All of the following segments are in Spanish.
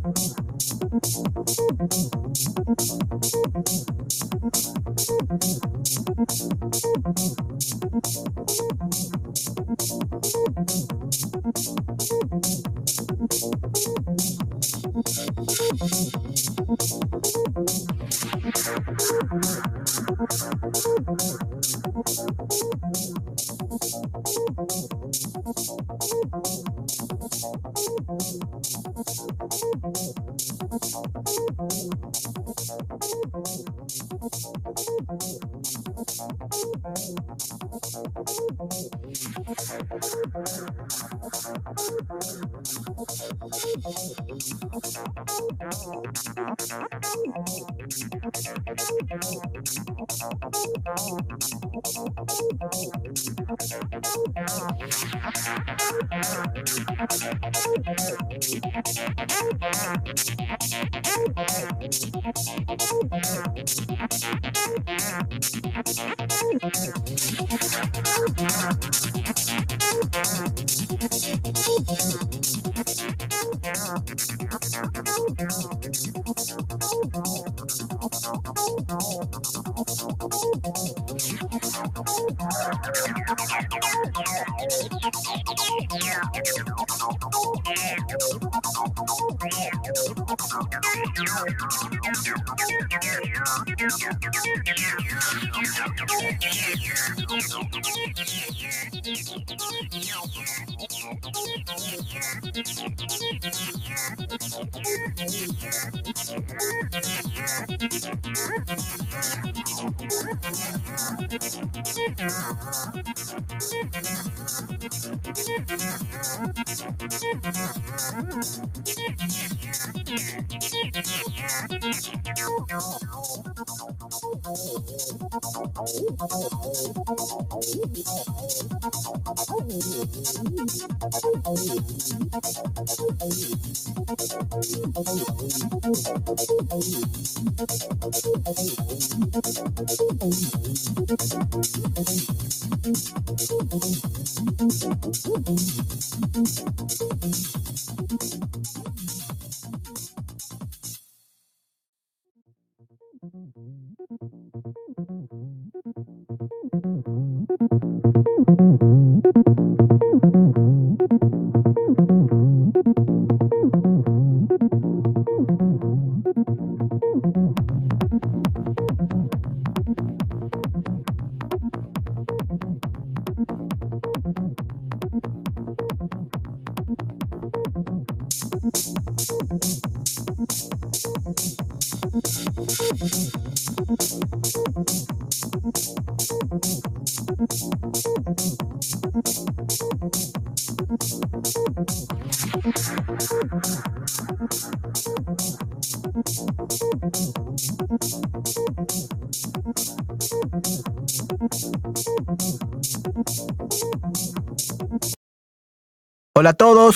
Thank you.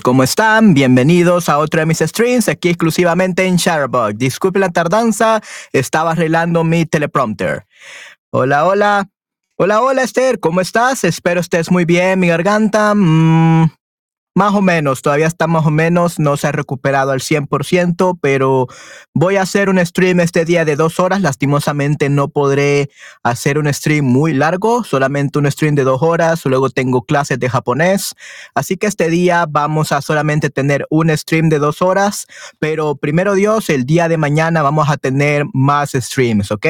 ¿Cómo están? Bienvenidos a otro de mis streams aquí exclusivamente en Shutterbug. Disculpe la tardanza, estaba arreglando mi teleprompter. Hola, hola. Hola, hola Esther, ¿cómo estás? Espero estés muy bien, mi garganta. Mm, más o menos, todavía está más o menos, no se ha recuperado al 100%, pero voy a hacer un stream este día de dos horas. Lastimosamente no podré hacer un stream muy largo, solamente un stream de dos horas. Luego tengo clases de japonés. Así que este día vamos a solamente tener un stream de dos horas, pero primero Dios, el día de mañana vamos a tener más streams, ¿ok?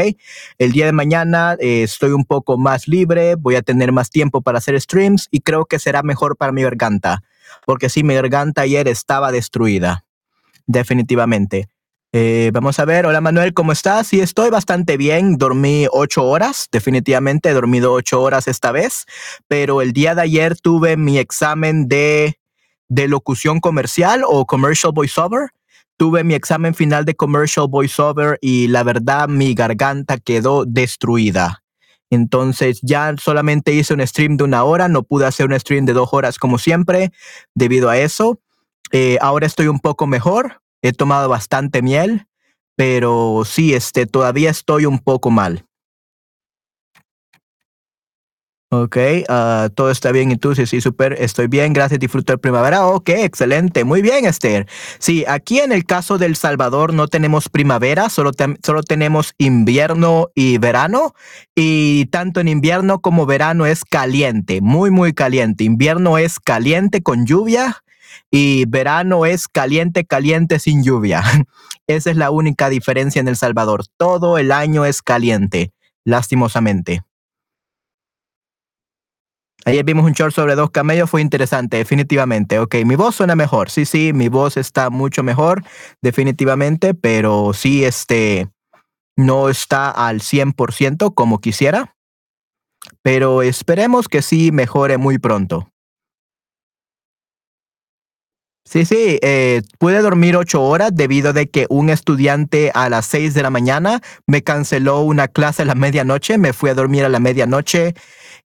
El día de mañana eh, estoy un poco más libre, voy a tener más tiempo para hacer streams y creo que será mejor para mi garganta porque sí, mi garganta ayer estaba destruida, definitivamente. Eh, vamos a ver, hola Manuel, ¿cómo estás? Sí, estoy bastante bien, dormí ocho horas, definitivamente he dormido ocho horas esta vez, pero el día de ayer tuve mi examen de, de locución comercial o commercial voiceover. Tuve mi examen final de commercial voiceover y la verdad mi garganta quedó destruida. Entonces ya solamente hice un stream de una hora, no pude hacer un stream de dos horas como siempre debido a eso. Eh, ahora estoy un poco mejor, he tomado bastante miel, pero sí, este, todavía estoy un poco mal. Ok, ah, todo está bien tú, sí, súper, estoy bien, gracias, disfruto de primavera. Ok, excelente, muy bien, Esther. Sí, aquí en el caso del Salvador no tenemos primavera, solo, solo tenemos invierno y verano. Y tanto en invierno como verano es caliente, muy, muy caliente. Invierno es caliente con lluvia y verano es caliente, caliente sin lluvia. Esa es la única diferencia en El Salvador. Todo el año es caliente, lastimosamente. Ayer vimos un short sobre dos camellos, fue interesante, definitivamente. Ok, mi voz suena mejor. Sí, sí, mi voz está mucho mejor, definitivamente, pero sí, este, no está al 100% como quisiera. Pero esperemos que sí mejore muy pronto. Sí, sí, eh, pude dormir ocho horas debido a que un estudiante a las seis de la mañana me canceló una clase a la medianoche, me fui a dormir a la medianoche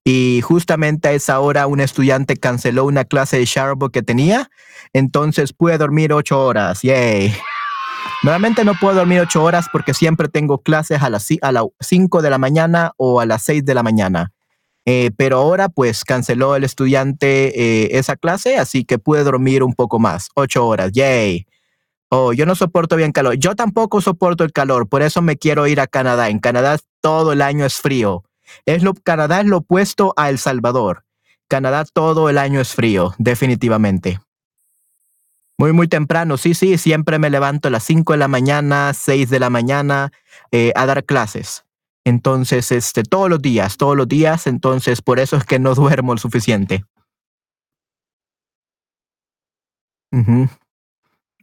y justamente a esa hora un estudiante canceló una clase de Shadowbook que tenía, entonces pude dormir ocho horas, yay. Normalmente no puedo dormir ocho horas porque siempre tengo clases a las, a las cinco de la mañana o a las seis de la mañana. Eh, pero ahora pues canceló el estudiante eh, esa clase, así que pude dormir un poco más, ocho horas, yay. Oh, yo no soporto bien calor. Yo tampoco soporto el calor, por eso me quiero ir a Canadá. En Canadá todo el año es frío. Es lo, Canadá es lo opuesto a El Salvador. Canadá todo el año es frío, definitivamente. Muy, muy temprano, sí, sí, siempre me levanto a las 5 de la mañana, 6 de la mañana eh, a dar clases. Entonces, este, todos los días, todos los días, entonces por eso es que no duermo lo suficiente.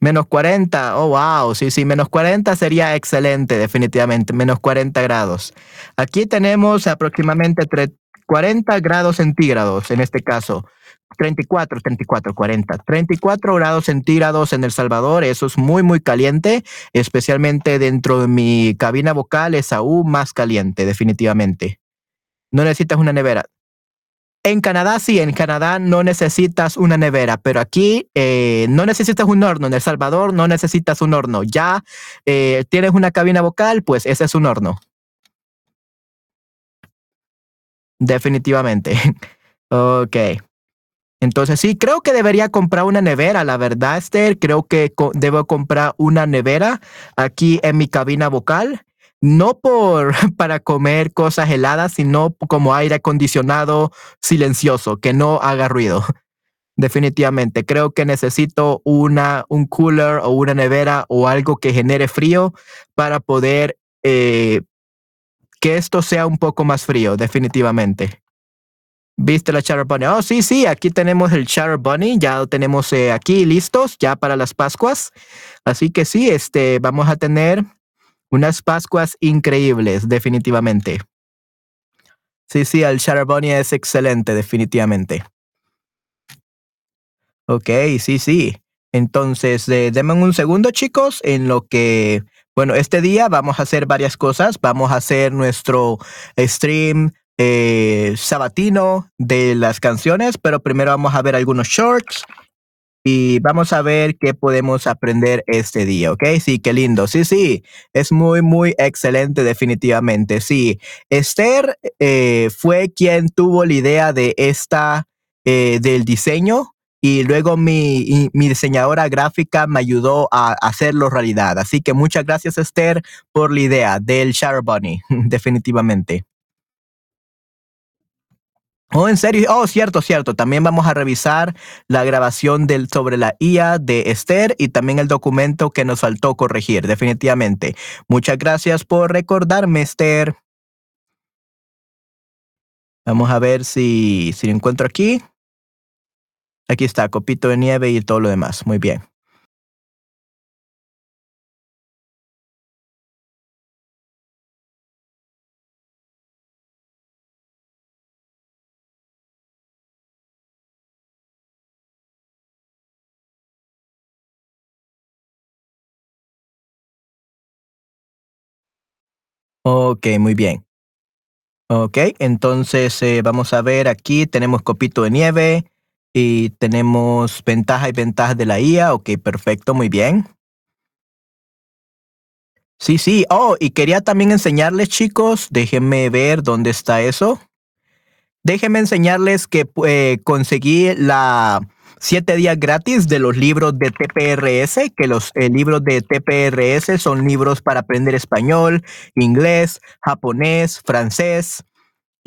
Menos 40, oh wow, sí, sí, menos 40 sería excelente, definitivamente, menos 40 grados. Aquí tenemos aproximadamente 40 grados centígrados en este caso. 34, 34, 40. 34 grados centígrados en El Salvador, eso es muy, muy caliente, especialmente dentro de mi cabina vocal es aún más caliente, definitivamente. No necesitas una nevera. En Canadá sí, en Canadá no necesitas una nevera, pero aquí eh, no necesitas un horno. En El Salvador no necesitas un horno. Ya eh, tienes una cabina vocal, pues ese es un horno. Definitivamente. ok. Entonces sí, creo que debería comprar una nevera, la verdad, Esther. Creo que debo comprar una nevera aquí en mi cabina vocal. No por para comer cosas heladas, sino como aire acondicionado silencioso, que no haga ruido. Definitivamente, creo que necesito una, un cooler o una nevera o algo que genere frío para poder eh, que esto sea un poco más frío, definitivamente. ¿Viste la Chatter Bunny? Oh, sí, sí, aquí tenemos el Chatter Bunny, ya lo tenemos eh, aquí listos, ya para las Pascuas. Así que sí, este, vamos a tener unas Pascuas increíbles, definitivamente. Sí, sí, el Bunny es excelente, definitivamente. Ok, sí, sí. Entonces, eh, denme un segundo, chicos, en lo que, bueno, este día vamos a hacer varias cosas. Vamos a hacer nuestro stream eh, sabatino de las canciones, pero primero vamos a ver algunos shorts y vamos a ver qué podemos aprender este día, ¿ok? Sí, qué lindo. Sí, sí, es muy, muy excelente definitivamente. Sí, Esther eh, fue quien tuvo la idea de esta, eh, del diseño y luego mi, diseñadora gráfica me ayudó a hacerlo realidad. Así que muchas gracias Esther por la idea del Shadow Bunny, definitivamente. Oh, en serio. Oh, cierto, cierto. También vamos a revisar la grabación del, sobre la IA de Esther y también el documento que nos faltó corregir, definitivamente. Muchas gracias por recordarme, Esther. Vamos a ver si, si lo encuentro aquí. Aquí está, copito de nieve y todo lo demás. Muy bien. Ok, muy bien. Ok, entonces eh, vamos a ver aquí, tenemos copito de nieve y tenemos ventaja y ventaja de la IA. Ok, perfecto, muy bien. Sí, sí. Oh, y quería también enseñarles, chicos, déjenme ver dónde está eso. Déjenme enseñarles que eh, conseguí la siete días gratis de los libros de TPRS, que los eh, libros de TPRS son libros para aprender español, inglés, japonés, francés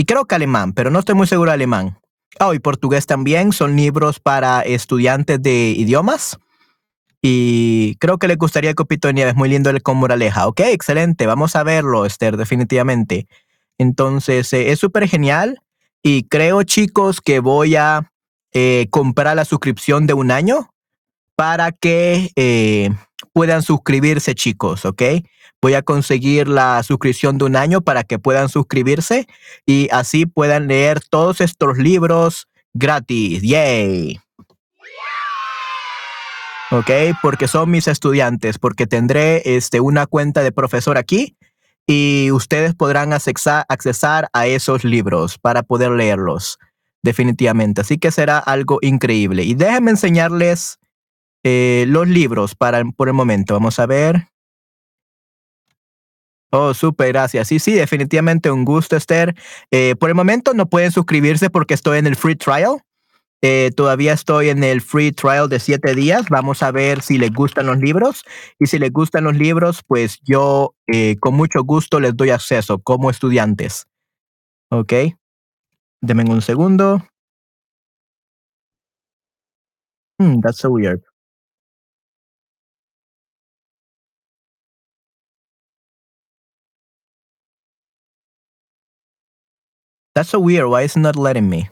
y creo que alemán, pero no estoy muy seguro de alemán. Oh, y portugués también son libros para estudiantes de idiomas. Y creo que le gustaría Copito de Nieves, muy lindo el con moraleja. Ok, excelente, vamos a verlo, Esther, definitivamente. Entonces, eh, es súper genial y creo, chicos, que voy a eh, comprar la suscripción de un año para que eh, puedan suscribirse, chicos, ¿ok? Voy a conseguir la suscripción de un año para que puedan suscribirse y así puedan leer todos estos libros gratis. ¡Yay! ¿ok? Porque son mis estudiantes, porque tendré este, una cuenta de profesor aquí y ustedes podrán accesar, accesar a esos libros para poder leerlos, definitivamente. Así que será algo increíble. Y déjenme enseñarles eh, los libros para, por el momento. Vamos a ver. Oh, súper, gracias. Sí, sí, definitivamente un gusto, Esther. Eh, por el momento no pueden suscribirse porque estoy en el free trial. Eh, todavía estoy en el free trial de siete días. Vamos a ver si les gustan los libros. Y si les gustan los libros, pues yo con mucho gusto les doy acceso como estudiantes. Ok. Denme un segundo. Hmm, that's so weird. That's so weird. Why is it not letting me?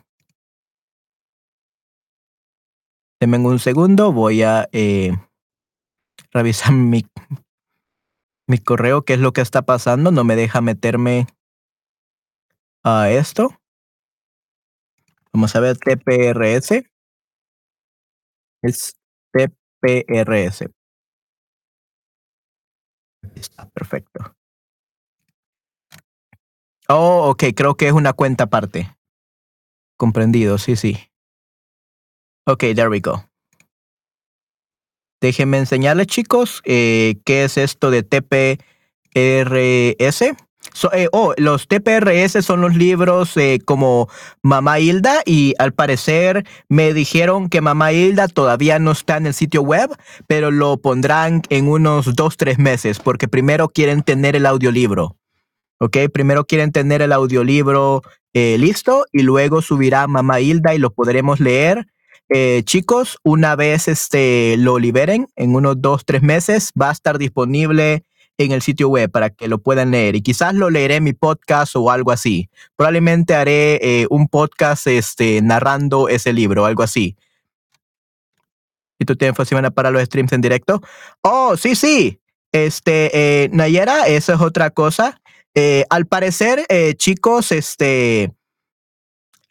Denme un segundo, voy a eh, revisar mi, mi correo, qué es lo que está pasando. No me deja meterme a esto. Vamos a ver TPRS. Es TPRS. Está perfecto. Oh, ok, creo que es una cuenta aparte. Comprendido, sí, sí. Ok, there we go. Déjenme enseñarles, chicos, eh, qué es esto de TPRS. Eh, oh, los TPRS son los libros eh, como Mamá Hilda y al parecer me dijeron que Mamá Hilda todavía no está en el sitio web, pero lo pondrán en unos dos, tres meses porque primero quieren tener el audiolibro. ¿ok? Primero quieren tener el audiolibro listo y luego subirá Mamá Hilda y lo podremos leer eh, chicos, una vez este, lo liberen, en unos dos, tres meses, va a estar disponible en el sitio web para que lo puedan leer. Y quizás lo leeré en mi podcast o algo así. Probablemente haré eh, un podcast este, narrando ese libro, algo así. ¿Y tú tienes semana para los streams en directo? Oh, sí, sí. Este, eh, Nayera, eso es otra cosa. al parecer, chicos, este,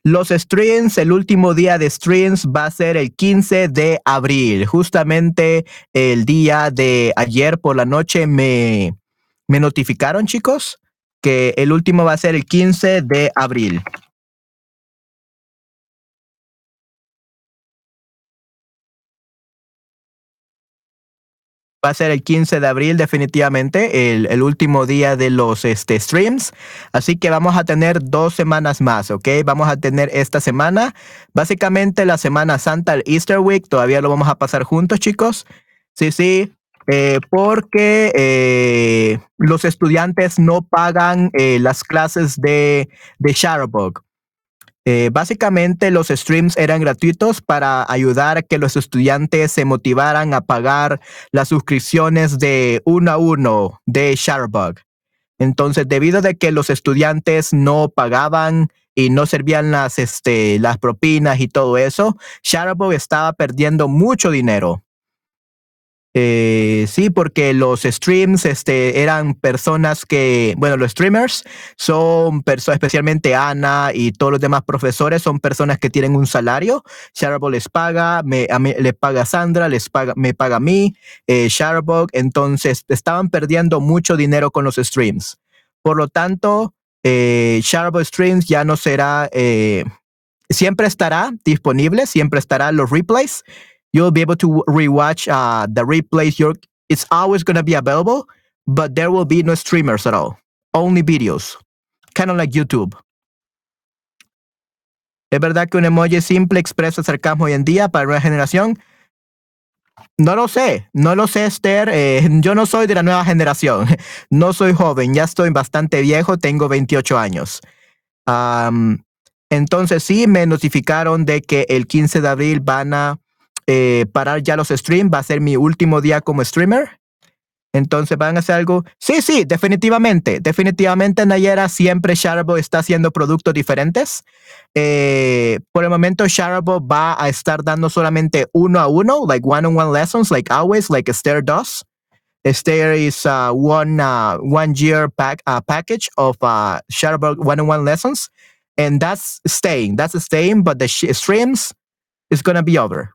los streams, el último día de streams va a ser el 15 de abril. Justamente el día de ayer por la noche me, me notificaron, chicos, que el último va a ser el 15 de abril. Va a ser el 15 de abril definitivamente, el, último día de los este, streams. Así que vamos a tener dos semanas más, ¿ok? Vamos a tener esta semana, básicamente la Semana Santa, el Easter Week, todavía lo vamos a pasar juntos, chicos. Sí, sí, eh, porque eh, los estudiantes no pagan eh, las clases de, de Shadowbug. Eh, básicamente los streams eran gratuitos para ayudar a que los estudiantes se motivaran a pagar las suscripciones de uno a uno de Shutterbug. Entonces, debido a que los estudiantes no pagaban y no servían las, este, las propinas y todo eso, Shutterbug estaba perdiendo mucho dinero. Eh, sí, porque los streams este, eran personas que, bueno, los streamers son personas, especialmente Ana y todos los demás profesores, son personas que tienen un salario. Shutterbug les paga, me, a le paga Sandra, les paga, me paga a mí, eh, entonces estaban perdiendo mucho dinero con los streams. Por lo tanto, eh, Streams ya no será, eh, siempre estará disponible, siempre estará los replays you'll be able to rewatch uh, the replays. You're, it's always to be available, but there will be no streamers at all. Only videos, kind of like YouTube. ¿Es verdad que un emoji simple expresa hoy en día para una generación? No lo sé, no lo sé, Esther. Eh, yo no soy de la nueva generación. No soy joven, ya estoy bastante viejo, tengo 28 años. entonces sí, me notificaron de que el 15 de abril van a eh, parar ya los streams, va a ser mi último día como streamer. Entonces van a hacer algo. Sí, sí, definitivamente. Definitivamente Nayera siempre Sharable está haciendo productos diferentes. Eh, por el momento Sharable va a estar dando solamente uno a uno, like one-on-one lessons, like always, like Esther does. Esther is uh, one uh, one year pack, uh, package of uh, Sharable one-on-one lessons, and that's staying. That's staying, but the streams is gonna be over.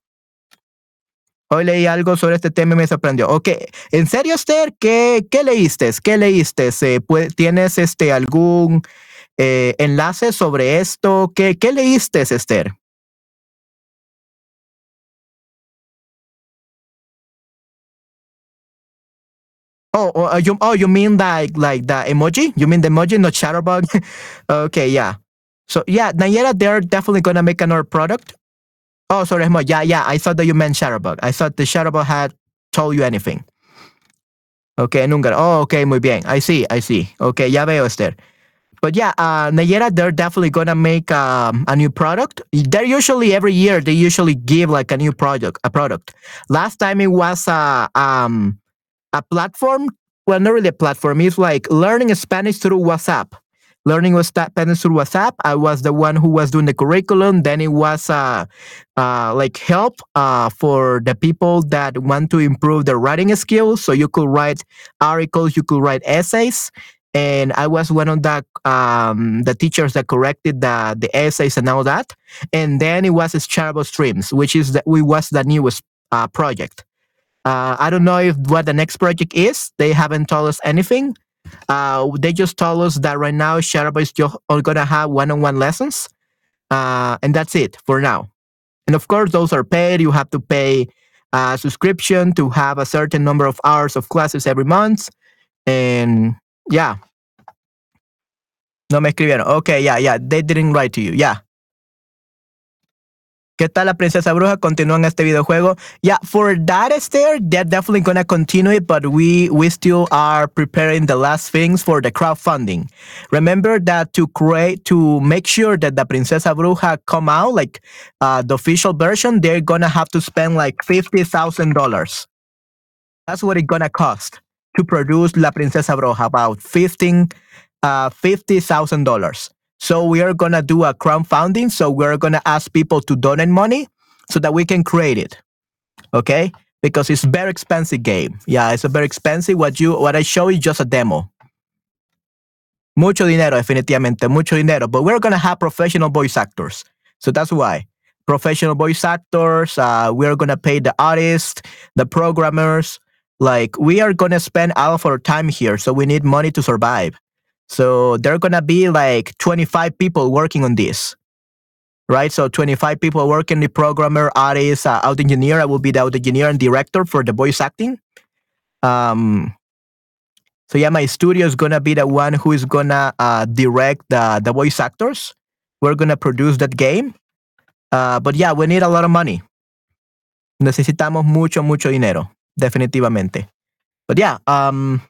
Hoy leí algo sobre este tema y me sorprendió. Ok, ¿en serio, Esther? ¿Qué, qué leíste? ¿Qué leíste? ¿Tienes este, algún eh, enlace sobre esto? ¿Qué, qué leíste, Esther? Oh, oh, you, oh, you mean like like the emoji? You mean the emoji, not Shutterbug? okay, yeah. So yeah, Nayera, they're definitely gonna make another product. Oh, sorry, Yeah, yeah. I thought that you meant Shutterbug. I thought the Shutterbug had told you anything. Okay, en húngaro. Oh, okay, muy bien. I see, I see. Okay, ya veo, Esther. But yeah, uh, Nayera, they're definitely gonna make um, a new product. They're usually every year they usually give like a new project, a product. Last time it was a um a platform. Well, not really a platform. It's like learning Spanish through WhatsApp learning was happening through WhatsApp. I was the one who was doing the curriculum. Then it was uh, uh, like help uh, for the people that want to improve their writing skills. So you could write articles, you could write essays. And I was one of the um, the teachers that corrected the the essays and all that. And then it was Shareable Streams, which is the, we was the newest uh, project. Uh, I don't know if what the next project is. They haven't told us anything. Uh, they just told us that right now Sharaba is just gonna have one-on-one lessons, uh, and that's it for now. And of course, those are paid. You have to pay a subscription to have a certain number of hours of classes every month, and yeah. No me escribieron. Okay, yeah, yeah. They didn't write to you. Yeah. ¿Qué tal la princesa bruja? Continúa en este videojuego. Yeah, for that Esther, they're definitely gonna continue it, but we we still are preparing the last things for the crowdfunding. Remember that to create to make sure that the princesa bruja come out like uh, the official version, they're gonna have to spend like fifty thousand dollars. That's what it's gonna cost to produce La Princesa Bruja, about fifteen uh, fifty thousand dollars. So we are gonna do a crowdfunding. So we're gonna ask people to donate money so that we can create it. Okay? Because it's very expensive game. Yeah, it's a very expensive. What you what I show is just a demo. Mucho dinero, definitivamente, mucho dinero. But we're gonna have professional voice actors. So that's why. Professional voice actors, uh, we're gonna pay the artists, the programmers. Like we are gonna spend all of our time here. So we need money to survive. So there are gonna be like 25 people working on this, right? So 25 people working, the programmer, artist, uh, engineer. I will be the audio engineer and director for the voice acting. Um, so yeah, my studio is gonna be the one who is gonna uh, direct the the voice actors. We're gonna produce that game. Uh, but yeah, we need a lot of money. Necesitamos mucho, mucho dinero, definitivamente. But yeah, um,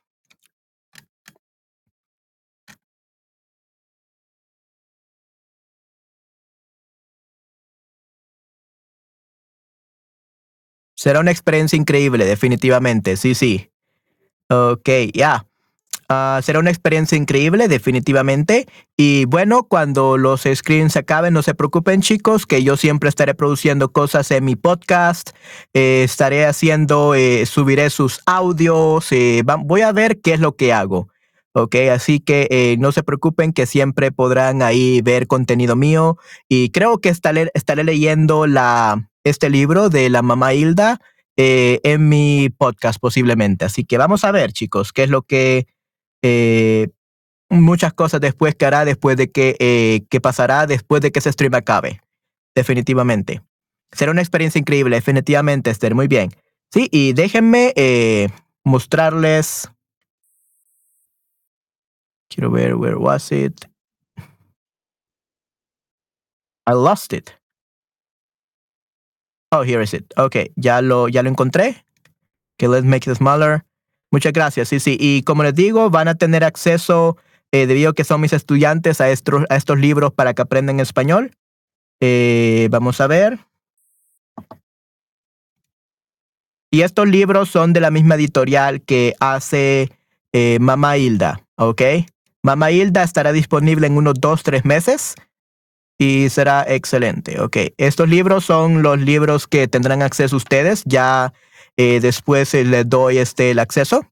Será una experiencia increíble, definitivamente. Sí, sí. Ok, ya. Ah, será una experiencia increíble, definitivamente. Y bueno, cuando los screens acaben, no se preocupen, chicos, que yo siempre estaré produciendo cosas en mi podcast. Eh, estaré haciendo, eh, subiré sus audios. Eh, voy a ver qué es lo que hago. Ok, así que no se preocupen que siempre podrán ahí ver contenido mío. Y creo que estaré leyendo la, este libro de la mamá Hilda eh, en mi podcast posiblemente. Así que vamos a ver, chicos, qué es lo que... Eh, muchas cosas después que hará, después de que, eh, que pasará, después de que ese stream acabe. Definitivamente. Será una experiencia increíble, definitivamente, Esther. Muy bien. Sí, y déjenme mostrarles. Quiero ver, where was it? I lost it. Oh, here is it. Okay, ya lo, ya lo encontré. Okay, let's make it smaller. Muchas gracias. Sí, sí. Y como les digo, van a tener acceso, eh, debido a que son mis estudiantes, a estos, a estos libros para que aprendan español. Eh, vamos a ver. Y estos libros son de la misma editorial que hace eh, Mama Hilda, ¿ok? Mama Hilda estará disponible en unos dos, tres meses y será excelente, ¿ok? Estos libros son los libros que tendrán acceso ustedes. Ya eh, después eh, les doy este, el acceso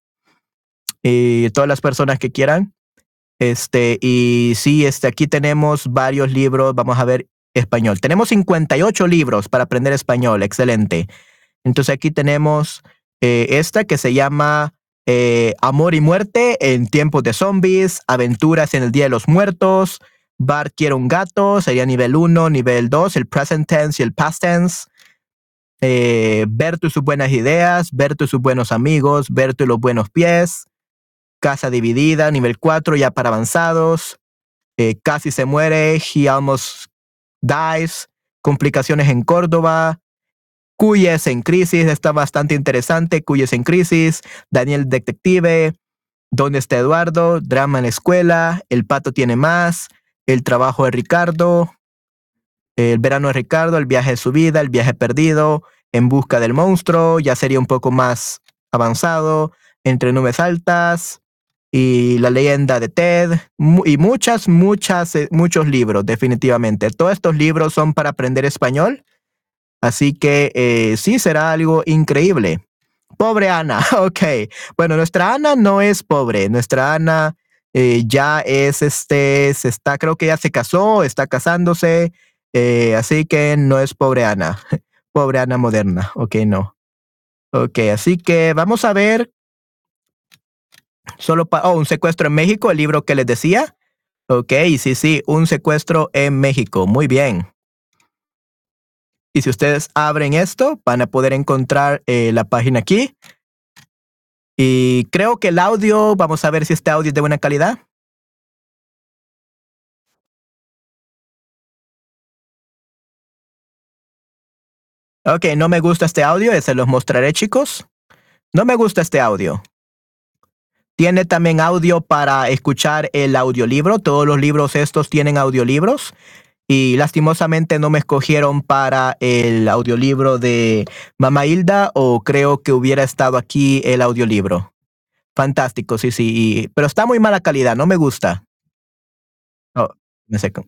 y todas las personas que quieran. Este, y sí, este, aquí tenemos varios libros. Vamos a ver español. Tenemos 58 libros para aprender español. Excelente. Entonces aquí tenemos eh, esta que se llama eh, Amor y Muerte en tiempos de zombies, Aventuras en el Día de los Muertos, Bart quiere un gato, sería nivel 1, nivel 2, el present tense y el past tense. Eh, y sus buenas ideas, Berto y sus buenos amigos, Berto y los buenos pies, Casa dividida, nivel 4 ya para avanzados, casi se muere, he almost dies, complicaciones en Córdoba, Cuyes en crisis, está bastante interesante. Cuyes en crisis, Daniel Detective, ¿Dónde está Eduardo? Drama en la escuela, El pato tiene más, El trabajo de Ricardo, El verano de Ricardo, El viaje de su vida, El viaje perdido, En busca del monstruo, ya sería un poco más avanzado, Entre nubes altas y La leyenda de Ted y muchas, muchas, eh, muchos libros, definitivamente. Todos estos libros son para aprender español Así que eh, sí, será algo increíble. Pobre Ana, ok. Bueno, nuestra Ana no es pobre. Nuestra Ana eh, ya es, este, se está, creo que ya se casó, está casándose. Eh, así que no es pobre Ana. pobre Ana moderna. Ok, no. Ok, así que vamos a ver. Solo para, oh, un secuestro en México, el libro que les decía. Ok, sí, sí, un secuestro en México. Muy bien. Y si ustedes abren esto, van a poder encontrar eh, la página aquí. Y creo que el audio, vamos a ver si este audio es de buena calidad. Ok, no me gusta este audio, se los mostraré chicos. No me gusta este audio. Tiene también audio para escuchar el audiolibro. Todos los libros estos tienen audiolibros y lastimosamente no me escogieron para el audiolibro de Mama Hilda o creo que hubiera estado aquí el audiolibro. Fantástico, sí, sí, pero está muy mala calidad, no me gusta. Oh, me seco.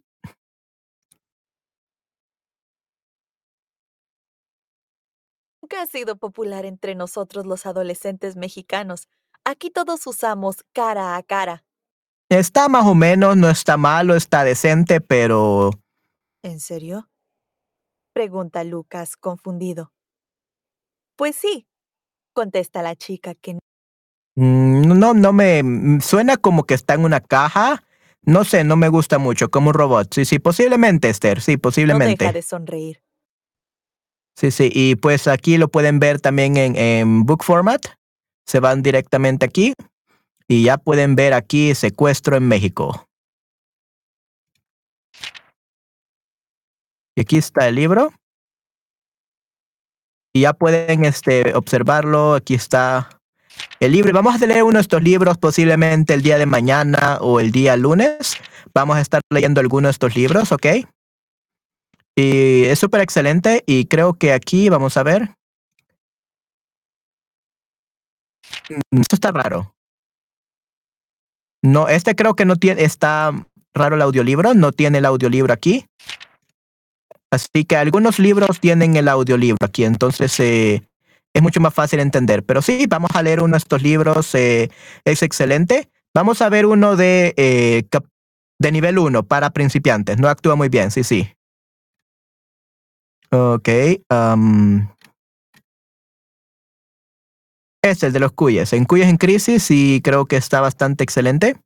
Nunca ha sido popular entre nosotros los adolescentes mexicanos. Aquí todos usamos cara a cara. Está más o menos, no está malo, está decente, pero ¿En serio? Pregunta Lucas, confundido. Pues sí, contesta la chica que mm, no, no me mm, suena como que está en una caja. No sé, no me gusta mucho, como un robot. Sí, sí, posiblemente, Esther, sí, posiblemente. No deja de sonreír. Sí, sí, y pues aquí lo pueden ver también en, en book format. Se van directamente aquí y ya pueden ver aquí secuestro en México. Y aquí está el libro. Y ya pueden este, observarlo. Aquí está el libro. Vamos a leer uno de estos libros posiblemente el día de mañana o el día lunes. Vamos a estar leyendo alguno de estos libros, ¿ok? Y es súper excelente y creo que aquí vamos a ver. Mm, esto está raro. No, este creo que no tiene, está raro el audiolibro, no tiene el audiolibro aquí. Así que algunos libros tienen el audiolibro aquí, entonces eh, es mucho más fácil entender. Pero sí, vamos a leer uno de estos libros, eh, es excelente. Vamos a ver uno de, eh, de nivel 1 para principiantes. No actúa muy bien, sí, sí. Ok. Um, es el de los cuyes. En cuyes en crisis y creo que está bastante excelente.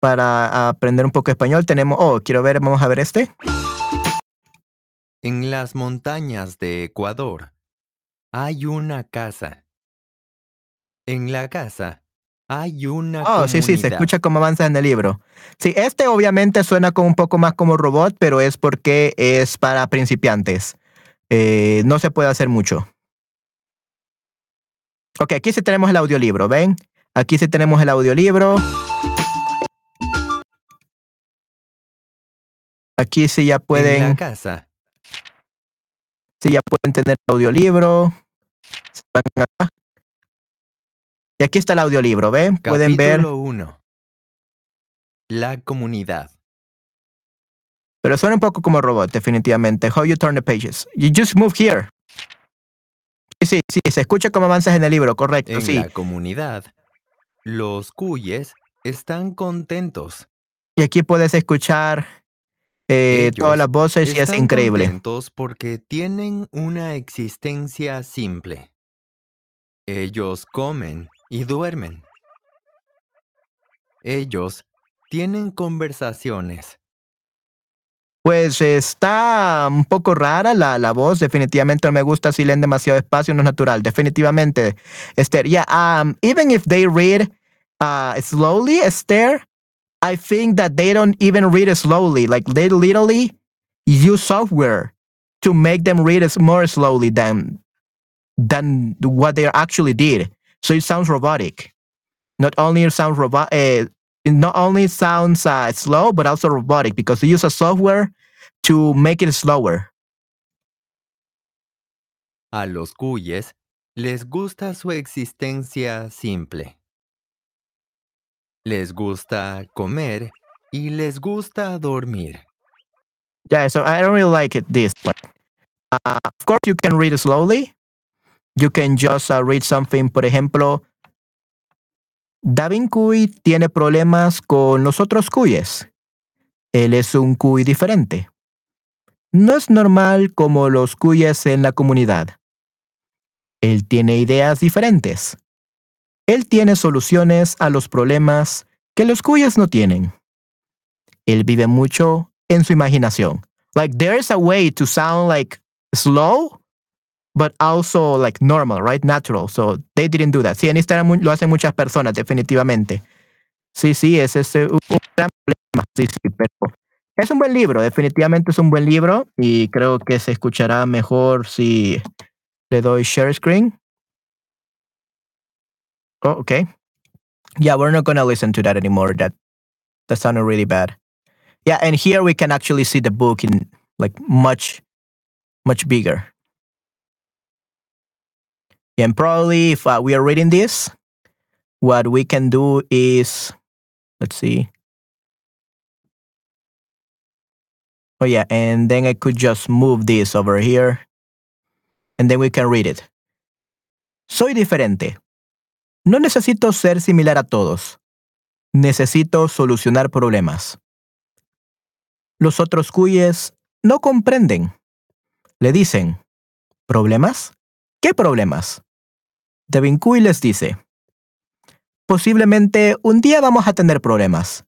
Para aprender un poco español tenemos... Oh, quiero ver, vamos a ver este. En las montañas de Ecuador hay una casa. En la casa Hay una Oh, sí, sí, se escucha cómo avanza en el libro. Sí, este obviamente suena como un poco más como robot, pero es porque es para principiantes. Eh, no se puede hacer mucho. Ok, aquí sí tenemos el audiolibro, ¿ven? Aquí sí tenemos el audiolibro. Aquí sí ya En pueden, la casa. Sí ya pueden tener el audiolibro. Y aquí está el audiolibro, ¿ven? Pueden ver. Capítulo 1. La comunidad. Pero suena un poco como robot, definitivamente. How you turn the pages. You just move here. Sí, sí, sí, se escucha cómo avanzas en el libro, correcto, En sí. la comunidad, los cuyes están contentos. Y aquí puedes escuchar eh, todas las voces y es increíble. porque tienen una existencia simple. Ellos comen y duermen. Ellos tienen conversaciones. Pues está un poco rara la, la voz, definitivamente no me gusta si leen demasiado espacio, no es natural, definitivamente. Esther, yeah, um, even if they read uh, slowly, Esther, I think that they don't even read it slowly. Like they literally use software to make them read as more slowly than than what they actually did. So it sounds robotic. Not only it sounds robot, uh, it not only sounds uh, slow, but also robotic because they use a software to make it slower. A los cuyes les gusta su existencia simple. Les gusta comer y les gusta dormir. Yeah, so I don't really like it this one. Uh, of course, you can read slowly. You can just uh, read something, por ejemplo, Davin Cuy tiene problemas con los otros cuyes. Él es un cuy diferente. No es normal como los cuyes en la comunidad. Él tiene ideas diferentes. Él tiene soluciones a los problemas que los cuyes no tienen. Él vive mucho en su imaginación. Like there is a way to sound like slow, but also like normal, right? Natural. So they didn't do that. Sí, en Instagram lo hacen muchas personas, definitivamente. Sí, sí, ese es un gran problema. Sí, sí, pero es un buen libro, definitivamente es un buen libro y creo que se escuchará mejor si le doy share screen. Oh, okay. Yeah, we're not gonna listen to that anymore. That that sounded really bad. Yeah, and here we can actually see the book in like much, much bigger. And probably if uh, we are reading this, what we can do is, let's see. Oh yeah, and then I could just move this over here, and then we can read it. Soy diferente. No necesito ser similar a todos. Necesito solucionar problemas. Los otros cuyes no comprenden. Le dicen, ¿problemas? ¿Qué problemas? Devin Cuy les dice, posiblemente un día vamos a tener problemas.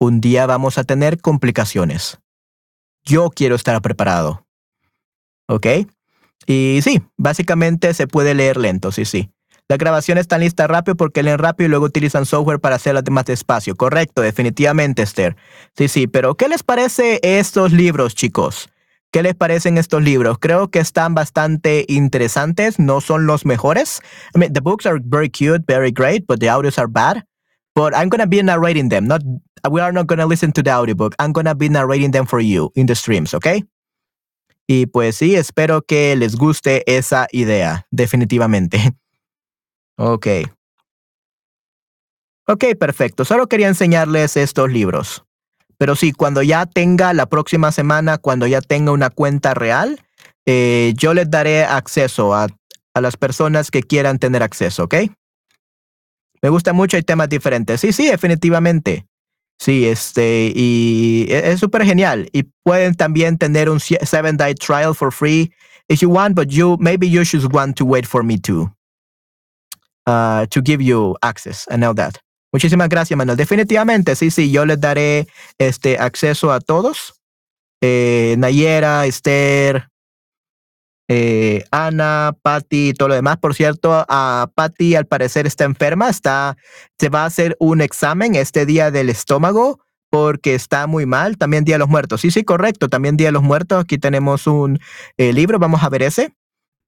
Un día vamos a tener complicaciones. Yo quiero estar preparado. ¿Ok? Y sí, básicamente se puede leer lento, sí, sí. La grabación está lista rápido porque leen rápido y luego utilizan software para hacerlas más despacio. Correcto, definitivamente, Esther. Sí, sí, pero ¿qué les parece estos libros, chicos? ¿Qué les parecen estos libros? Creo que están bastante interesantes. No son los mejores. I mean, the books are very cute, very great, but the audios are bad. But I'm gonna be narrating them. Not we are not gonna listen to the audiobook. I'm gonna be narrating them for you in the streams, okay? Y pues sí, espero que les guste esa idea, definitivamente. Ok. Ok, perfecto. Solo quería enseñarles estos libros. Pero sí, cuando ya tenga la próxima semana, cuando ya tenga una cuenta real, eh, yo les daré acceso a, a las personas que quieran tener acceso, ¿ok? Me gusta mucho, hay temas diferentes. Sí, sí, definitivamente. Sí, este, y e- es súper genial. Y pueden también tener un seven day trial for free if you want, but you maybe you should want to wait for me to uh, to give you access and all that. Muchísimas gracias, Manuel. Definitivamente, sí, sí, yo les daré este acceso a todos. Eh, Nayera, Esther, eh, Ana, Patty y todo lo demás. Por cierto, a Patty al parecer está enferma, está, se va a hacer un examen este día del estómago porque está muy mal. También Día de los Muertos. Sí, sí, correcto. También Día de los Muertos. Aquí tenemos un eh, libro. Vamos a ver ese.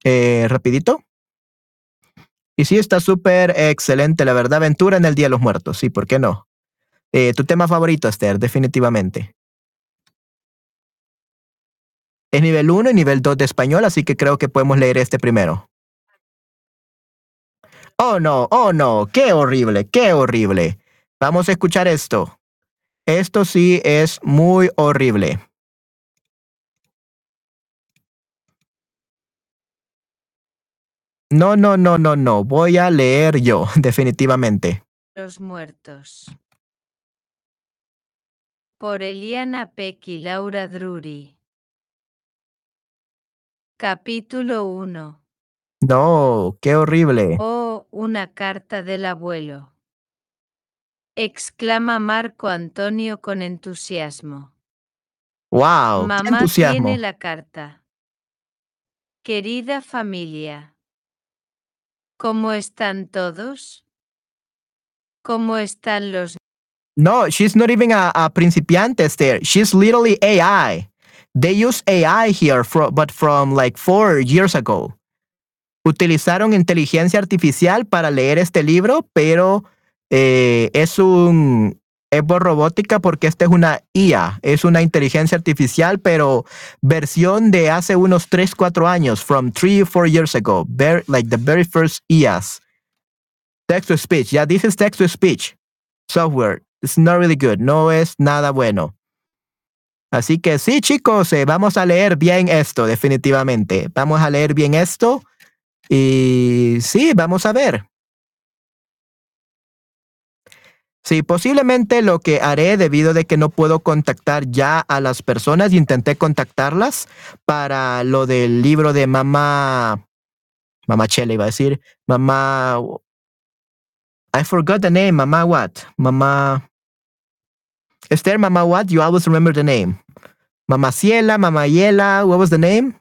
Eh, rapidito. Y sí, está súper excelente, la verdad. Aventura en el Día de los Muertos. Sí, ¿por qué no? Eh, tu tema favorito, Esther, definitivamente. Es nivel 1 y nivel 2 de español, así que creo que podemos leer este primero. Oh no, oh no, qué horrible, qué horrible. Vamos a escuchar esto. Esto sí es muy horrible. No, no, no, no, no. Voy a leer yo, definitivamente. Los muertos. Por Eliana Peck y Laura Drury. Capítulo 1. No, qué horrible. Oh, una carta del abuelo. Exclama Marco Antonio con entusiasmo. Wow, Mamá entusiasmo. tiene la carta. Querida familia. ¿Cómo están todos? ¿Cómo están los No, she's not even a, a principiante, Esther. She's literally AI. They use AI here, fro- but from like four years ago. Utilizaron inteligencia artificial para leer este libro, pero eh, es un es por robótica porque esta es una IA, es una inteligencia artificial, pero versión de hace unos 3, 4 años, from 3 or 4 years ago, very, like the very first IAs. Text to speech, yeah, this is text to speech software. It's not really good. No es nada bueno. Así que sí, chicos, eh, vamos a leer bien esto, definitivamente. Vamos a leer bien esto. Y sí, vamos a ver. Sí, posiblemente lo que haré debido de que no puedo contactar ya a las personas intenté contactarlas para lo del libro de mamá, mamá Chele iba a decir, mamá, I forgot the name, mamá what, mamá, Esther, mamá what, you always remember the name. Mamá Ciela, mamá Yela, what was the name?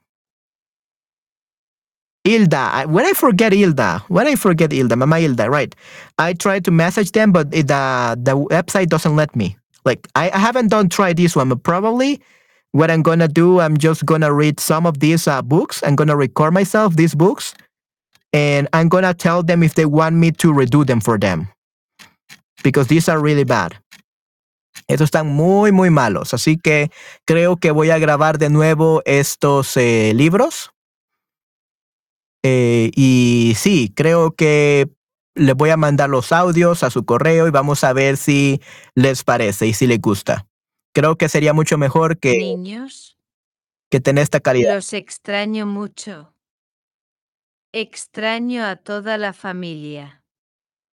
Hilda. I, when I forget Ilda, when I forget Ilda, Mama Ilda, right? I tried to message them, but it, the the website doesn't let me. Like I, I haven't done try this one, but probably what I'm gonna do, I'm just gonna read some of these uh, books. I'm gonna record myself these books, and I'm gonna tell them if they want me to redo them for them, because these are really bad. Estos están muy, muy malos. Así que creo que voy a grabar de nuevo estos eh, libros. Eh, y sí, creo que les voy a mandar los audios a su correo y vamos a ver si les parece y si les gusta. Creo que sería mucho mejor que, niños? que tener esta calidad. Los extraño mucho. Extraño a toda la familia.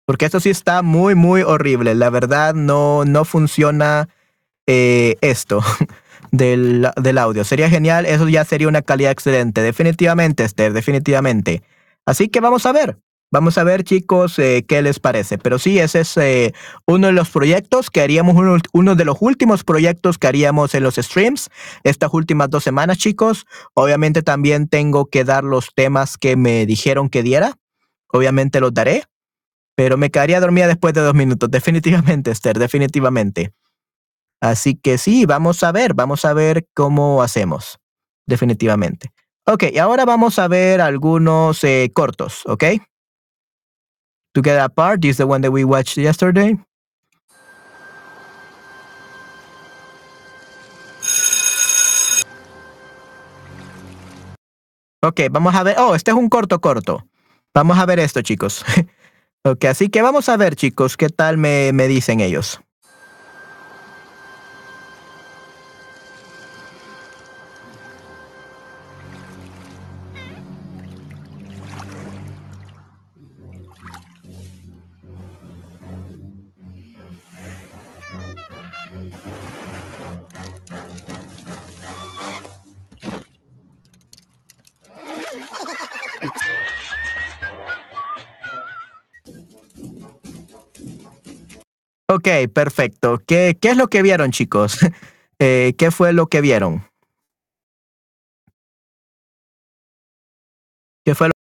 Porque esto sí está muy, muy horrible. La verdad, no, no funciona eh, esto del, del audio. Sería genial, eso ya sería una calidad excelente. Definitivamente, Esther, definitivamente. Así que vamos a ver. Vamos a ver, chicos, eh, qué les parece. Pero sí, ese es eh, uno de los proyectos que haríamos, uno, uno de los últimos proyectos que haríamos en los streams estas últimas dos semanas, chicos. Obviamente también tengo que dar los temas que me dijeron que diera. Obviamente los daré. Pero me quedaría dormida después de dos minutos. Definitivamente, Esther, definitivamente. Así que sí, vamos a ver, vamos a ver cómo hacemos. Definitivamente. Ok, y ahora vamos a ver algunos eh, cortos, ¿ok? To get apart, is the one that we watched yesterday. Ok, vamos a ver. Oh, este es un corto corto. Vamos a ver esto, chicos. ok, así que vamos a ver, chicos, qué tal me, me dicen ellos. Ok, perfecto. ¿Qué, qué es lo que vieron, chicos? Eh, ¿Qué fue lo que vieron? ¿Qué fue lo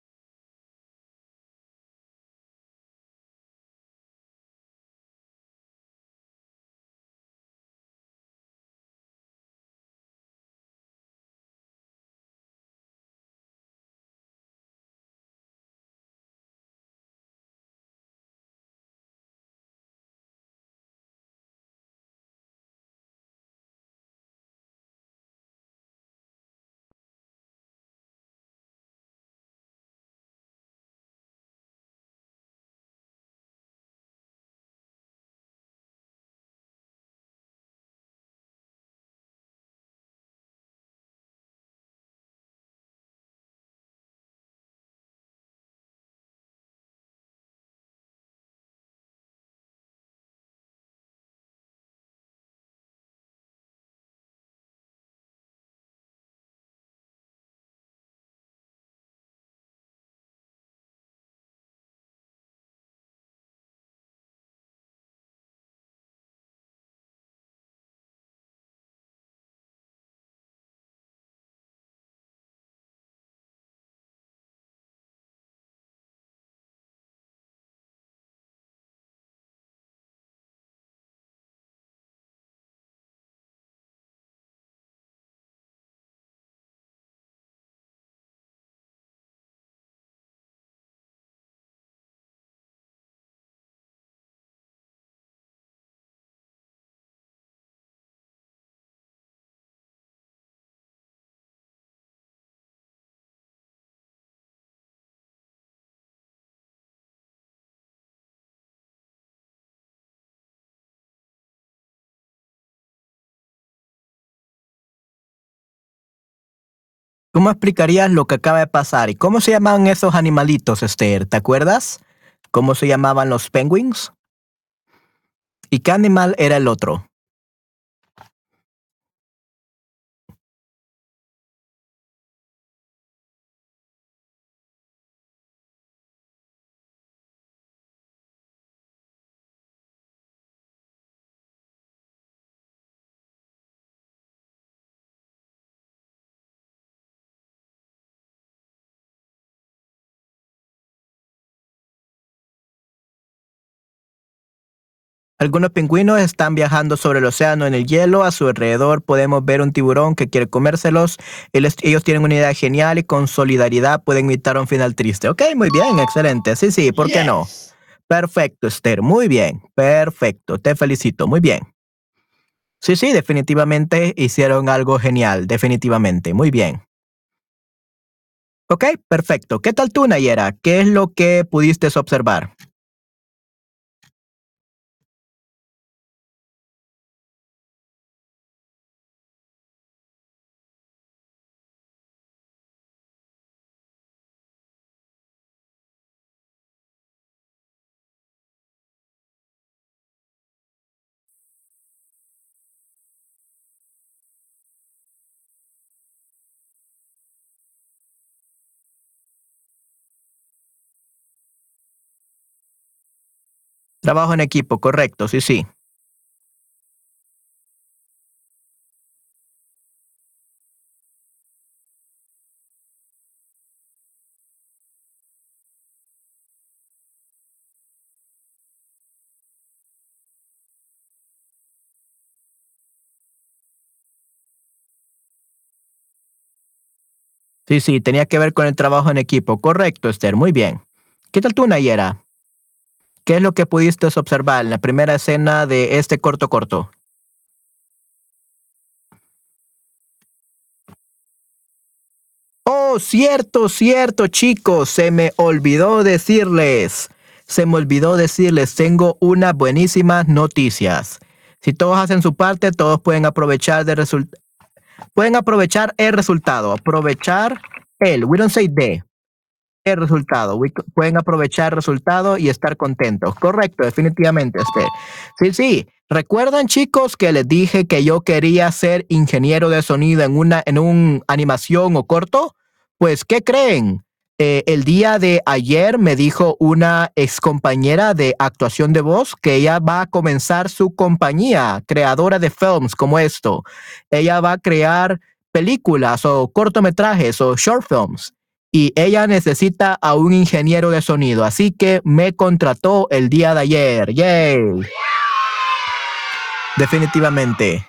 ¿Cómo explicarías lo que acaba de pasar? ¿Y cómo se llamaban esos animalitos, Esther? ¿Te acuerdas? ¿Cómo se llamaban los penguins? ¿Y qué animal era el otro? Algunos pingüinos están viajando sobre el océano en el hielo. A su alrededor podemos ver un tiburón que quiere comérselos. Ellos, tienen una idea genial y con solidaridad pueden evitar un final triste. Ok, muy bien, excelente. Sí, sí, ¿por qué no? Perfecto, Esther. Muy bien. Perfecto. Te felicito. Muy bien. Sí, sí, definitivamente hicieron algo genial. Definitivamente. Muy bien. Ok, perfecto. ¿Qué tal tú, Nayera? ¿Qué es lo que pudiste observar? Trabajo en equipo, correcto, sí, sí. Sí, sí, tenía que ver con el trabajo en equipo. Correcto, Esther, muy bien. ¿Qué tal tú, Nayera? ¿Qué es lo que pudiste observar en la primera escena de este corto corto? Oh, cierto, cierto, chicos, se me olvidó decirles. Se me olvidó decirles, tengo unas buenísimas noticias. Si todos hacen su parte, todos pueden aprovechar de result- pueden aprovechar el resultado, aprovechar el, we don't say the, el resultado. Pueden aprovechar el resultado y estar contentos. Correcto, definitivamente, Esther. Sí, sí. ¿Recuerdan, chicos, que les dije que yo quería ser ingeniero de sonido en una en un animación o corto? Pues, ¿qué creen? Eh, el día de ayer me dijo una ex compañera de actuación de voz que ella va a comenzar su compañía creadora de films como esto. Ella va a crear películas o cortometrajes o short films. Y ella necesita a un ingeniero de sonido, así que me contrató el día de ayer. ¡Yay! Definitivamente.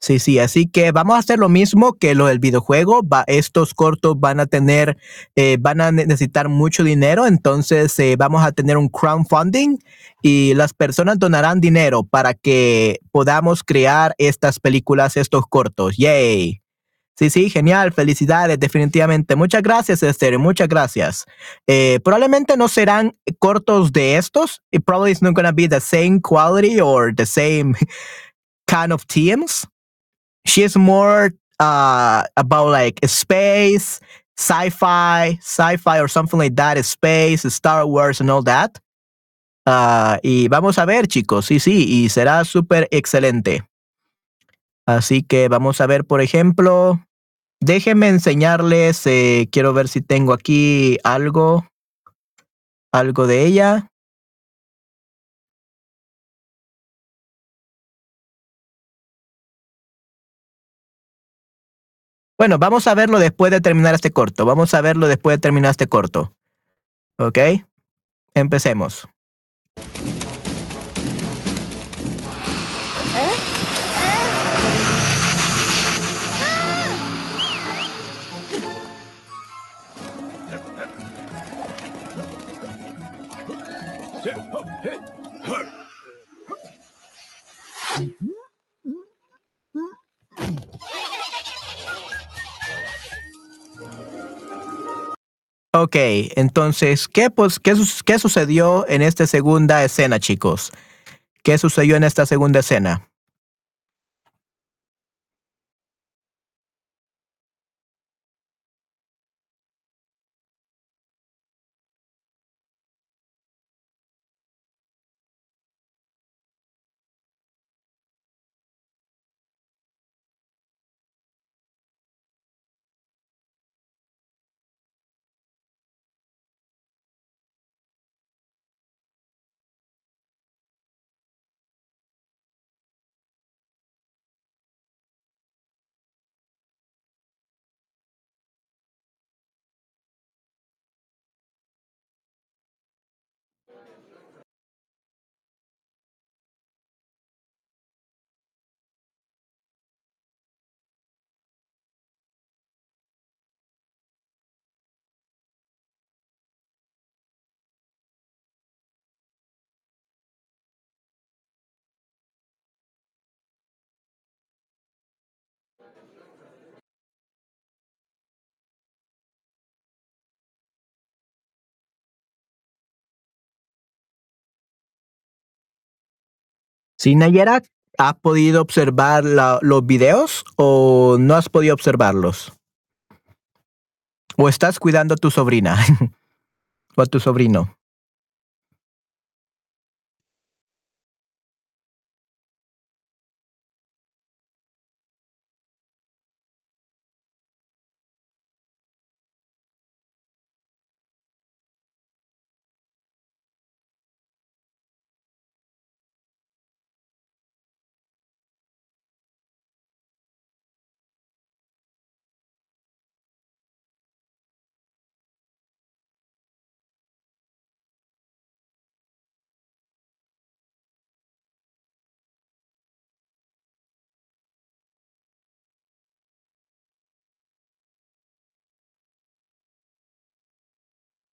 Sí, sí, así que vamos a hacer lo mismo que lo del videojuego. Va, estos cortos van a tener, eh, van a necesitar mucho dinero, entonces eh, vamos a tener un crowdfunding y las personas donarán dinero para que podamos crear estas películas, estos cortos. ¡Yay! Sí, sí, genial, felicidades, definitivamente. Muchas gracias, Esther, muchas gracias. Eh, probablemente no serán cortos de estos. It probably is not going to be the same quality or the same kind of teams. She is more uh, about like space, sci-fi, sci-fi or something like that, space, Star Wars and all that. Uh, y vamos a ver, chicos, sí, sí, y será súper excelente. Así que vamos a ver, por ejemplo, déjenme enseñarles, eh, quiero ver si tengo aquí algo, algo de ella. Bueno, vamos a verlo después de terminar este corto. Vamos a verlo después de terminar este corto. ¿Ok? Empecemos. Ok, entonces, ¿qué, pues, qué, ¿qué sucedió en esta segunda escena, chicos? ¿Qué sucedió en esta segunda escena? Sí, Nayera, ¿has podido observar los videos o no has podido observarlos? ¿O estás cuidando a tu sobrina o a tu sobrino?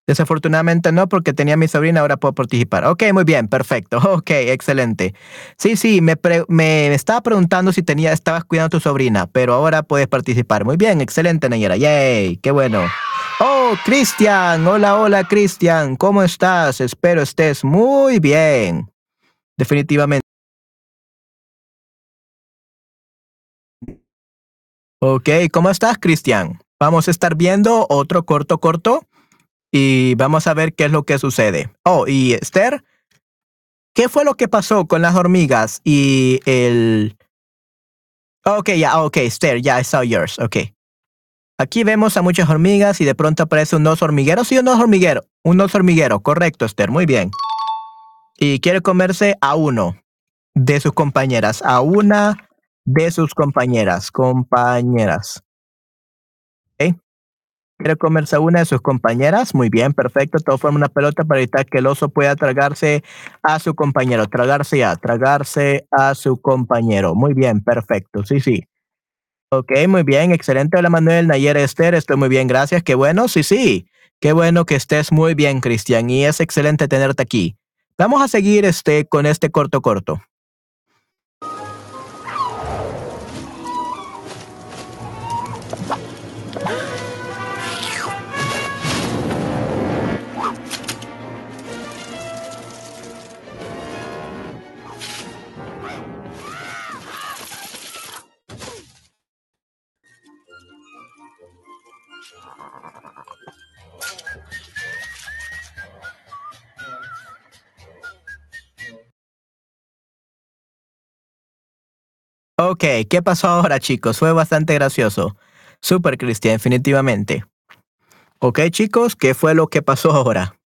Desafortunadamente no, porque tenía a mi sobrina, ahora puedo participar. Ok, muy bien, perfecto. Ok, excelente. Sí, sí, me, estaba preguntando si tenía, estabas cuidando a tu sobrina, pero ahora puedes participar. Muy bien, excelente, Nayera. Yay, qué bueno. Oh, Cristian, hola, hola, Cristian, ¿cómo estás? Espero estés muy bien. Definitivamente. Ok, ¿cómo estás, Cristian? Vamos a estar viendo otro corto corto y vamos a ver qué es lo que sucede. Oh, y Esther, ¿qué fue lo que pasó con las hormigas y el... Ok, ya, ok, Esther, ya, I saw yours, ok. Aquí vemos a muchas hormigas y de pronto aparece un oso hormiguero. Sí, un oso hormiguero. Un oso hormiguero, correcto, Esther, muy bien. Y quiere comerse a uno de sus compañeras, a una de sus compañeras, compañeras. Quiere comerse a una de sus compañeras. Muy bien, perfecto. Todo forma una pelota para evitar que el oso pueda tragarse a su compañero. Tragarse a, tragarse a su compañero. Muy bien, perfecto. Sí, sí. Ok, muy bien, excelente. Hola Manuel, Nayera Esther, estoy muy bien, gracias. Qué bueno, sí, sí. Qué bueno que estés muy bien, Cristian, y es excelente tenerte aquí. Vamos a seguir este, con este corto corto. Ok, ¿qué pasó ahora, chicos? Fue bastante gracioso. Super Cristian, definitivamente. Ok, chicos, ¿qué fue lo que pasó ahora?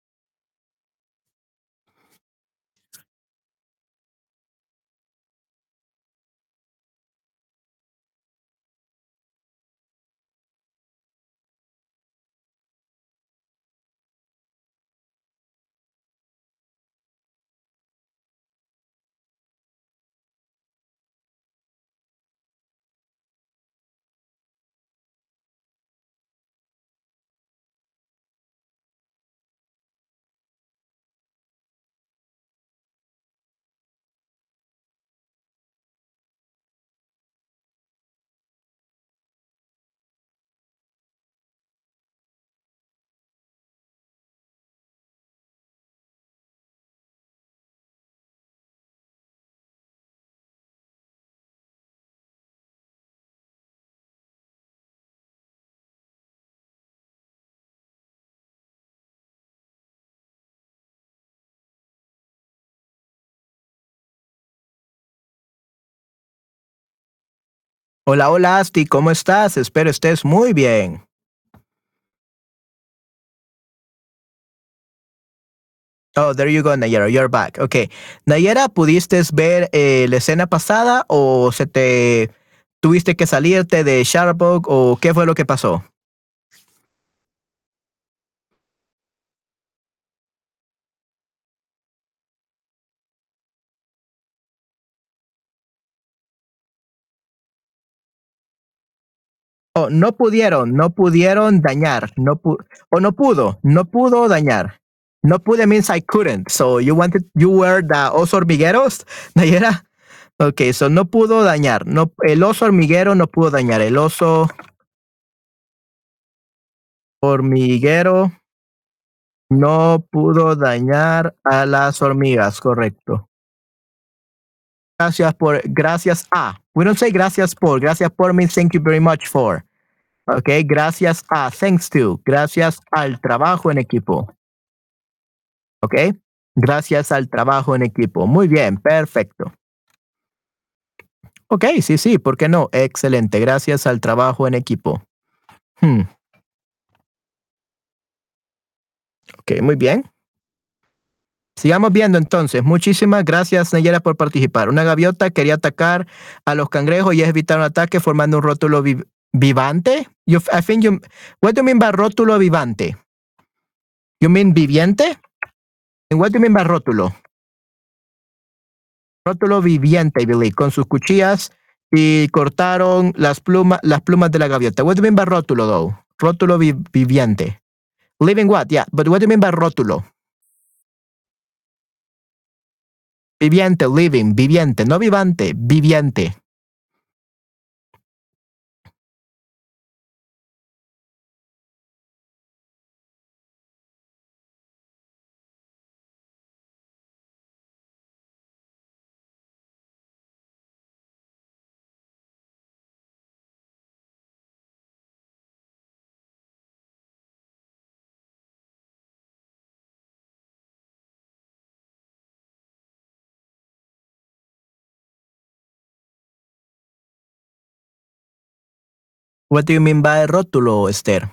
Hola, hola, Asti, ¿cómo estás? Espero estés muy bien. Oh, there you go, Nayera, you're back. Ok. Nayera, ¿pudiste ver eh, la escena pasada o se te tuviste que salirte de Sharbog o qué fue lo que pasó? Oh, no pudieron, no pudieron dañar, no pu o no pudo, no pudo dañar. No pude means I couldn't. So you wanted, you were the oso hormigueros, Nayera. Ok, so no pudo dañar. No, el oso hormiguero no pudo dañar. El oso hormiguero no pudo dañar a las hormigas, correcto. Gracias por, gracias a. We don't say gracias por, gracias por means thank you very much for. Ok, gracias a, thanks to, gracias al trabajo en equipo. Ok, gracias al trabajo en equipo. Muy bien, perfecto. Ok, sí, sí, ¿por qué no? Excelente, gracias al trabajo en equipo. Hmm. Ok, muy bien. Sigamos viendo entonces. Muchísimas gracias, Nayera, por participar. Una gaviota quería atacar a los cangrejos y evitar un ataque formando un rótulo vi vivante. You, I what do you mean by rótulo vivante? You mean viviente? And what do you mean by rótulo? Rótulo viviente, Billy, con sus cuchillas y cortaron las plumas, las plumas de la gaviota. What do you mean by rótulo, though? Rótulo vi viviente. Living what? Yeah, but what do you mean by rótulo? Viviente, living, viviente, no vivante, viviente. What do you mean by rótulo, Esther?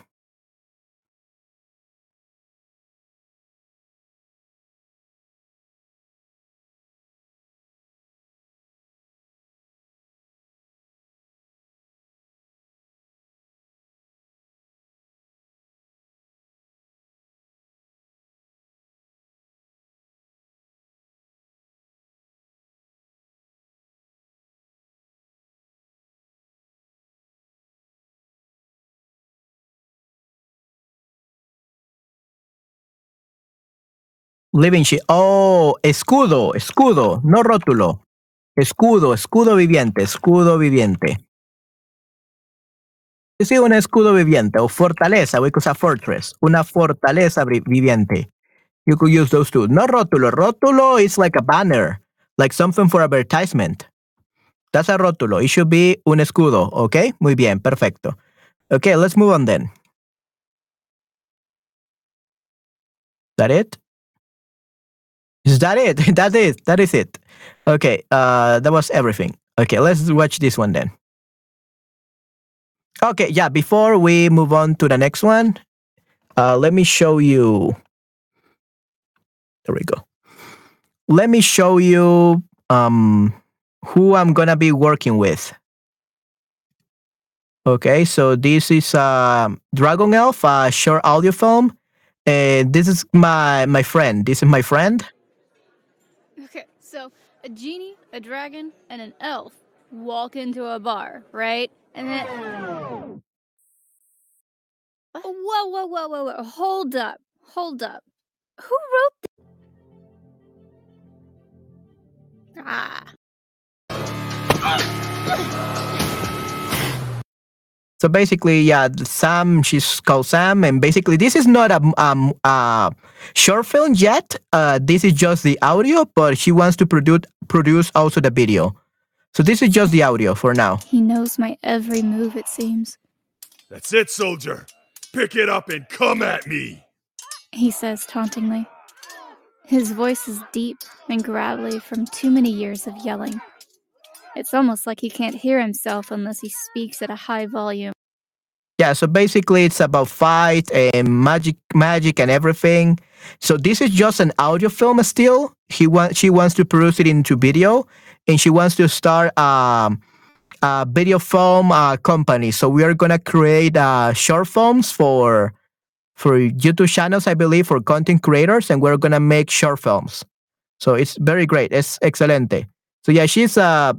Living sheet. Oh, escudo, escudo, no rótulo. Escudo, escudo viviente, escudo viviente. Sí, un escudo viviente o fortaleza, we could fortress, una fortaleza vi- viviente. You could use those two. No rótulo. Rótulo is like a banner, like something for advertisement. That's a rótulo. It should be un escudo, okay? Muy bien, perfecto. Okay, let's move on then. that it? Is that it? That is that is it. Okay, uh that was everything. Okay, let's watch this one then. Okay, yeah, before we move on to the next one, uh let me show you there we go. Let me show you um who I'm gonna be working with. Okay, so this is um Dragon Elf, a short audio film. And this is my my friend. This is my friend. A genie, a dragon, and an elf walk into a bar, right? And then. Whoa, whoa, whoa, whoa, whoa. Hold up. Hold up. Who wrote th- Ah. So basically, yeah, Sam. She's called Sam, and basically, this is not a um a short film yet. Uh, this is just the audio, but she wants to produce produce also the video. So this is just the audio for now. He knows my every move, it seems. That's it, soldier. Pick it up and come at me. He says tauntingly. His voice is deep and gravelly from too many years of yelling. It's almost like he can't hear himself unless he speaks at a high volume. Yeah. So basically, it's about fight and magic, magic, and everything. So this is just an audio film still. He wants she wants to produce it into video, and she wants to start um a video film uh, company. So we are gonna create uh, short films for for YouTube channels, I believe, for content creators, and we're gonna make short films. So it's very great. It's excelente. So yeah, she's uh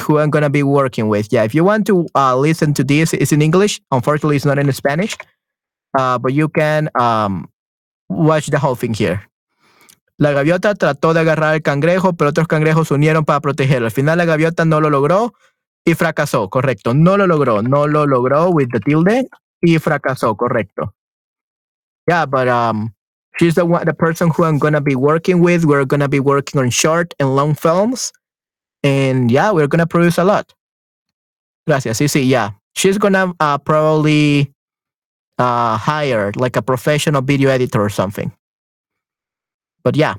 who I'm gonna be working with. Yeah, if you want to uh, listen to this, it's in English. Unfortunately, it's not in Spanish. Uh, but you can um, watch the whole thing here. La gaviota trató de agarrar al cangrejo, pero otros cangrejos se unieron para protegerlo. Al final la gaviota no lo logró y fracasó, correcto. No lo logró, no lo logró with the tilde y fracasó, correcto. Yeah, but um, she's the one, the person who I'm gonna be working with. We're gonna be working on short and long films, and yeah, we're gonna produce a lot. Gracias. Sí, sí, yeah. She's gonna uh, probably uh, hire like a professional video editor or something. But yeah,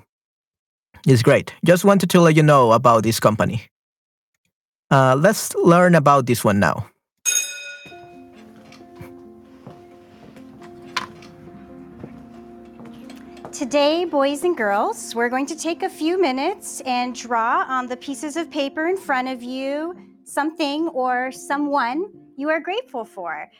it's great. Just wanted to let you know about this company. Uh, let's learn about this one now. Today, boys and girls, we're going to take a few minutes and draw on the pieces of paper in front of you something or someone you are grateful for.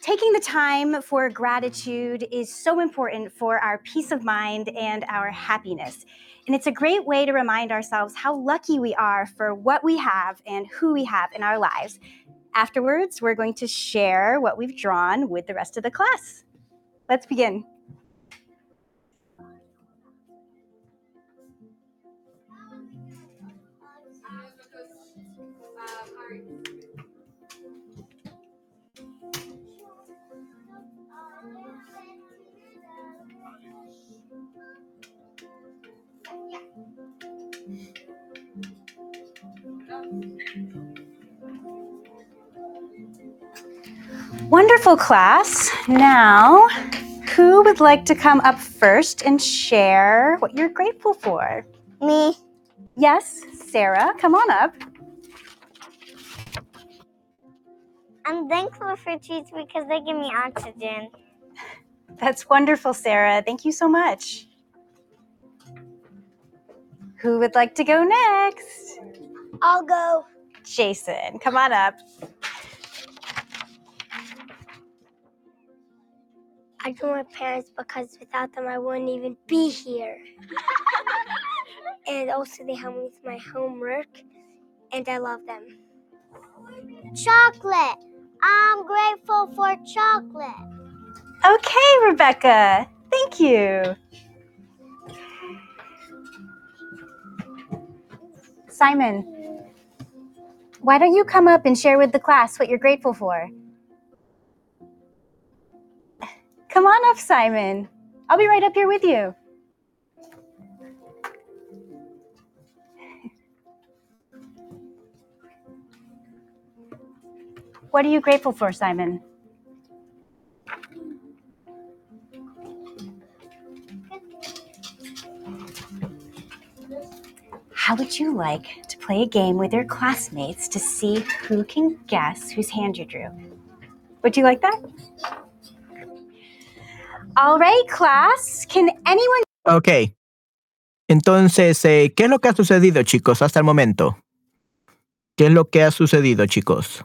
Taking the time for gratitude is so important for our peace of mind and our happiness. And it's a great way to remind ourselves how lucky we are for what we have and who we have in our lives. Afterwards, we're going to share what we've drawn with the rest of the class. Let's begin. Wonderful class. Now, who would like to come up first and share what you're grateful for? Me. Yes, Sarah, come on up. I'm thankful for trees because they give me oxygen. That's wonderful, Sarah. Thank you so much. Who would like to go next? I'll go. Jason, come on up. I do my parents because without them, I wouldn't even be here. and also, they help me with my homework, and I love them. Chocolate. I'm grateful for chocolate. Okay, Rebecca. Thank you. Simon, why don't you come up and share with the class what you're grateful for? Come on up, Simon. I'll be right up here with you. What are you grateful for, Simon? How would you like to play a game with your classmates to see who can guess whose hand you drew? Would you like that? All class. Can anyone Ok. Entonces, eh, ¿qué es lo que ha sucedido, chicos, hasta el momento? ¿Qué es lo que ha sucedido, chicos?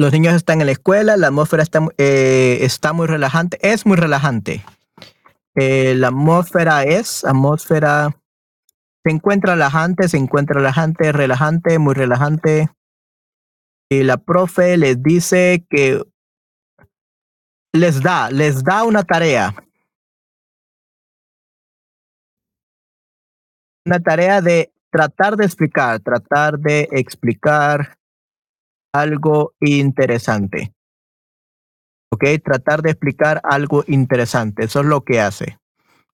Los niños están en la escuela, la atmósfera está, eh, está muy relajante, es muy relajante. Eh, la atmósfera es, atmósfera, se encuentra relajante, se encuentra relajante, relajante, muy relajante. Y la profe les dice que les da, les da una tarea. Una tarea de tratar de explicar, tratar de explicar algo interesante. ¿Ok? Tratar de explicar algo interesante. Eso es lo que hace.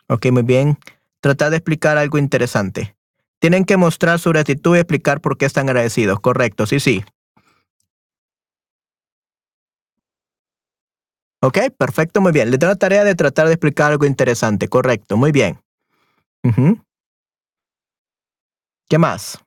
Ok, muy bien. Tratar de explicar algo interesante. Tienen que mostrar su gratitud y explicar por qué están agradecidos. Correcto, sí, sí. Ok, perfecto, muy bien. Le doy la tarea de tratar de explicar algo interesante. Correcto, muy bien. Ujú. ¿Qué más?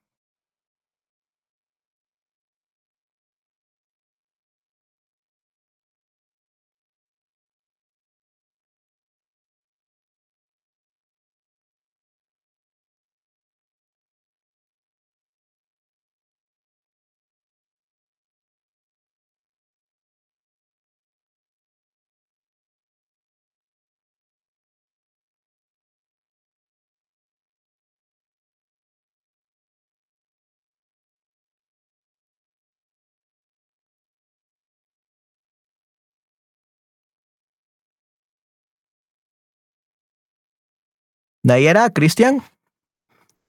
Nayera, Cristian,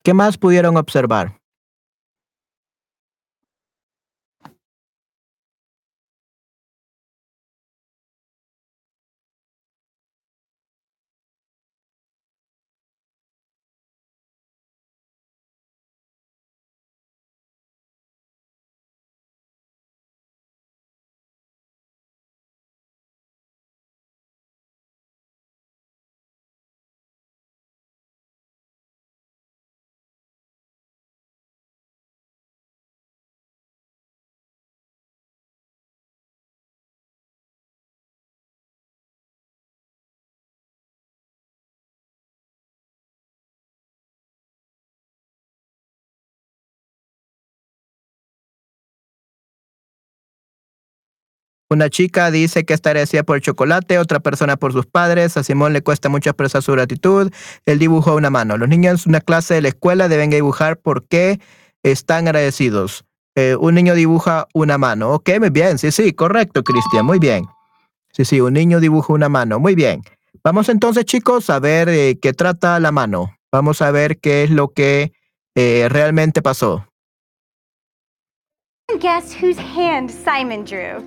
¿qué más pudieron observar? Una chica dice que está agradecida por el chocolate, otra persona por sus padres. A Simón le cuesta mucho expresar su gratitud. Él dibujó una mano. Los niños en una clase de la escuela deben dibujar por qué están agradecidos. Eh, un niño dibuja una mano. Ok, muy bien. Sí, sí, correcto, Cristian. Muy bien. Sí, sí, un niño dibuja una mano. Muy bien. Vamos entonces, chicos, a ver eh, qué trata la mano. Vamos a ver qué es lo que eh, realmente pasó. Guess whose hand Simon drew?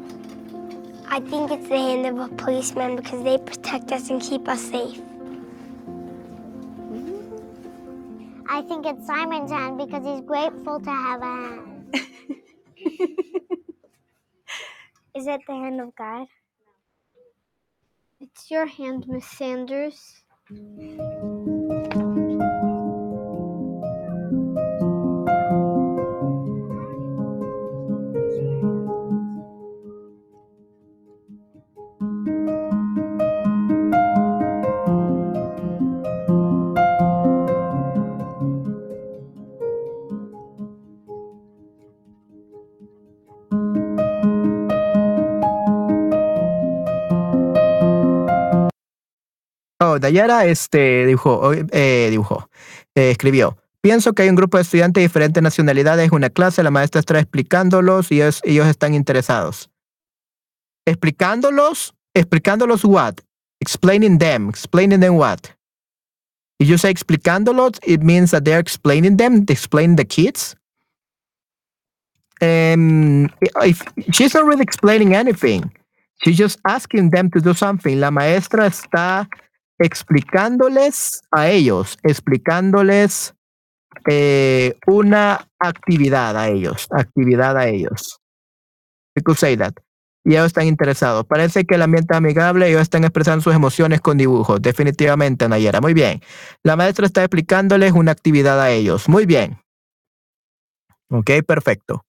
I think it's the hand of a policeman because they protect us and keep us safe. I think it's Simon's hand because he's grateful to have a hand. Is it the hand of God? It's your hand, Miss Sanders. Dayara este, dibujó, eh, dibujó eh, escribió. Pienso que hay un grupo de estudiantes de diferentes nacionalidades en una clase, la maestra está explicándolos y ellos, ellos están interesados. ¿Explicándolos? ¿Explicándolos what? Explaining them. Explaining them what? If you say explicándolos, it means that they're explaining them, explaining the kids. Um, if, she's not really explaining anything. She's just asking them to do something. La maestra está explicándoles a ellos, explicándoles eh, una actividad a ellos, actividad a ellos. Y ellos están interesados. Parece que el ambiente es amigable ellos están expresando sus emociones con dibujos. Definitivamente, Nayera. Muy bien. La maestra está explicándoles una actividad a ellos. Muy bien. Ok, perfecto.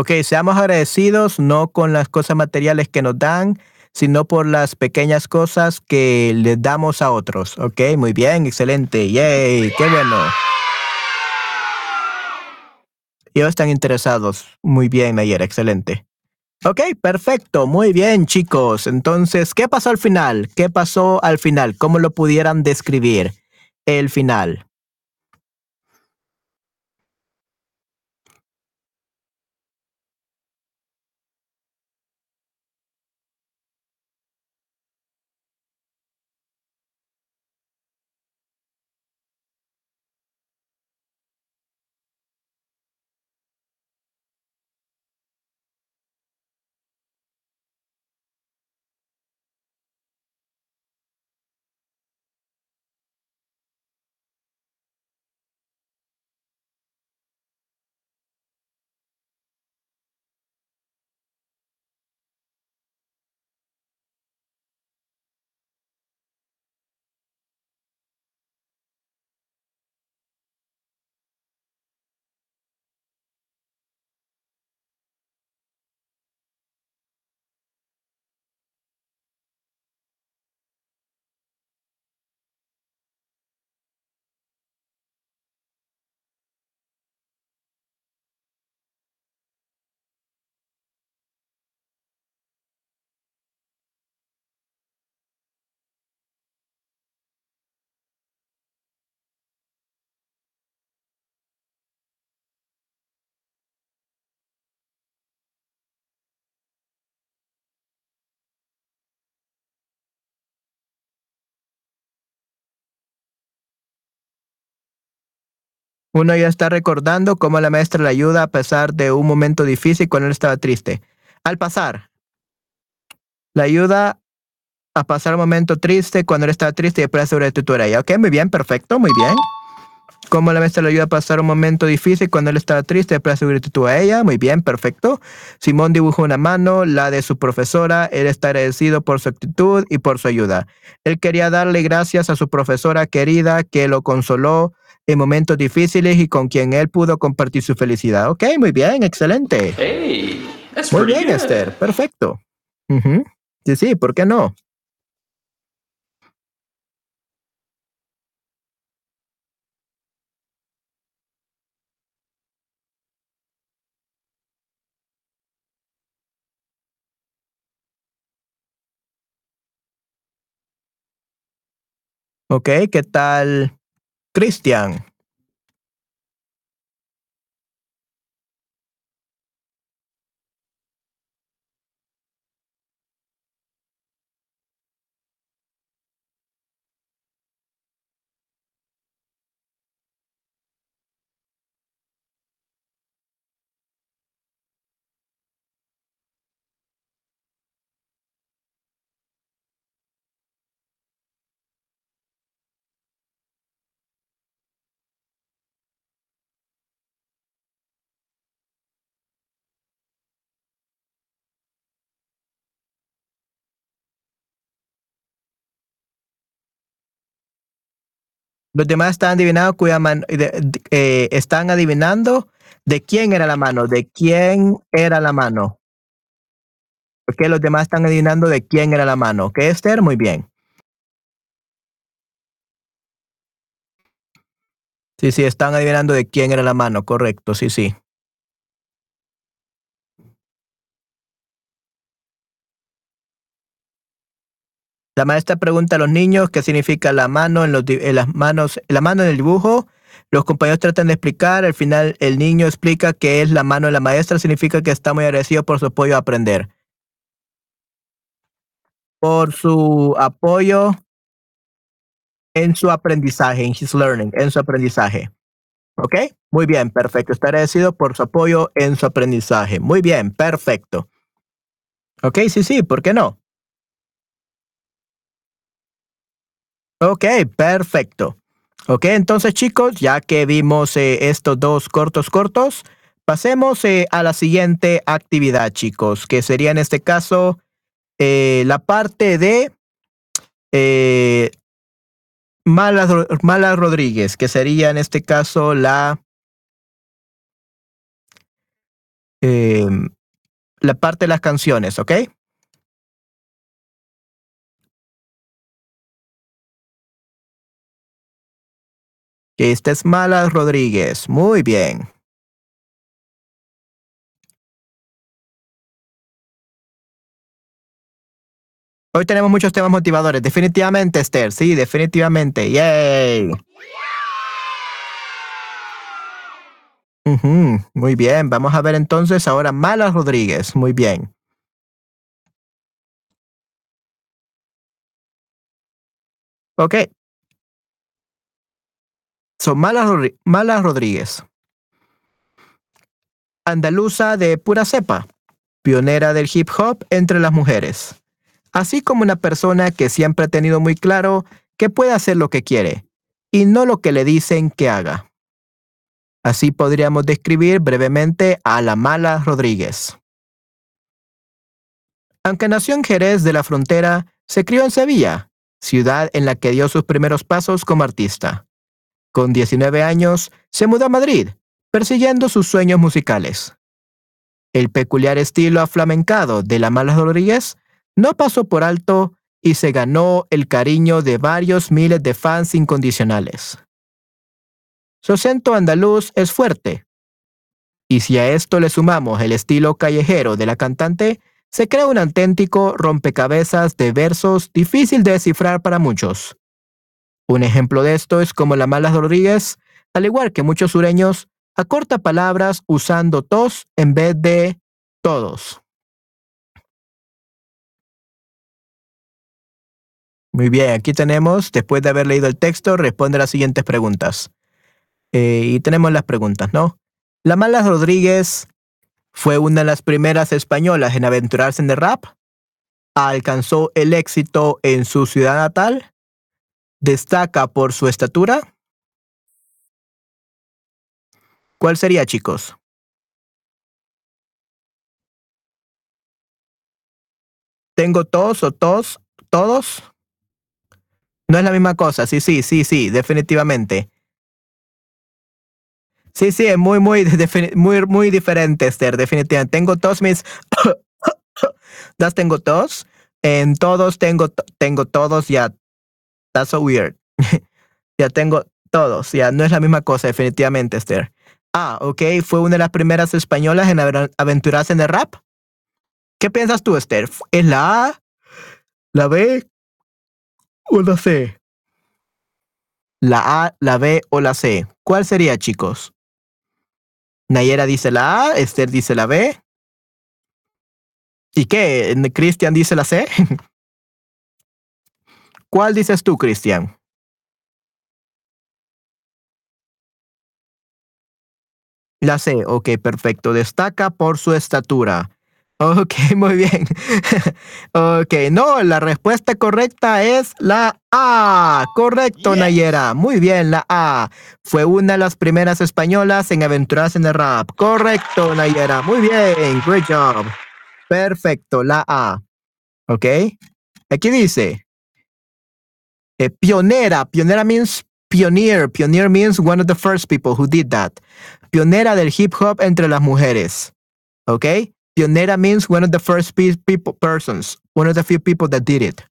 Ok, seamos agradecidos no con las cosas materiales que nos dan, sino por las pequeñas cosas que les damos a otros. Ok, muy bien, excelente. Yay, qué bueno. Ellos están interesados. Muy bien, ayer, excelente. Ok, perfecto, muy bien, chicos. Entonces, ¿qué pasó al final? ¿Qué pasó al final? ¿Cómo lo pudieran describir el final? Uno ya está recordando cómo la maestra le ayuda a pesar de un momento difícil cuando él estaba triste. Al pasar, la ayuda a pasar un momento triste cuando él estaba triste y después sobre la tutora. ella. Ok, muy bien, perfecto, muy bien. Cómo la maestra le ayuda a pasar un momento difícil cuando él estaba triste después sobre actitud a ella. Muy bien, perfecto. Simón dibujó una mano, la de su profesora. Él está agradecido por su actitud y por su ayuda. Él quería darle gracias a su profesora querida que lo consoló en momentos difíciles y con quien él pudo compartir su felicidad. Ok, muy bien, excelente. Hey, that's Muy bien, good. Esther, perfecto. Ujú. Sí, sí, ¿por qué no? Ok, ¿qué tal, Cristian? Los demás están adivinando cuya mano, eh, están adivinando de quién era la mano, de quién era la mano. Porque los demás están adivinando de quién era la mano. ¿Ok, Esther? Muy bien. Sí, sí, están adivinando de quién era la mano, correcto, sí, sí. La maestra pregunta a los niños qué significa la mano en, las manos, la mano en el dibujo. Los compañeros tratan de explicar. Al final, el niño explica que es la mano de la maestra. Significa que está muy agradecido por su apoyo a aprender. Por su apoyo en su aprendizaje, en his learning, en su aprendizaje. ¿Ok? Muy bien, perfecto. Está agradecido por su apoyo en su aprendizaje. Muy bien, perfecto. Ok, sí, sí, ¿por qué no? Ok, perfecto. Ok, entonces chicos, ya que vimos eh, estos dos cortos cortos, pasemos eh, a la siguiente actividad, chicos, que sería en este caso eh, la parte de Mala, Ro- Mala Rodríguez, que sería en este caso la, eh, la parte de las canciones, ¿ok? Esta es Mala Rodríguez. Muy bien. Hoy tenemos muchos temas motivadores. Definitivamente, Esther. Sí, definitivamente. Yay. Ujú, Muy bien. Vamos a ver entonces ahora Mala Rodríguez. Muy bien. Ok. Son Mala, Rodri- Mala Rodríguez. Andaluza de pura cepa. Pionera del hip hop entre las mujeres. Así como una persona que siempre ha tenido muy claro que puede hacer lo que quiere y no lo que le dicen que haga. Así podríamos describir brevemente a la mala Rodríguez. Aunque nació en Jerez de la Frontera, se crió en Sevilla, ciudad en la que dio sus primeros pasos como artista. Con 19 años, se mudó a Madrid, persiguiendo sus sueños musicales. El peculiar estilo aflamencado de la mala Rodríguez no pasó por alto y se ganó el cariño de varios miles de fans incondicionales. Su acento andaluz es fuerte. Y si a esto le sumamos el estilo callejero de la cantante, se crea un auténtico rompecabezas de versos difícil de descifrar para muchos. Un ejemplo de esto es como la Mala Rodríguez, al igual que muchos sureños, acorta palabras usando tos en vez de todos. Muy bien, aquí tenemos, después de haber leído el texto, responde las siguientes preguntas. Eh, y tenemos las preguntas, ¿no? La Mala Rodríguez fue una de las primeras españolas en aventurarse en el rap. Alcanzó el éxito en su ciudad natal. Destaca por su estatura. ¿Cuál sería, chicos? ¿Tengo tos o tos? ¿Todos? No es la misma cosa. Sí, sí, sí, sí, definitivamente. Sí, sí, es muy, muy, muy, muy diferente, Esther, definitivamente. Tengo tos, mis... das tengo tos. En todos tengo, tengo todos, ya. That's so weird. ya tengo todos, ya. No es la misma cosa, definitivamente, Esther. Ah, ok. Fue una de las primeras españolas en aventurarse en el rap. ¿Qué piensas tú, Esther? ¿Es la A, la B o la C? La A, la B o la C. ¿Cuál sería, chicos? Nayera dice la A, Esther dice la B. ¿Y qué? ¿Cristian dice la C? ¿Cuál dices tú, Cristian? La C, ok, perfecto. Destaca por su estatura. Ok, muy bien. ok, no, la respuesta correcta es la A. Correcto, Nayera. Muy bien, la A. Fue una de las primeras españolas en aventurarse en el rap. Correcto, Nayera. Muy bien, great job. Perfecto, la A. Ok. Aquí dice. Eh, pionera. Pionera means pioneer. Pioneer means one of the first people who did that. Pionera del hip hop entre las mujeres. Ok. Pionera means one of the first people, persons, one of the few people that did it.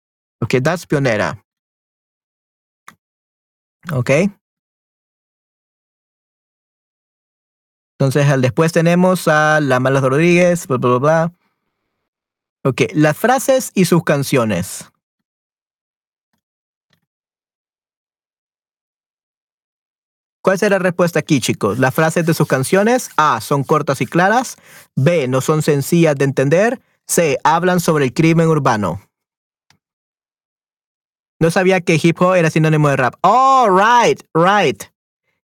Okay, that's pionera. Okay. Entonces, después tenemos a La Malas Rodríguez, bla, bla, bla. Ok, las frases y sus canciones. ¿Cuál será la respuesta aquí, chicos? Las frases de sus canciones, A, son cortas y claras, B, no son sencillas de entender, C, hablan sobre el crimen urbano. No sabía que hip hop era sinónimo de rap. Oh, right, right.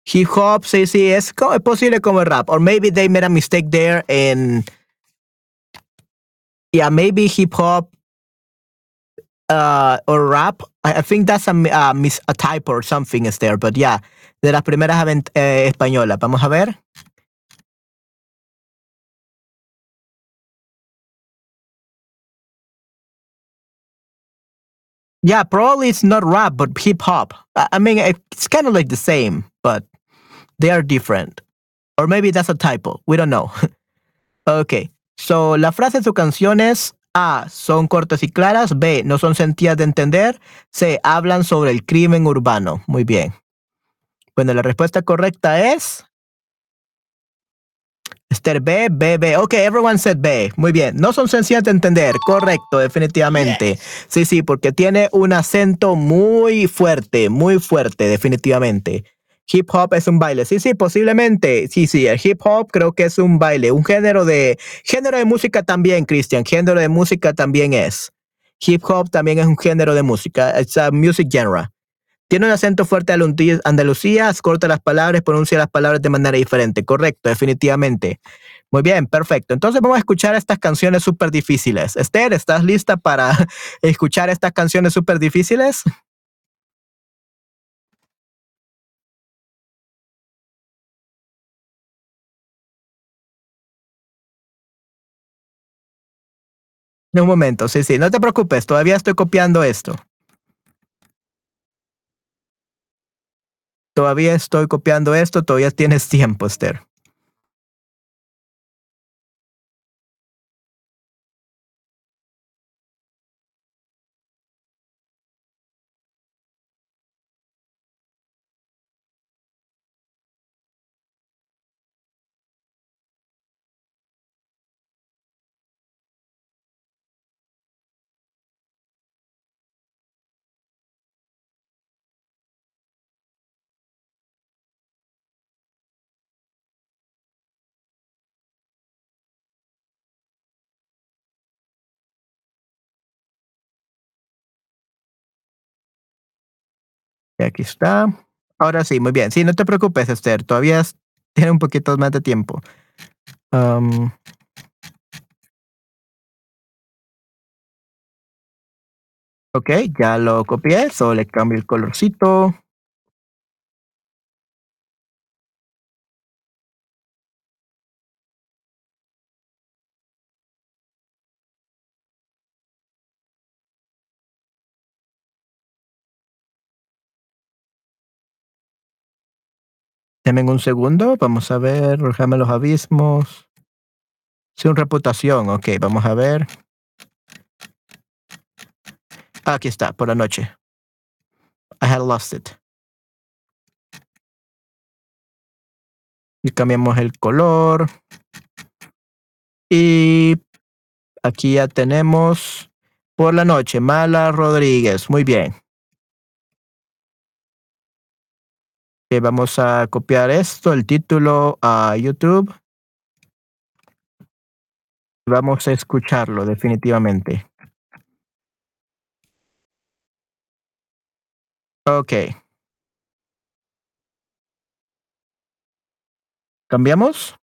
Hip hop, sí, sí, es, es posible como rap. Or maybe they made a mistake there and yeah, maybe hip hop uh, or rap. I, think that's a, uh, a type or something is there, but yeah, de las primeras eh, españolas. Vamos a ver. Yeah, probably it's not rap, but hip hop. I mean, it's kind of like the same, but they are different. Or maybe that's a typo. We don't know. okay. So, la frase de su canción es A. Son cortas y claras. B. No son sentidas de entender. C. Hablan sobre el crimen urbano. Muy bien. Bueno, la respuesta correcta es. Esther B, B, B. Ok, everyone said B. Muy bien. No son sencillas de entender. Correcto, definitivamente. Sí, sí, porque tiene un acento muy fuerte, muy fuerte, definitivamente. Hip hop es un baile. Sí, sí, posiblemente. Sí, sí, el hip hop creo que es un baile. Un género de. Género de música también, Christian. Género de música también es. Hip hop también es un género de música. It's a music genre. Tiene un acento fuerte de Andalucía, corta las palabras, pronuncia las palabras de manera diferente. Correcto, definitivamente. Muy bien, perfecto. Entonces vamos a escuchar estas canciones súper difíciles. Esther, ¿estás lista para escuchar estas canciones súper difíciles? Un momento, sí, sí, no te preocupes, todavía estoy copiando esto. Todavía estoy copiando esto, todavía tienes tiempo, Esther. Aquí está. Ahora sí, muy bien. Sí, no te preocupes, Esther. Todavía tiene un poquito más de tiempo. Am, ok, ya lo copié. Solo le cambio el colorcito. Denme un segundo. Vamos a ver. Los abismos. Sí, un reputación. Ok, vamos a ver. Aquí está, por la noche. I had lost it. Y cambiamos el color. Y aquí ya tenemos por la noche, Mala Rodríguez. Muy bien. Vamos a copiar esto, el título a YouTube. Vamos a escucharlo definitivamente. Ok. ¿Cambiamos?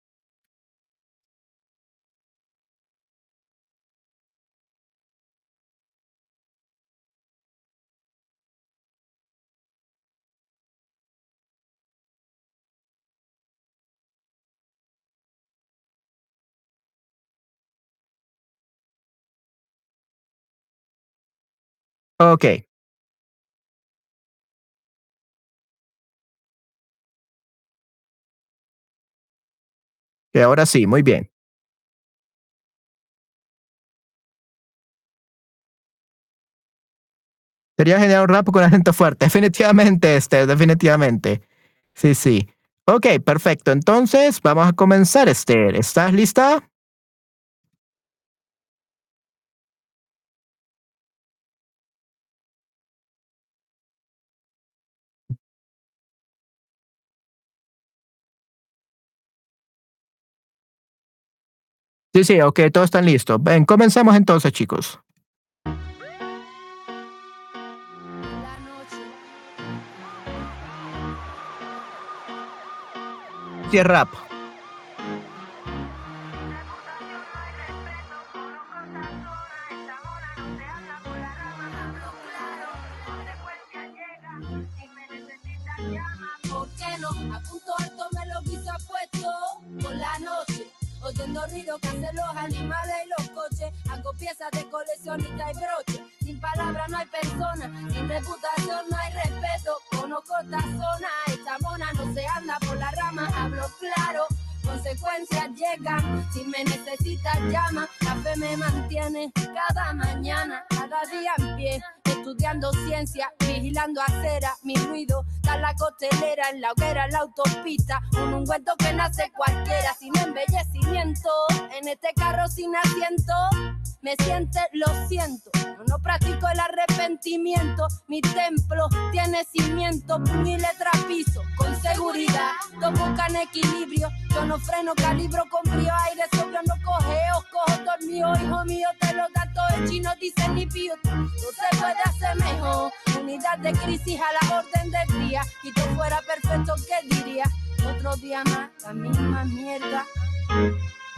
Ok. Y ahora sí, muy bien. Sería genial un rap con acento fuerte. Definitivamente, Esther, definitivamente. Sí, sí. Ok, perfecto. Entonces, vamos a comenzar, Esther. ¿Estás lista? Sí, sí, ok, todos están listos. Ven, comencemos entonces, chicos. Rap. Oyendo ruido que hacen los animales y los coches. Hago piezas de coleccionista y broche. Sin palabras no hay persona, sin reputación no hay respeto. Conozco esta zona, esta mona no se anda por la rama, hablo claro. Consecuencias llegan, si me necesitas llama, la fe me mantiene cada mañana, cada día en pie, estudiando ciencia, vigilando acera, mi ruido, da la costelera, en la hoguera, en la autopista, un ungüento que nace cualquiera, sin embellecimiento, en este carro sin asiento, me siente, lo siento, no, no practico el arrepentimiento, mi templo tiene cimiento, y letra piso, con seguridad, todos buscan equilibrio, yo no freno, calibro con frío, aire sobrio, no cogeo, cojo dormido, hijo mío, te lo da todo el chino, dice ni pío, no se puede hacer mejor, unidad de crisis a la orden del día, y todo fuera perfecto, ¿qué diría? Otro día más, la misma mierda.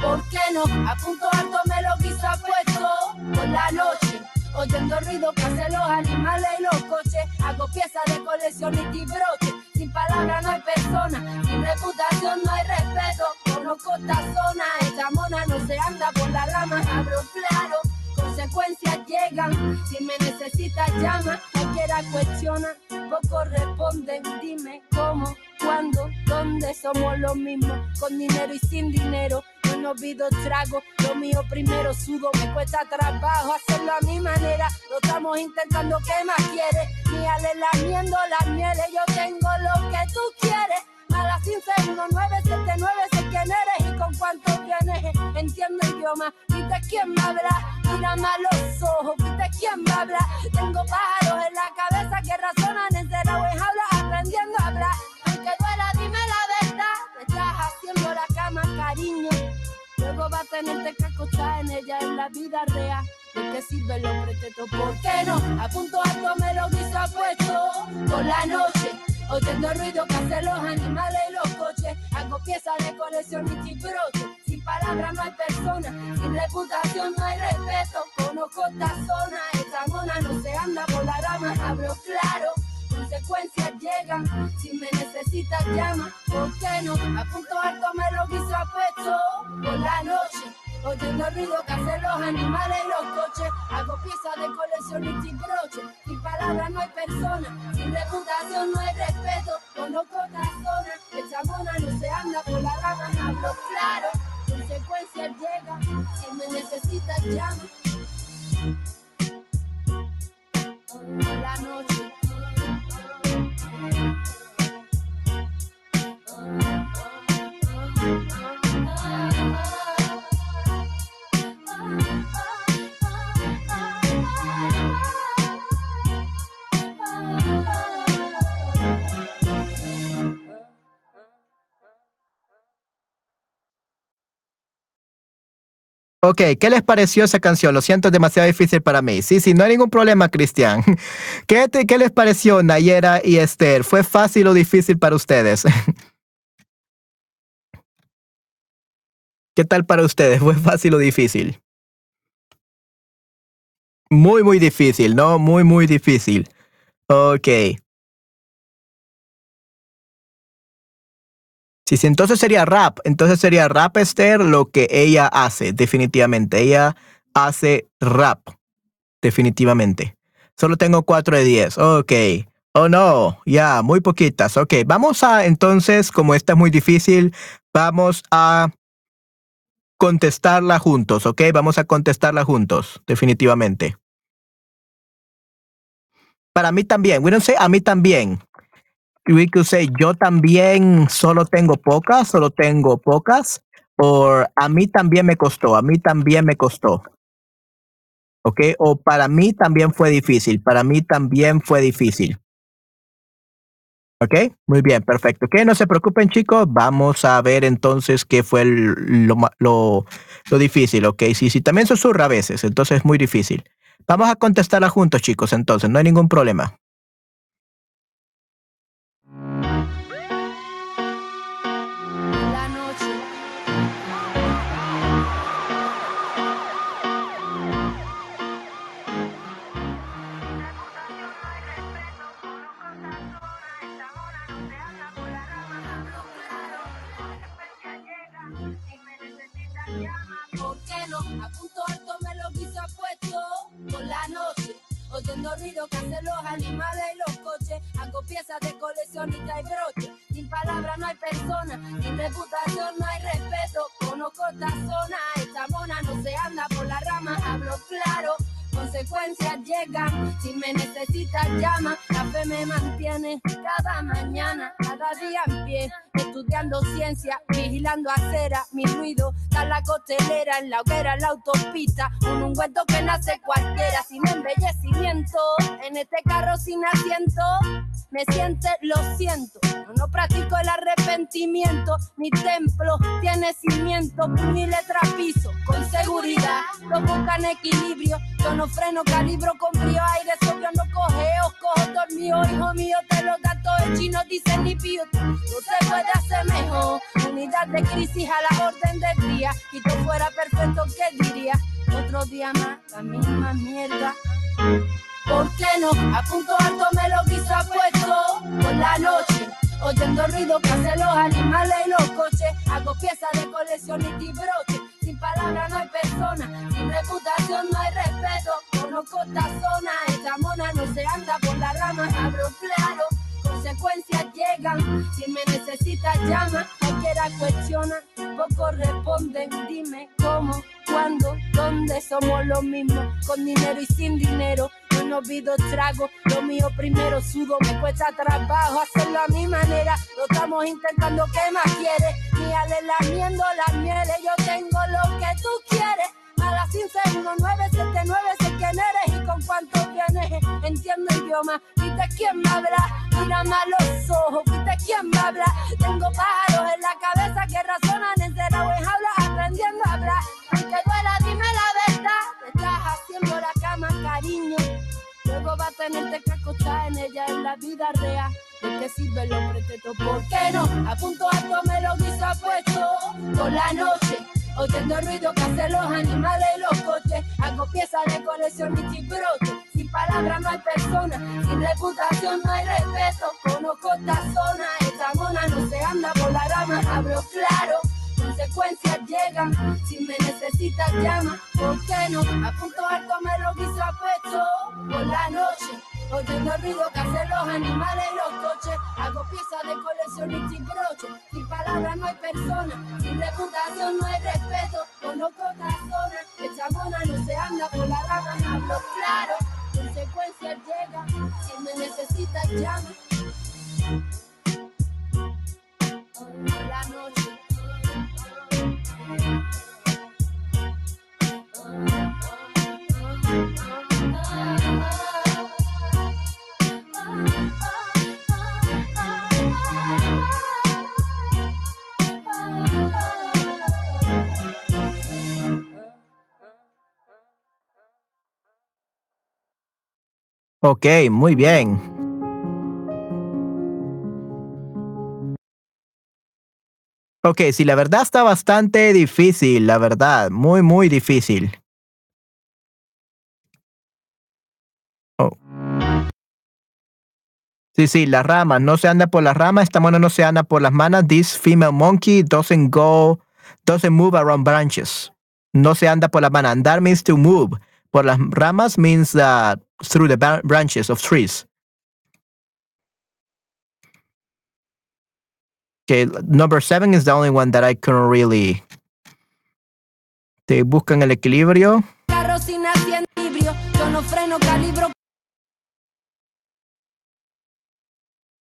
¿Por qué no? A punto alto me lo quiso puesto por la noche. Oyendo ruido que hacen los animales y los coches. Hago piezas de coleccionista y broche. Sin palabras no hay persona, sin reputación no hay respeto. Conozco esta zona, esta mona no se anda por la rama, abro claro. Consecuencias llegan, si me necesitas llama, cualquiera cuestiona, pocos responden, dime cómo, cuándo, dónde. Somos los mismos, con dinero y sin dinero, yo no pido trago, lo mío primero. Sudo, me cuesta trabajo hacerlo a mi manera, lo estamos intentando, ¿qué más quieres? Míale lamiendo las mieles, yo tengo lo que tú quieres. A las 151979 sé quién eres y con cuánto vienes. Entiendo idioma, viste quién me habla. Mírame a los ojos, viste quién me habla. Tengo pájaros en la cabeza que razonan encerrado en jaula aprendiendo a hablar. Aunque duela, dime la verdad. Te estás haciendo la cama, cariño. Luego va a tenerte que acostar en ella en la vida real. ¿De qué sirve el hombre teto? ¿Por qué no? A punto alto me lo quiso puesto por la noche. Oyendo el ruido que hacen los animales y los coches. Hago piezas de colección y broche. Sin palabras no hay persona, sin reputación no hay respeto. Conozco esta zona, esta mona no se anda por la rama, hablo claro consecuencias llegan. Si me necesitas, llama. ¿Por qué no? A punto alto me lo quiso puesto por la noche. Oyendo el ruido que hacen los animales y los coches. Hago piezas de colección y broche. Sin palabras no hay persona. Sin reputación no hay respeto. Conozco otra zona. Esa mona no se anda por la rama. Hablo claro. Consecuencias llegan. Si me necesitas, llama. Por la noche. Ok, ¿qué les pareció esa canción? Lo siento, es demasiado difícil para mí. Sí, sí, no hay ningún problema, Cristian. ¿Qué, ¿Qué les pareció, Nayera y Esther? ¿Fue fácil o difícil para ustedes? ¿Qué tal para ustedes? ¿Fue fácil o difícil? Muy, muy difícil, ¿no? Muy, muy difícil. Ok. Sí, sí, entonces sería rap. Entonces sería rap Esther lo que ella hace, definitivamente. Ella hace rap, definitivamente. Solo tengo 4 de 10. Ok. Oh no, ya, muy poquitas. Ok, vamos a entonces, como esta es muy difícil, vamos a contestarla juntos, ¿ok? Vamos a contestarla juntos, definitivamente. Para mí también, say a mí también we could say yo también solo tengo pocas, solo tengo pocas, o a mí también me costó, a mí también me costó. ¿Ok? O para mí también fue difícil, para mí también fue difícil. ¿Ok? Muy bien, perfecto. Ok, no se preocupen chicos, vamos a ver entonces qué fue lo, lo, lo, difícil, ¿ok? Sí, sí, también susurra a veces, entonces es muy difícil. Vamos a contestarla juntos chicos, entonces, no hay ningún problema. Oyendo ruido que hacen los animales y los coches. Hago piezas de coleccionista y broche. Sin palabras no hay persona, sin reputación no hay respeto. Conozco esta zona, esta mona no se anda por la rama. Hablo claro, consecuencias llegan. Si me necesitas, llama. La fe me mantiene cada mañana, cada día en pie. Estudiando ciencia, vigilando acera, mi ruido. Da la costelera, en la hoguera, en la autopista. Un ungüento que nace cualquiera, sin embellecimiento. En este carro sin asiento, me siente, lo siento. Yo no practico el arrepentimiento. Mi templo tiene cimiento, mi letra piso, con seguridad. Lo buscan equilibrio. Yo no freno, calibro con frío, aire sobrio, no cogeo, cojo dormido, hijo mío, te lo dato el chino dicen ni pío, no se puede hacer mejor, unidad de crisis a la orden del día, y tú fuera perfecto, ¿qué diría? Otro día más, la misma mierda. ¿Por qué no? A punto alto me lo quiso puesto por la noche. Oyendo ruido que hacen los animales y los coches. Hago piezas de colección y broche. Sin palabras no hay persona, sin reputación no hay respeto. Conozco esta zona, esta mona no se anda por la rama, abro claro. Consecuencias llegan, si me necesitas llama, cualquiera cuestiona, poco responden, dime cómo, cuándo, dónde. Somos los mismos, con dinero y sin dinero, no olvido trago, lo mío primero. Sudo, me cuesta trabajo hacerlo a mi manera, lo estamos intentando, ¿qué más quieres? Míale lamiendo las mieles, yo tengo lo que tú quieres, a la 1979 sé quién eres y con cuánto vienes, entiendo idioma, viste quién me habla, mírame a los ojos, viste quién me habla, tengo pájaros en la cabeza que razonan encerrado en jaula, aprendiendo a hablar, aunque duela, dime la verdad, estás haciendo la cama, cariño, Luego va a tenerte que acostar en ella en la vida real. ¿De qué sirve el hombre teto? ¿Por qué no? A punto alto me lo guiso puesto por la noche. Oyendo el ruido que hacen los animales y los coches. Hago piezas de colección y chibrote. Sin palabras no hay persona, sin reputación no hay respeto. Conozco esta zona, esta mona no se anda por la rama, hablo claro consecuencias llegan. Si me necesitas, llama. ¿Por qué no? A punto alto me lo guiso a pecho por la noche. Oyendo el ruido que hacen los animales y los coches. Hago piezas de colección y sin broche. Sin palabras no hay persona. Sin reputación no hay respeto. Conozco otra zona. Esta mona no se anda por la rama. Hablo claro. Consecuencias llegan. Si me necesitas, llama. La noche. Ok, muy bien. Ok, sí, la verdad está bastante difícil, la verdad, muy, muy difícil. Oh. Sí, sí, las ramas, no se anda por las ramas, esta mona no se anda por las manos. This female monkey doesn't go, doesn't move around branches. No se anda por las manos. Andar means to move. Por las ramas means that through the branches of trees. Okay, number seven is the only one that I couldn't really. Te buscan el equilibrio. Carro sin equilibrio, yo no freno, calibro.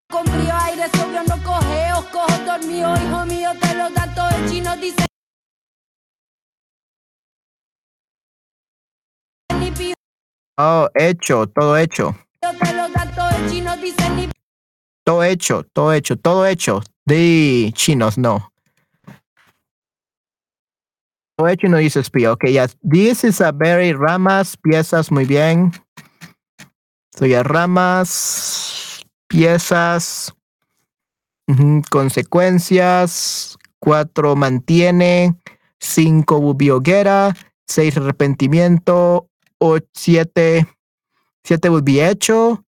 Con frío, aire sobrio, no cogeo, cojo dormido, hijo mío, te lo da todo el chino, dice. Oh, hecho, todo hecho. todo hecho, todo hecho, todo hecho. De chinos, no. Todo hecho no dice espía. Ok, yes. This is a very ramas, piezas, muy bien. So, ya ramas, piezas, consecuencias. Cuatro mantiene. Cinco bubioguera. Seis arrepentimiento. O, siete. Siete would be hecho.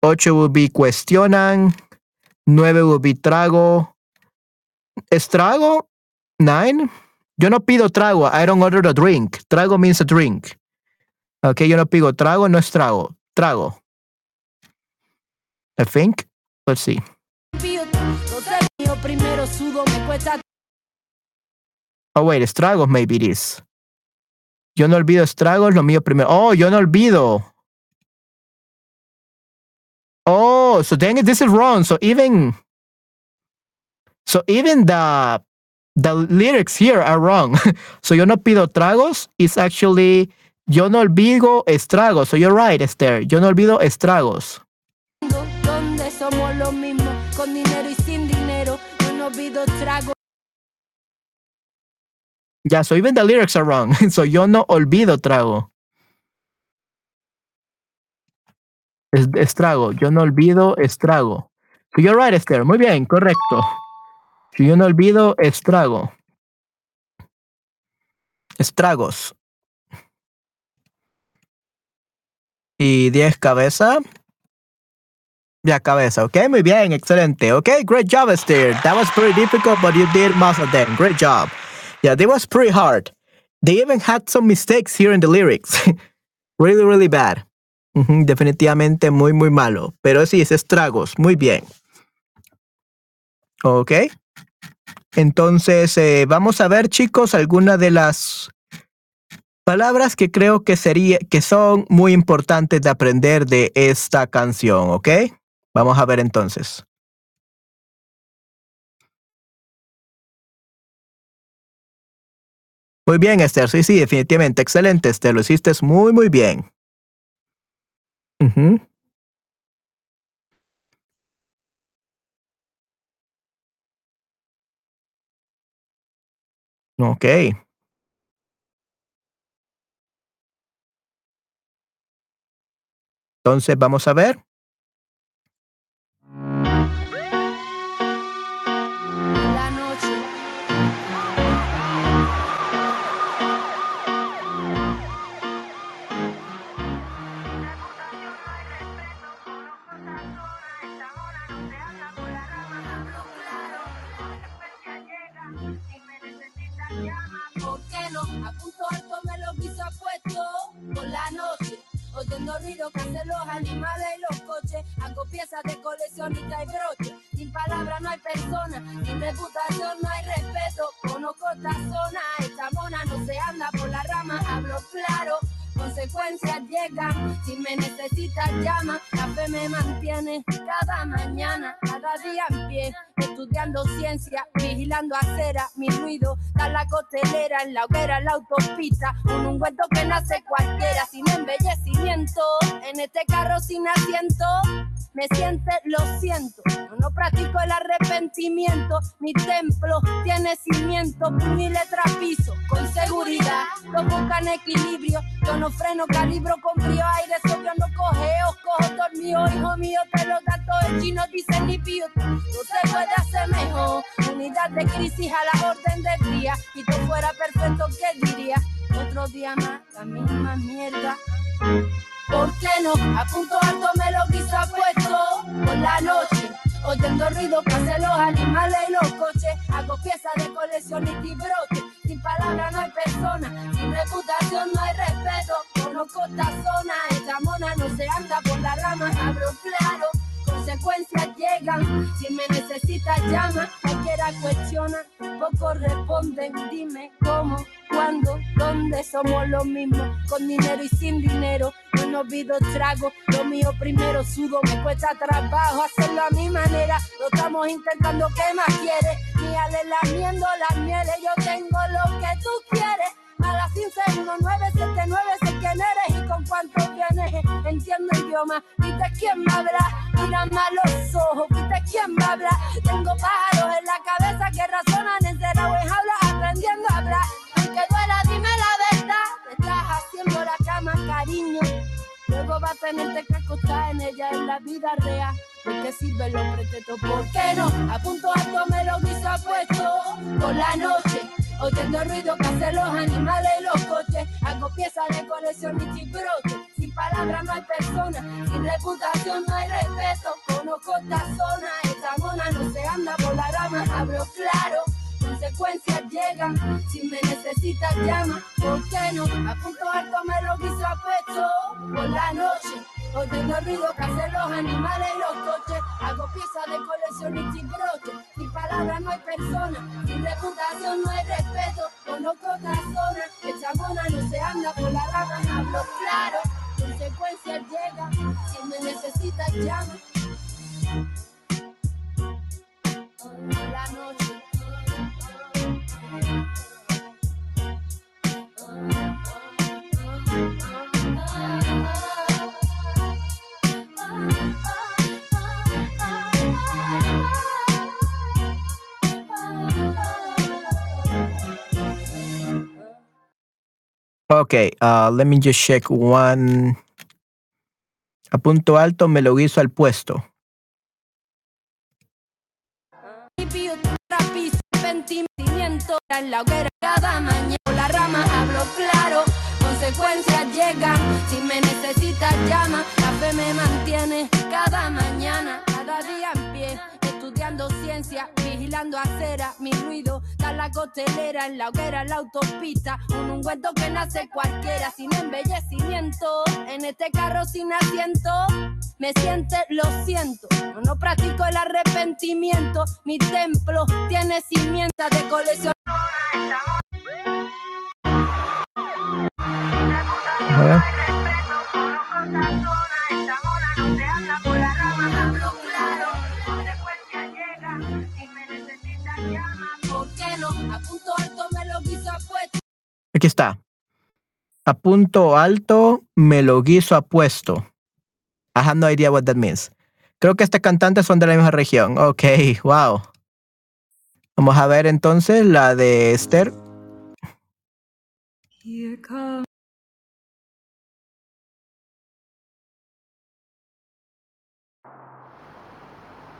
Ocho would be cuestionan. Nueve would be trago. ¿Estrago? Nine. Yo no pido trago. I don't order a drink. Trago means a drink. Ok, yo no pido trago, no es trago. Trago. I think. Let's see. Oh, wait, estragos maybe it is. Yo no olvido estragos, lo mío primero. Oh, yo no olvido. Oh, so dang it, this is wrong. So even so even the the lyrics here are wrong. so yo no pido tragos is actually yo no olvido estragos. So you're right, Esther. Yo no olvido estragos. somos con dinero y sin dinero, yo no olvido trago. Yeah, so even the lyrics are wrong. so yo no olvido trago. Es, estrago. Yo no olvido estrago. So you're right, Esther. Muy bien, correcto. Yo no olvido estrago. Estragos. Y 10 cabeza. Ya cabeza, ok, muy bien, excelente. Ok, great job, Esther. That was pretty difficult, but you did most of them. Great job. Yeah, that was pretty hard. They even had some mistakes here in the lyrics. really, really bad. Definitivamente muy, muy malo. Pero sí, es estragos. Muy bien. Ok. Entonces, eh, vamos a ver, chicos, algunas de las palabras que creo que sería, que son muy importantes de aprender de esta canción, ¿ok? Vamos a ver entonces. Muy bien, Esther. Sí, sí, definitivamente. Excelente, Esther. Lo hiciste muy, muy bien. Ok. Entonces, vamos a ver. Que hacen los animales y los coches. Hago piezas de coleccionista y broche. Sin palabras no hay persona, sin reputación no hay respeto. Conozco esta zona, esta mona no se anda por la rama, hablo claro. Consecuencias llegan, si me necesitas llama, la fe me mantiene cada mañana, estudiando ciencia, vigilando acera, mi ruido, da la costelera, en la hoguera, en la autopista, un ungüento que nace cualquiera, sin embellecimiento, en este carro sin asiento, me siente, lo siento, yo no practico el arrepentimiento, mi templo tiene cimiento, mi letra piso, con seguridad, lo buscan equilibrio, yo no freno, calibro con frío, aire sobrio, no cogeo, cojo dormido, hijo mío, te lo da todo el chino, dice ni pío, no se puede hacer mejor, unidad de crisis a la orden del día, y tú fuera perfecto, ¿qué diría? Otro día más, la misma mierda. ¿Por qué no? A punto alto me lo quiso puesto por la noche. Oyendo ruido que los animales y los coches. Hago piezas de coleccionista y broche. Sin palabras no hay persona, sin reputación no hay respeto. Conozco esta zona, esta mona no se anda por la rama, abro claro. Consecuencias llegan, si me necesitas llama, cualquiera cuestiona, pocos responden, dime cómo, cuándo, dónde. Somos los mismos, con dinero y sin dinero, no me olvido trago, lo mío primero. Sudo, me cuesta trabajo hacerlo a mi manera, lo estamos intentando, ¿qué más quieres? Míale lamiendo las mieles, yo tengo lo que tú quieres. A las 151979 sé quién eres y con cuánto vienes. Entiendo idioma, viste quién me habla. Mírame a los ojos, viste quién me habla. Tengo pájaros en la cabeza que razonan encerrado en jaula, aprendiendo a hablar. Aunque duela, dime la verdad. Te estás haciendo la cama, cariño. Luego va a tenerte que acostar en ella en la vida real. ¿De qué sirve el hombre teto? ¿Por qué no? A punto alto me lo quiso puesto por la noche. Oyendo ruido que hacen los animales y los coches. Hago piezas de colección y broche. Sin palabras no hay persona, sin reputación no hay respeto. Conozco esta zona, esta mona no se anda por la rama, hablo claro. Consecuencias llegan, si me necesitas llama, ¿por qué no? A punto alto me lo quiso puesto por la noche. Oyendo el ruido que hacen los animales y los coches. Hago piezas de colección y broche. Sin palabras no hay persona, sin reputación no hay respeto. Conozco otra zona, esta mona no se anda por la rama, hablo claro. Consecuencias llegan, si me necesitas llama. La noche. Okay, uh, let me just check one. A punto alto me lo hizo al puesto. La hoguera cada mañana la rama hablo claro consecuencias llegan si me necesitas llama la fe me mantiene cada mañana cada día en pie estudiando ciencia vigilando acera mi ruido da la costelera en la hoguera en la autopista un ungüento que nace cualquiera sin embellecimiento en este carro sin asiento me siente, lo siento. Yo no practico el arrepentimiento. Mi templo tiene cimiento de colección. Aquí está. A punto alto me lo guiso apuesto. I have no idea what that means. Creo que estas cantantes son de la misma región. Ok, wow. Vamos a ver entonces la de Esther.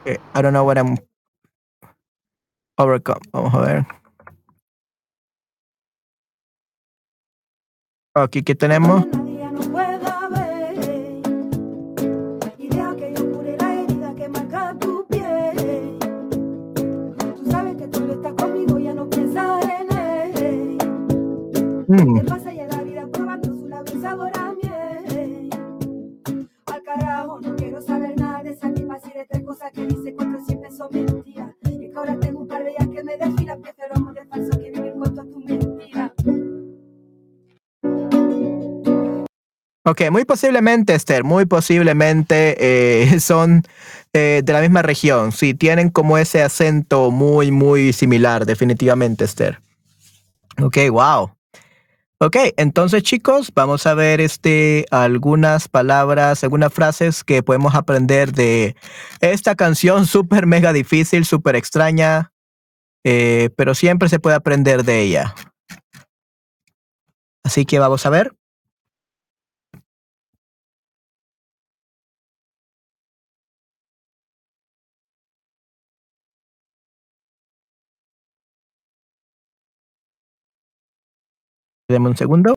Okay, I don't know what I'm overcome. Vamos a ver. Aquí que tenemos. Nadie no quiero saber nada de esa tipa así de tres cosas que dice cuatro siempre son mentiras. Y que ahora tengo Ok, muy posiblemente, Esther, muy posiblemente eh, son eh, de la misma región. Sí, tienen como ese acento muy, muy similar, definitivamente, Esther. Ok, wow. Ok, entonces chicos, vamos a ver este, algunas palabras, algunas frases que podemos aprender de esta canción súper mega difícil, súper extraña, eh, pero siempre se puede aprender de ella. Así que vamos a ver. Deme un segundo.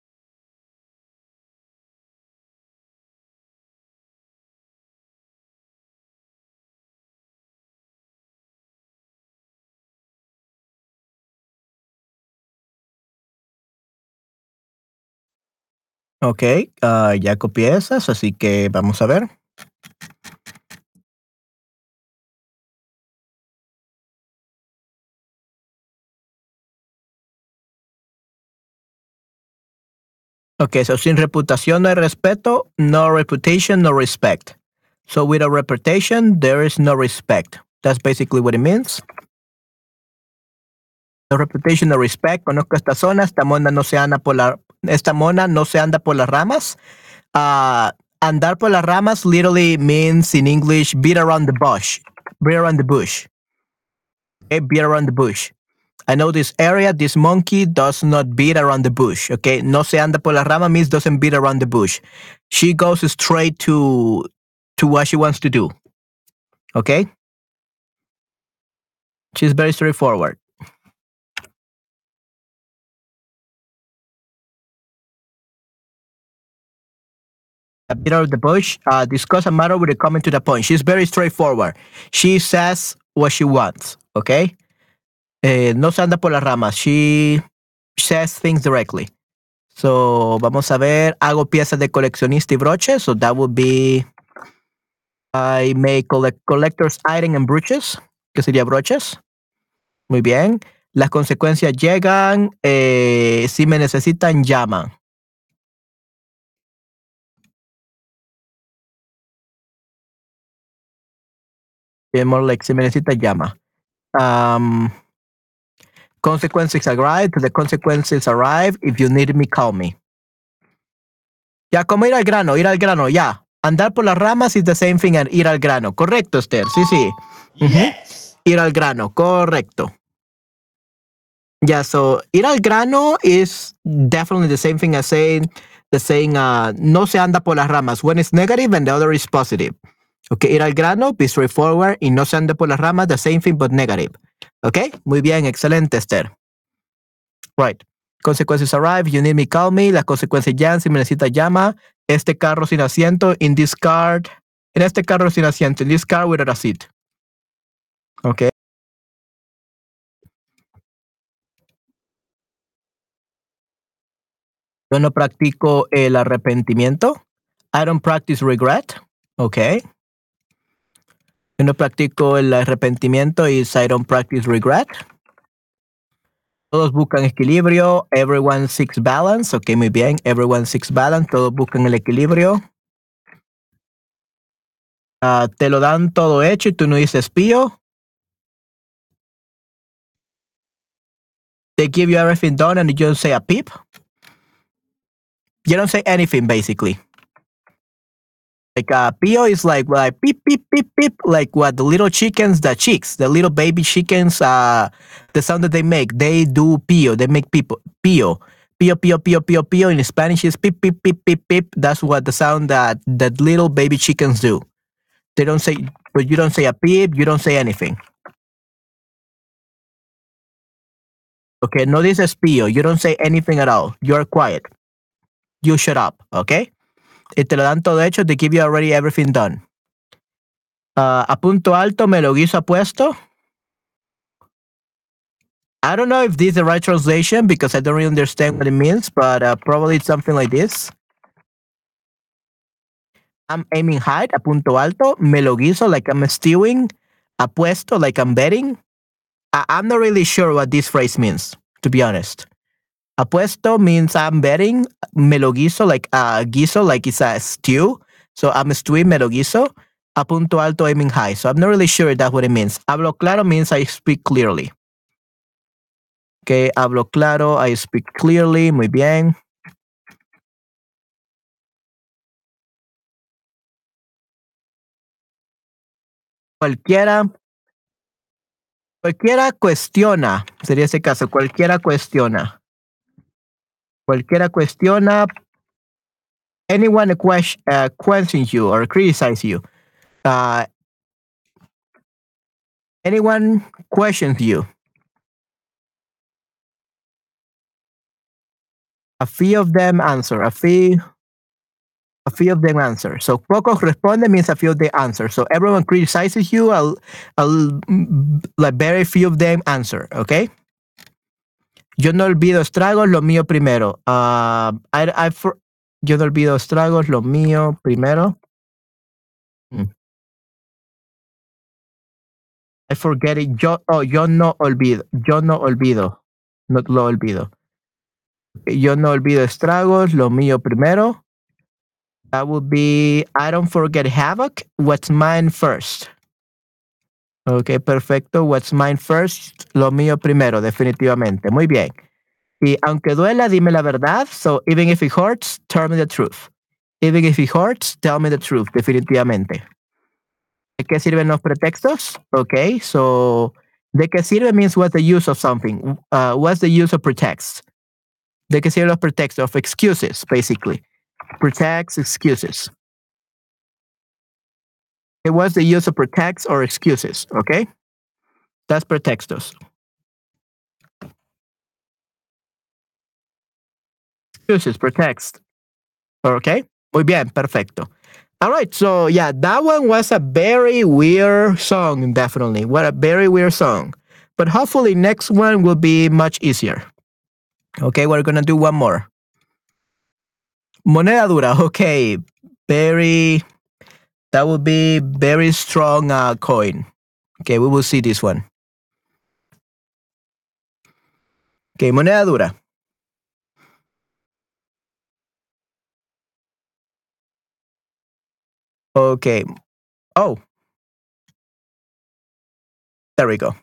Ok, ah, ya copié esas, así que vamos a ver. Ok, so sin reputación no hay respeto, no reputation, no respect. So without reputation, there is no respect. That's basically what it means. No reputation, no respect. Conozco esta zona, esta mona no se anda por la, esta mona no se anda por las ramas. Uh, andar por las ramas literally means in English beat around the bush. Beat around the bush. Okay, beat around the bush. I know this area, this monkey does not beat around the bush. Okay, no se anda por la rama means doesn't beat around the bush. She goes straight to to what she wants to do. Okay, she's very straightforward. A bit of the bush, uh, discuss a matter with a coming to the point. She's very straightforward. She says what she wants. Okay. Eh, no se anda por las ramas. She says things directly. So, vamos a ver. Hago piezas de coleccionista y broches. So, that would be. I make collect collector's item and brooches. Que sería broches. Muy bien. Las consecuencias llegan. Eh, si me necesitan, llaman. Yeah, more si me necesita, llama. Um, consequences arrive, the consequences arrive. If you need me, call me. Ya, como ir al grano, ir al grano, ya. Andar por las ramas is the same thing as ir al grano. Correcto, Esther. Sí, sí. Ir al grano, correcto. Yeah, so ir al grano is definitely the same thing as saying the saying uh, no se anda por las ramas. One is negative and the other is positive. Okay, ir al grano, be straightforward y no se anda por las ramas, the same thing but negative. Okay, muy bien, excelente, Esther. Right. Consequences arrive, you need me, call me. Las consecuencias llegan, si me necesita, llama. Este carro sin asiento, in this car. En este carro sin asiento, in this car without a seat. Okay. Yo no practico el arrepentimiento. I don't practice regret. Okay. Yo no practico el arrepentimiento y I don't practice regret. Todos buscan equilibrio. Everyone seeks balance. Ok, muy bien. Everyone seeks balance. Todos buscan el equilibrio. Ah, te lo dan todo hecho y tú no dices pío. They give you everything done and you don't say a peep. You don't say anything basically. Like uh, pio is like like beep beep beep beep like what the little chickens, the chicks, the little baby chickens, uh, the sound that they make. They do pio. They make people pio. Pio pio pio pio pio. In Spanish is beep beep beep beep beep. That's what the sound that that little baby chickens do. They don't say, but you don't say a peep. You don't say anything. Okay, no this is pio. You don't say anything at all. You're quiet. You shut up. Okay. Te lo dan todo hecho, they give you already everything done. Ah, a punto alto me lo guiso apuesto. I don't know if this is the right translation because I don't really understand what it means, but uh, probably it's something like this. I'm aiming high, a punto alto. Me lo guiso like I'm stewing. Apuesto like I'm betting. I- I'm not really sure what this phrase means, to be honest. Apuesto means I'm betting. Me lo like uh, guiso like it's a stew. So I'm stewing me lo alto aiming high. So I'm not really sure that's what it means. Hablo claro means I speak clearly. Okay, hablo claro, I speak clearly. Muy bien. Cualquiera. Cualquiera cuestiona. Sería ese caso. Cualquiera cuestiona. Cualquiera cuestiona. Anyone question, uh, questions you or criticize you. Uh, anyone questions you. A few of them answer. A few. A few of them answer. So pocos responde means a few of them answer. So everyone criticizes you. A, a, like very few of them answer. Okay. Yo no olvido estragos, lo mío primero. Uh, I, I for, yo no olvido estragos, lo mío primero. Hmm. I forget it. Yo, oh, yo no olvido. Yo no olvido. No lo olvido. Yo no olvido estragos, lo mío primero. That would be I don't forget havoc. What's mine first? Ok, perfecto. What's mine first? Lo mío primero, definitivamente. Muy bien. Y aunque duela, dime la verdad. So even if it hurts, tell me the truth. Even if it hurts, tell me the truth, definitivamente. ¿De qué sirven los pretextos? Ok, so ¿de qué sirve means what's the use of something? Uh, what's the use of pretext? ¿De qué sirven los pretextos? Of excuses, basically. Pretexts, excuses. It was the use of pretexts or excuses, okay? That's pretextos. Excuses, pretext. Okay? Muy bien, perfecto. All right, so yeah, that one was a very weird song, definitely. What a very weird song. But hopefully next one will be much easier. Okay, we're gonna do one more. Moneda dura, okay. Very, that would be very strong uh, coin. Okay, we will see this one. Okay, moneda dura. Okay. Oh. There we go.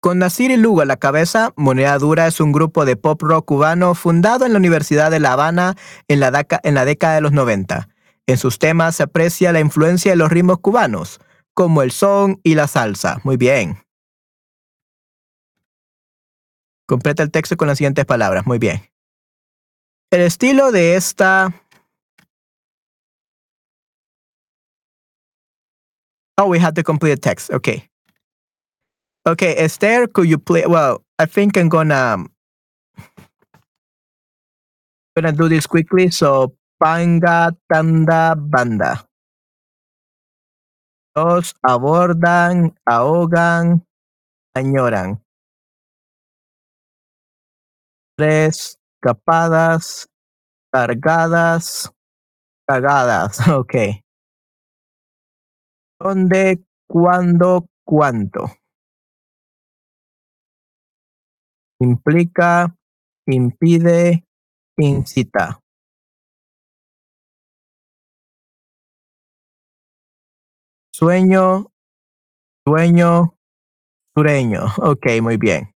Con Nasir y Lugo a la cabeza, Moneda Dura es un grupo de pop rock cubano fundado en la Universidad de La Habana en la, en la década de los 90. En sus temas se aprecia la influencia de los ritmos cubanos, como el son y la salsa. Muy bien. Completa el texto con las siguientes palabras. Muy bien. El estilo de esta... Oh, we have to complete the text. Okay. Okay, Esther, could you play? Well, I think I'm gonna gonna do this quickly. So, panga, tanda, banda. Dos abordan, ahogan, añoran. Tres capadas, cargadas, cagadas. Ok. ¿Dónde, cuándo, cuánto? Implica, impide, incita. Sueño, sueño, sureño. Ok, muy bien.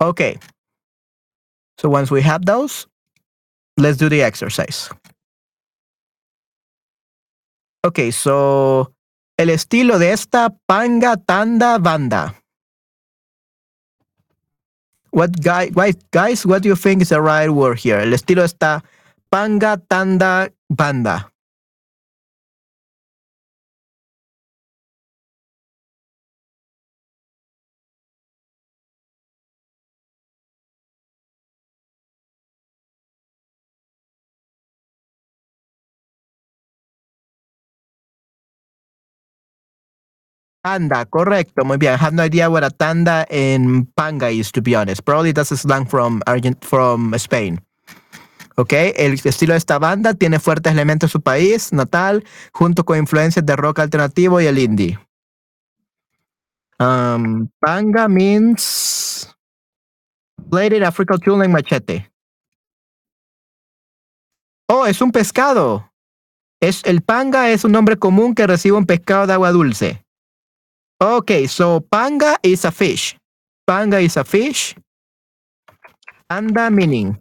Okay. So once we have those, let's do the exercise. Okay, so el estilo de esta panga, tanda, banda. what guy, guys, guys, what do you think is the right word here? El estilo de está panga, tanda, banda. Tanda, correcto, muy bien. I have no idea what a tanda in panga is, to be honest. Probably that's a slang from Argent from Spain. Ok, el estilo de esta banda tiene fuertes elementos de su país natal, junto con influencias de rock alternativo y el indie. Um, panga means played in African tune like machete. Oh, es un pescado. Es, el panga es un nombre común que recibe un pescado de agua dulce. Okay, so panga is a fish. Panga is a fish. Tanda meaning.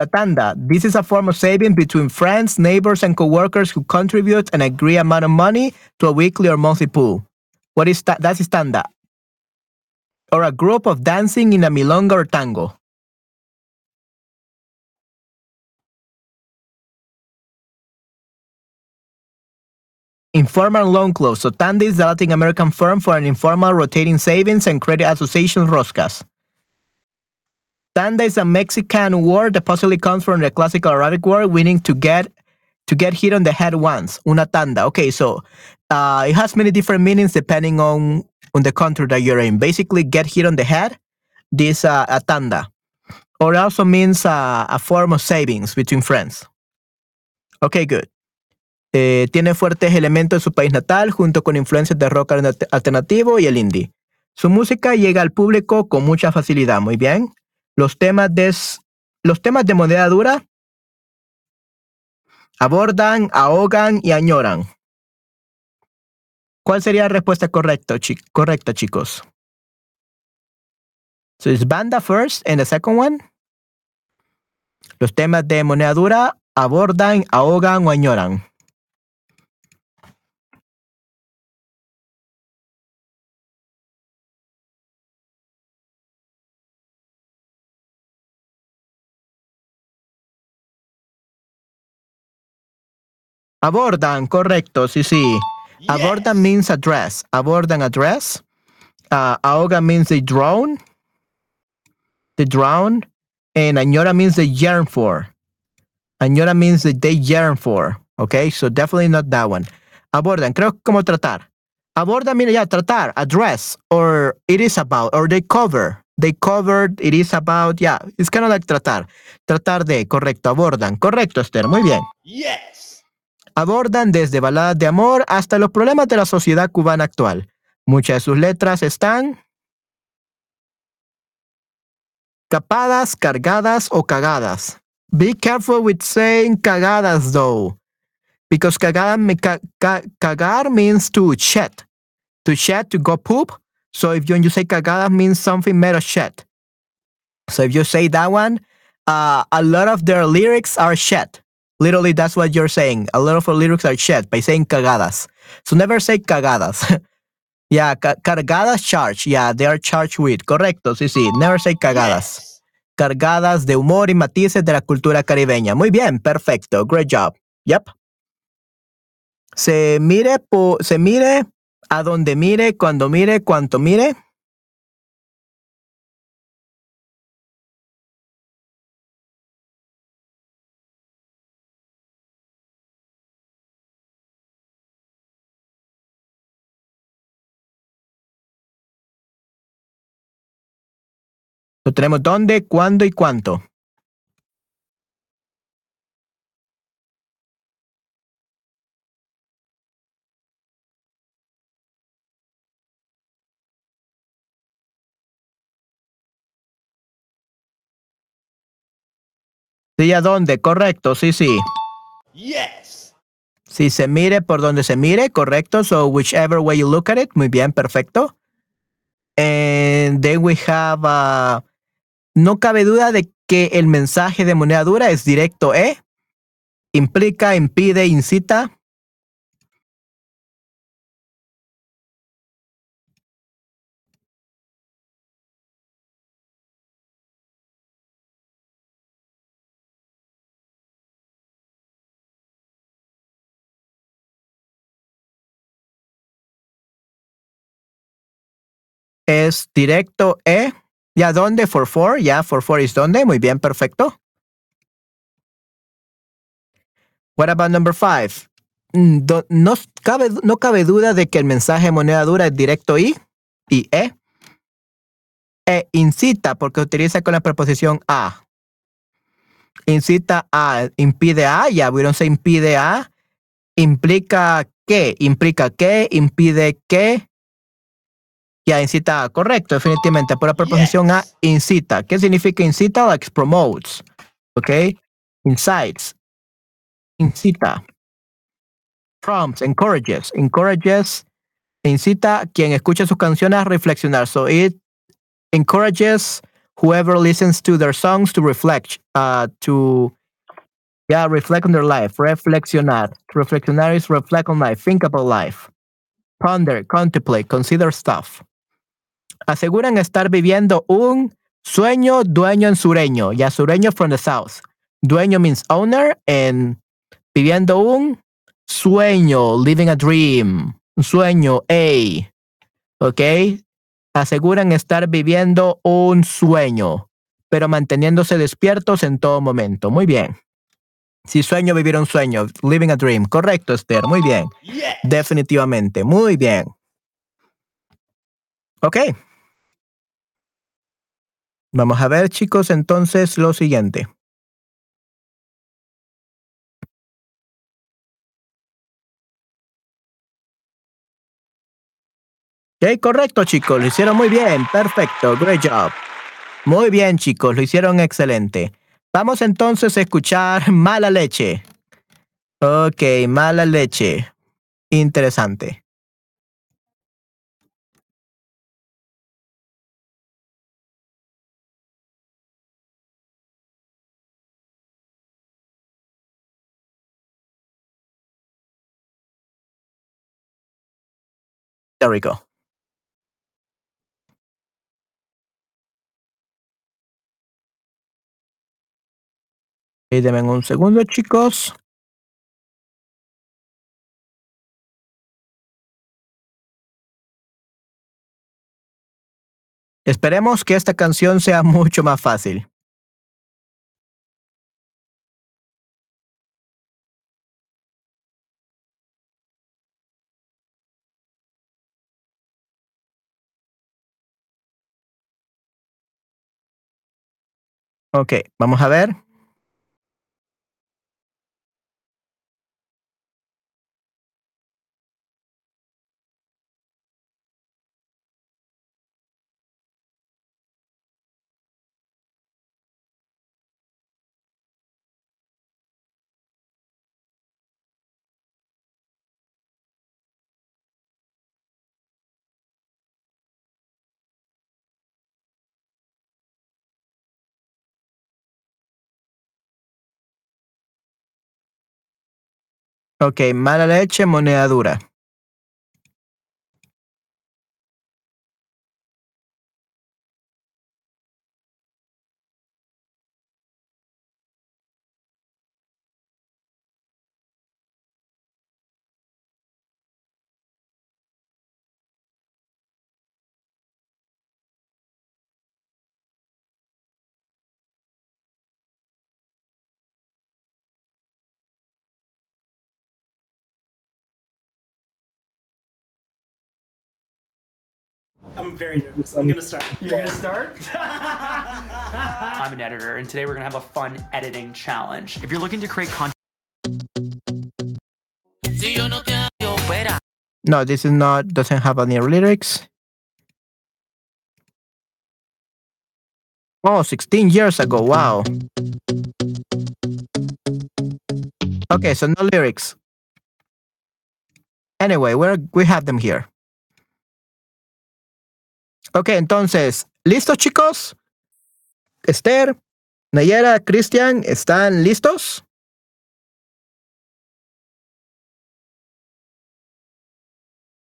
A tanda. This is a form of saving between friends, neighbors, and coworkers who contribute an agreed amount of money to a weekly or monthly pool. What is that? That is tanda. Or a group of dancing in a milonga or tango. Informal loan close. So Tanda is the Latin American firm for an informal rotating savings and credit association Roscas. Tanda is a Mexican word that possibly comes from the classical Arabic word meaning to get to get hit on the head once. Una tanda. Okay, so uh, it has many different meanings depending on on the country that you're in. Basically, get hit on the head. This uh, a tanda, or also means uh, a form of savings between friends. Okay, good. Eh, tiene fuertes elementos de su país natal, junto con influencias de rock alter- alternativo y el indie. Su música llega al público con mucha facilidad, muy bien. Los temas de, los temas de moneda dura abordan, ahogan y añoran. ¿Cuál sería la respuesta correcta, correcta chicos? So it's banda first and the second one. Los temas de moneda dura abordan, ahogan o añoran. Abordan, correcto, sí, sí. Abordan means address. Abordan address. Uh, ahoga means they drown. They drown. And añora means they yearn for. Añora means that they yearn for. Okay, so definitely not that one. Abordan, creo que como tratar. Abordan, mira, ya, tratar, address, or it is about, or they cover. They covered, it is about, yeah, it's kind of like tratar. Tratar de, correcto, abordan. Correcto, Esther, muy bien. Yes. Abordan desde baladas de amor hasta los problemas de la sociedad cubana actual. Muchas de sus letras están capadas, cargadas o cagadas. Be careful with saying cagadas though, because cagada ca- ca- cagar means to shed, to shed to go poop. So if you, you say cagada means something made of shed. So if you say that one, uh, a lot of their lyrics are shed. Literally, that's what you're saying. A lot of our lyrics are shed by saying cagadas. So never say cagadas. yeah, ca- cargadas charge. Yeah, they are charged with. Correcto, sí, sí. Never say cagadas. Cargadas de humor y matices de la cultura caribeña. Muy bien, perfecto. Great job. Yep. Se mire, po- se mire a donde mire, cuando mire, cuanto mire. Lo tenemos dónde, cuándo y cuánto. Sí, ¿a dónde? Correcto, sí, sí. Yes. Si se mire por donde se mire, correcto. So whichever way you look at it, muy bien, perfecto. And then we have, uh, no cabe duda de que el mensaje de moneda dura es directo, ¿eh? Implica, impide, incita. Es directo, ¿eh? ¿Ya dónde? For four. Ya, for four is dónde. Muy bien, perfecto. What about number five? Mm, no, cabe, no cabe duda de que el mensaje moneda dura es directo I y E. E incita porque utiliza con la preposición a. Incita a, impide a, ya vieron se impide a. Implica que, implica que, impide que. Ya incita correcto, definitivamente. Por la preposición a, incita. ¿Qué significa incita? Like promotes. ¿Ok? Incites. Incita. Prompts, encourages. Encourages. Incita a quien escucha sus canciones a reflexionar. So it encourages whoever listens to their songs to reflect, uh, to yeah, reflect on their life, reflexionar. Reflexionar is reflect on life, think about life. Ponder, contemplate, consider stuff. Aseguran estar viviendo un sueño dueño en sureño. Ya sureño from the south. Dueño means owner and viviendo un sueño, living a dream. Un sueño, a. ¿Ok? aseguran estar viviendo un sueño, pero manteniéndose despiertos en todo momento. Muy bien. Si sueño, vivir un sueño. Living a dream. Correcto, Esther. Muy bien. Definitivamente. Muy bien. Ok. Vamos a ver, chicos, entonces lo siguiente. Ok, correcto, chicos. Lo hicieron muy bien. Perfecto. Great job. Muy bien, chicos. Lo hicieron excelente. Vamos entonces a escuchar mala leche. Ok, mala leche. Interesante. Go. Y denme un segundo, chicos. Esperemos que esta canción sea mucho más fácil. Ok, vamos a ver. Ok, mala leche, moneda dura. I'm very nervous. I'm gonna start. You're gonna start? I'm an editor, and today we're gonna have a fun editing challenge. If you're looking to create content. No, this is not, doesn't have any lyrics. Oh, 16 years ago. Wow. Okay, so no lyrics. Anyway, we're, we have them here. Ok, entonces, ¿listos chicos? Esther, Nayera, Cristian, ¿están listos?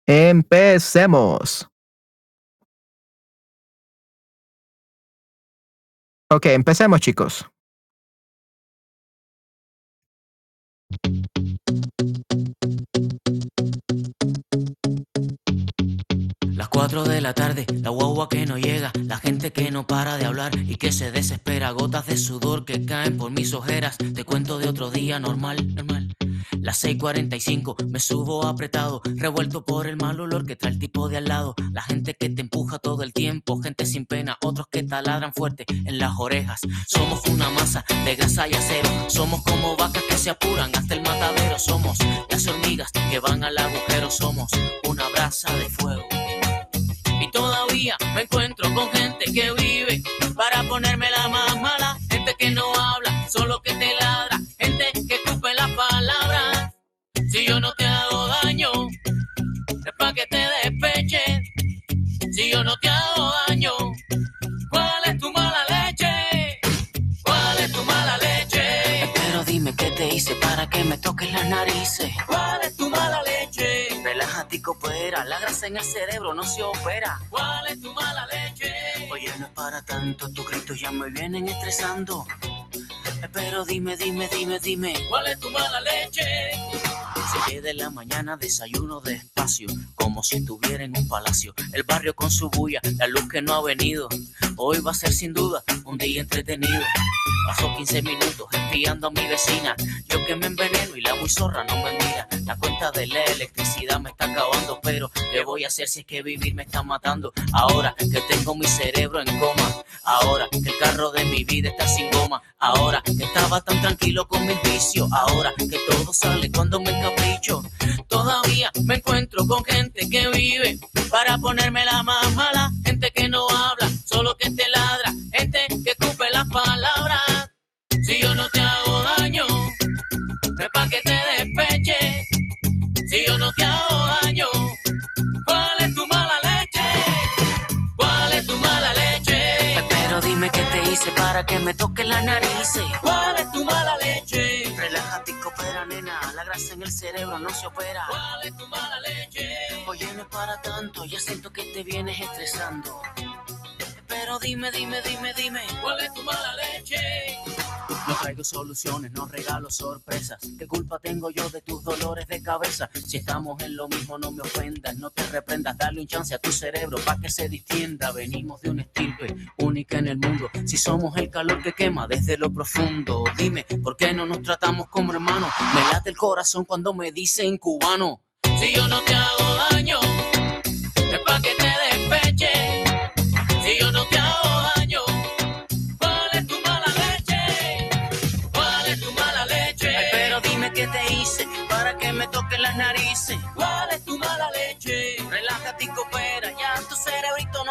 Empecemos. Ok, empecemos chicos. 4 de la tarde, la guagua que no llega, la gente que no para de hablar y que se desespera, gotas de sudor que caen por mis ojeras. Te cuento de otro día normal, normal. Las 6:45 me subo apretado, revuelto por el mal olor que trae el tipo de al lado. La gente que te empuja todo el tiempo, gente sin pena, otros que taladran fuerte en las orejas. Somos una masa de grasa y acero, somos como vacas que se apuran hasta el matadero. Somos las hormigas que van al agujero, somos una brasa de fuego. Y todavía me encuentro con gente que vive para ponerme la más mala. Gente que no habla, solo que te ladra. Gente que escupe las palabras. Si yo no te hago daño, es pa' que te despeche. Si yo no te hago daño, ¿cuál es tu mala leche? ¿Cuál es tu mala leche? Pero dime qué te hice para que me toques las narices. ¿Cuál la grasa en el cerebro no se opera. ¿Cuál es tu mala leche? Oye, no es para tanto, tus gritos ya me vienen estresando. Pero dime, dime, dime, dime, ¿cuál es tu mala leche? Se de la mañana, desayuno despacio, como si estuviera en un palacio. El barrio con su bulla, la luz que no ha venido. Hoy va a ser sin duda un día entretenido. Pasó 15 minutos espiando a mi vecina. Yo que me enveneno y la muy zorra no me mira. La cuenta de la electricidad me está acabando, pero ¿qué voy a hacer si es que vivir me está matando? Ahora que tengo mi cerebro en coma, ahora que el carro de mi vida está sin goma, ahora que estaba tan tranquilo con mi vicio, ahora que todo sale cuando me capricho. Todavía me encuentro con gente que vive para ponerme la más mala, gente que no habla, solo que te Si yo no te hago daño, ¿cuál es tu mala leche? ¿Cuál es tu mala leche? Pero dime qué te hice para que me toque la nariz. ¿Cuál es tu mala leche? Relájate y coopera, nena. La grasa en el cerebro no se opera. ¿Cuál es tu mala leche? Oye, no es para tanto, ya siento que te vienes estresando. Pero dime, dime, dime, dime, ¿cuál es tu mala leche? Traigo soluciones, no regalo sorpresas. ¿Qué culpa tengo yo de tus dolores de cabeza? Si estamos en lo mismo, no me ofendas, no te reprendas. Dale un chance a tu cerebro para que se distienda. Venimos de una estirpe única en el mundo. Si somos el calor que quema desde lo profundo, dime, ¿por qué no nos tratamos como hermanos? Me late el corazón cuando me dicen cubano. Si yo no te hago daño, es pa' que te despeche. Si yo no te hago daño,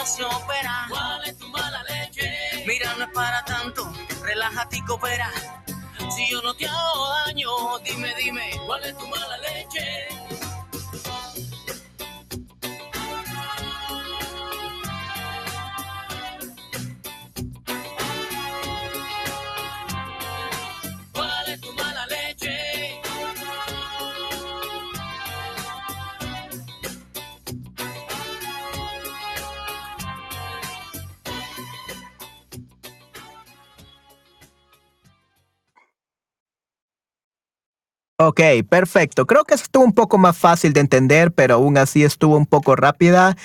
no se opera. ¿Cuál es tu mala leche? Mira, no es para tanto, relájate y coopera. Si yo no te hago daño, dime, dime, ¿cuál es tu mala leche? Ok, perfecto. Creo que estuvo un poco más fácil de entender, pero aún así estuvo un poco rápida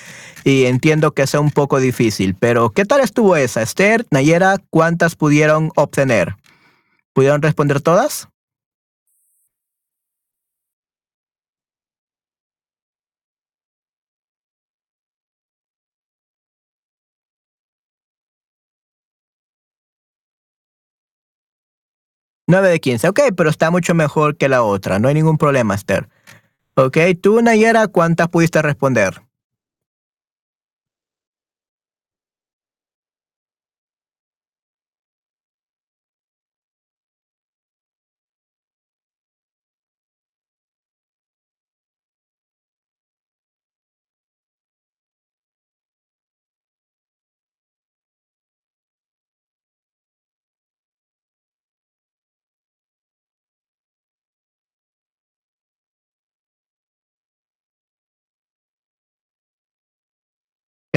y entiendo que sea un poco difícil. Pero, ¿qué tal estuvo esa? Esther, Nayera, ¿cuántas pudieron obtener? ¿Pudieron responder todas? Nueve de 15. Ok, pero está mucho mejor que la otra. No hay ningún problema, Esther. Ok, tú, Nayera, ¿cuántas pudiste responder?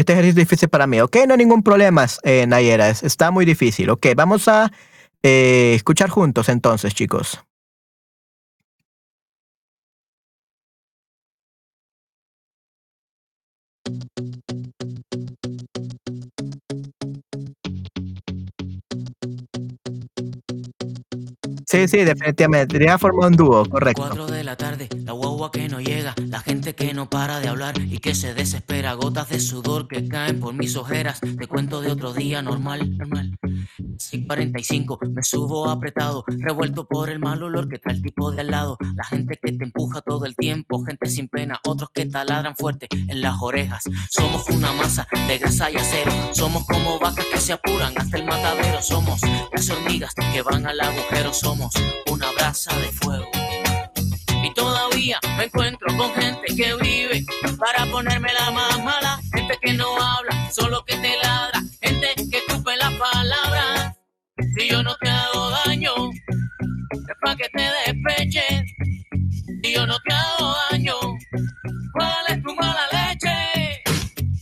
Este ejercicio es difícil para mí. Ok, no hay ningún problema, eh, Nayera. es- Está muy difícil. Ok, vamos a eh, escuchar juntos entonces, chicos. Sí, sí, definitivamente. Debería formar un dúo, correcto. 4 de la tarde, la guagua que no llega, la gente que no para de hablar y que se desespera, gotas de sudor que caen por mis ojeras. Te cuento de otro día normal, normal. 6.45, me subo apretado, revuelto por el mal olor que trae el tipo de al lado. La gente que te empuja todo el tiempo, gente sin pena, otros que taladran fuerte en las orejas. Somos una masa de grasa y acero, somos como vacas que se apuran hasta el matadero. Somos las hormigas que van al agujero, somos una brasa de fuego. Y todavía me encuentro con gente que vive para ponerme la más mala. Gente que no habla, solo que te ladra. Gente que escupe las palabras. Si yo no te hago daño, es para que te despeches. Si yo no te hago daño, ¿cuál es tu mala leche?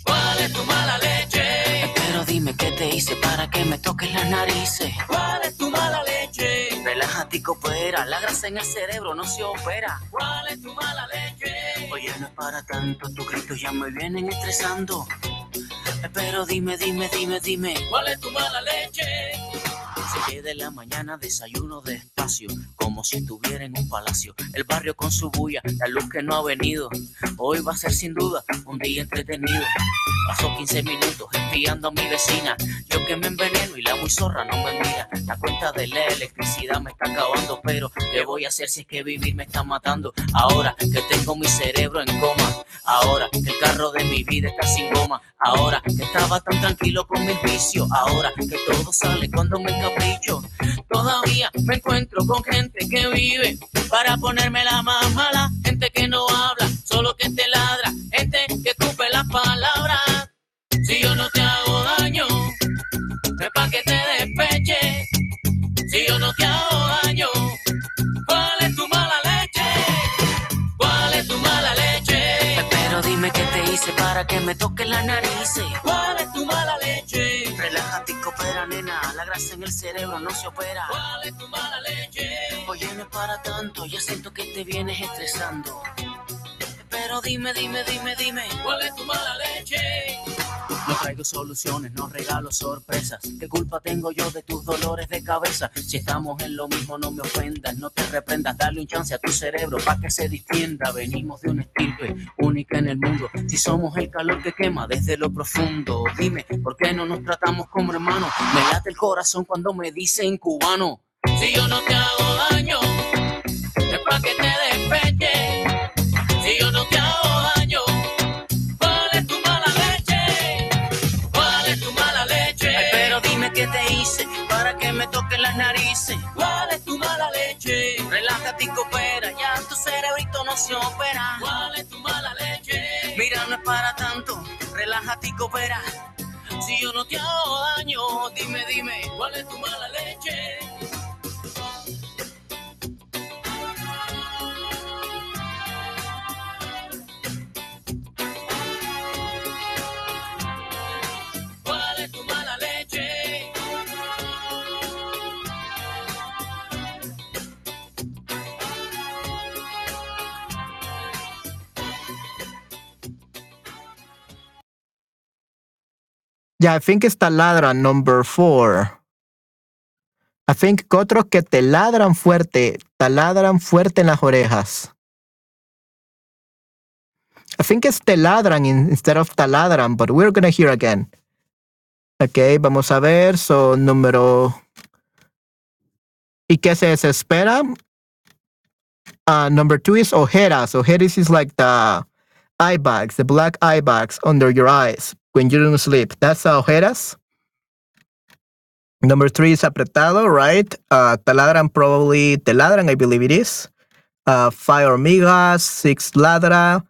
¿Cuál es tu mala leche? Pero dime qué te hice para que me toques las narices. ¿Cuál es coopera, la grasa en el cerebro no se opera. ¿Cuál es tu mala leche? Oye, no es para tanto, tus gritos ya me vienen estresando. Pero dime, dime, dime, dime, ¿cuál es tu mala leche? Se de la mañana desayuno despacio, como si estuviera en un palacio. El barrio con su bulla, la luz que no ha venido. Hoy va a ser sin duda un día entretenido. Pasó 15 minutos espiando a mi vecina. Yo que me enveneno y la muy zorra no me mira. La cuenta de la electricidad me está acabando, pero ¿qué voy a hacer si es que vivir me está matando? Ahora que tengo mi cerebro en coma. Ahora que el carro de mi vida está sin goma. Ahora que estaba tan tranquilo con mi vicio. Ahora que todo sale cuando me Todavía me encuentro con gente que vive para ponerme la más mala. Gente que no habla, solo que te ladra. Gente que escupe las palabras. Si yo no te hago daño, es para que te despeches. Si yo no te hago daño, ¿cuál es tu mala leche? ¿Cuál es tu mala leche? Pero dime qué te hice para que me toque la nariz. Cerebro no se opera. ¿Cuál es tu mala leche? Oye, no es para tanto, ya siento que te vienes estresando. Pero dime, dime, dime, dime, ¿cuál es tu mala leche? No traigo soluciones, no regalo sorpresas. ¿Qué culpa tengo yo de tus dolores de cabeza? Si estamos en lo mismo, no me ofendas, no te reprendas. Dale un chance a tu cerebro para que se distienda. Venimos de una estirpe única en el mundo. Si somos el calor que quema desde lo profundo. Dime, ¿por qué no nos tratamos como hermanos? Me late el corazón cuando me dicen cubano. Si yo no te hago daño, es para que te despeches. Toquen las narices. ¿Cuál es tu mala leche? Relájate y coopera, ya tu cerebrito no se opera. ¿Cuál es tu mala leche? Mira, no es para tanto, relájate y coopera. Si yo no te hago daño, dime, dime, ¿cuál es tu mala leche? Yeah, I think it's taladra number four. I think otros que te ladran fuerte, taladran fuerte en las orejas. I think it's te ladran in- instead of taladran, but we're gonna hear again. Ok, vamos a ver. So, número. ¿Y qué se desespera? Uh, number two is ojeras. Ojeras is like the eye bags, the black eye bags under your eyes when you don't sleep. That's ojeras. Number three is apretado, right? Uh, taladran probably teladran, I believe it is. Uh, five hormigas, six ladra.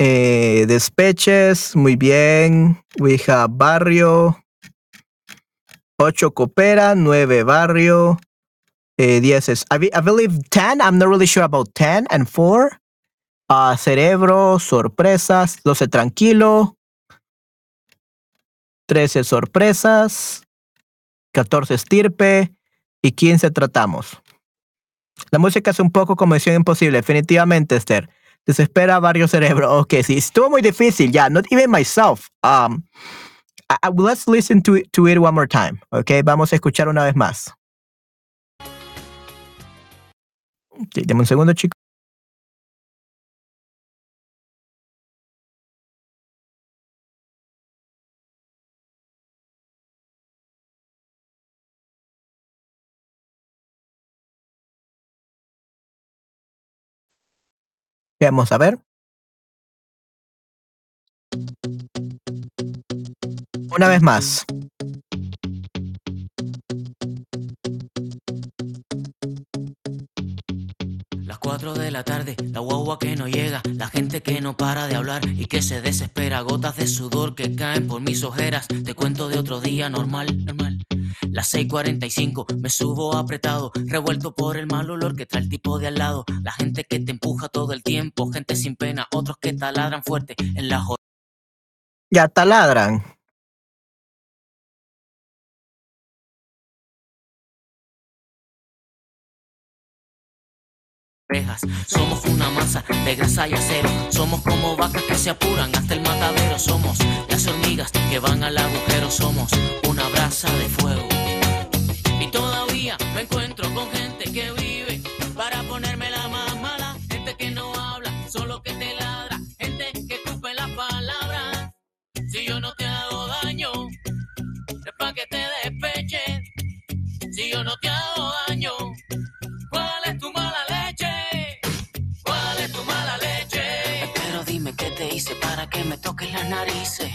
Eh, despeches, muy bien. We have barrio. Ocho coopera, nueve barrio. Eh, I, I believe ten. I'm not really sure about ten and four. Uh, cerebro, sorpresas, 12 tranquilo. 13 sorpresas. 14 estirpe y 15 tratamos. La música es un poco como Misión Imposible, definitivamente, Esther. Desespera varios cerebros. Ok, sí, estuvo muy difícil, ya. Not even myself. Um, I- let's listen to to it one more time. Ok, vamos a escuchar una vez más. Ok, dame un segundo, chicos. Vamos a ver. Una vez más. Las 4 de la tarde, la guagua que no llega, la gente que no para de hablar y que se desespera, gotas de sudor que caen por mis ojeras. Te cuento de otro día normal, normal. Las 6:45 me subo apretado, revuelto por el mal olor que trae el tipo de al lado. La gente que te empuja todo el tiempo, gente sin pena, otros que taladran fuerte en la jornada. Ya taladran. Somos una masa de grasa y acero. Somos como vacas que se apuran hasta el matadero. Somos que van al agujero. Somos una brasa de fuego. Y todavía me encuentro con gente que vive para ponerme la más mala. Gente que no habla, solo que te ladra. Gente que escupe las palabras. Si yo no te hago daño, es pa' que te despeche. Si yo no te hago daño, ¿cuál es tu mala leche? ¿Cuál es tu mala leche? Pero dime qué te hice para que me toques las narices.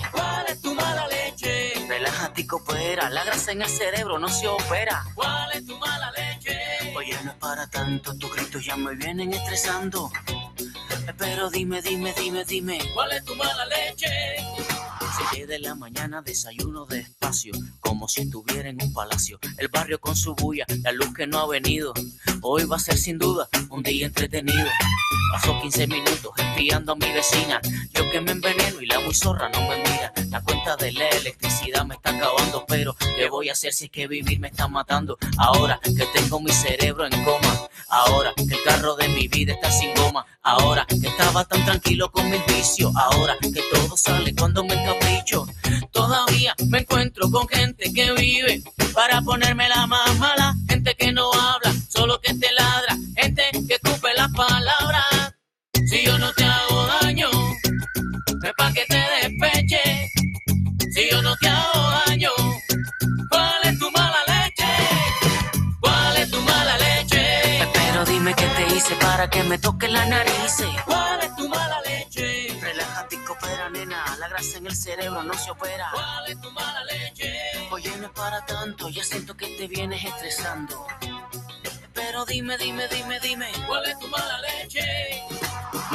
La grasa en el cerebro no se opera. ¿Cuál es tu mala leche? Oye, no es para tanto, tus gritos ya me vienen estresando. Pero dime, dime, dime, dime. ¿Cuál es tu mala leche? Siete de la mañana desayuno despacio, como si estuviera en un palacio. El barrio con su bulla, la luz que no ha venido. Hoy va a ser sin duda un día entretenido. Pasó 15 minutos espiando a mi vecina. Yo que me enveneno y la muy zorra no me mira. La cuenta de la electricidad me está acabando, pero ¿qué voy a hacer si es que vivir me está matando? Ahora que tengo mi cerebro en coma. Ahora que el carro de mi vida está sin goma. Ahora que estaba tan tranquilo con mi vicio. Ahora que todo sale cuando me capricho. Todavía me encuentro con gente que vive para ponerme la más mala. Gente que no habla, Si yo no te hago daño, es pa' que te despeche. Si yo no te hago daño, ¿cuál es tu mala leche? ¿Cuál es tu mala leche? Pero dime qué te hice para que me toque la nariz. ¿Cuál es tu mala leche? Relájate y coopera, nena. La grasa en el cerebro no se opera. ¿Cuál es tu mala leche? Oye, no es para tanto, ya siento que te vienes estresando. Pero dime, dime, dime, dime, ¿cuál es tu mala leche?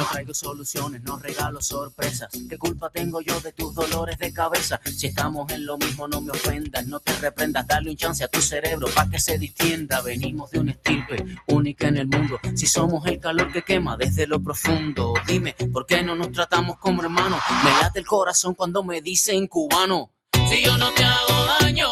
No traigo soluciones, no regalo sorpresas. ¿Qué culpa tengo yo de tus dolores de cabeza? Si estamos en lo mismo, no me ofendas, no te reprendas. Dale un chance a tu cerebro para que se distienda. Venimos de una estirpe única en el mundo. Si somos el calor que quema desde lo profundo, dime, ¿por qué no nos tratamos como hermanos? Me late el corazón cuando me dicen cubano. Si yo no te hago daño,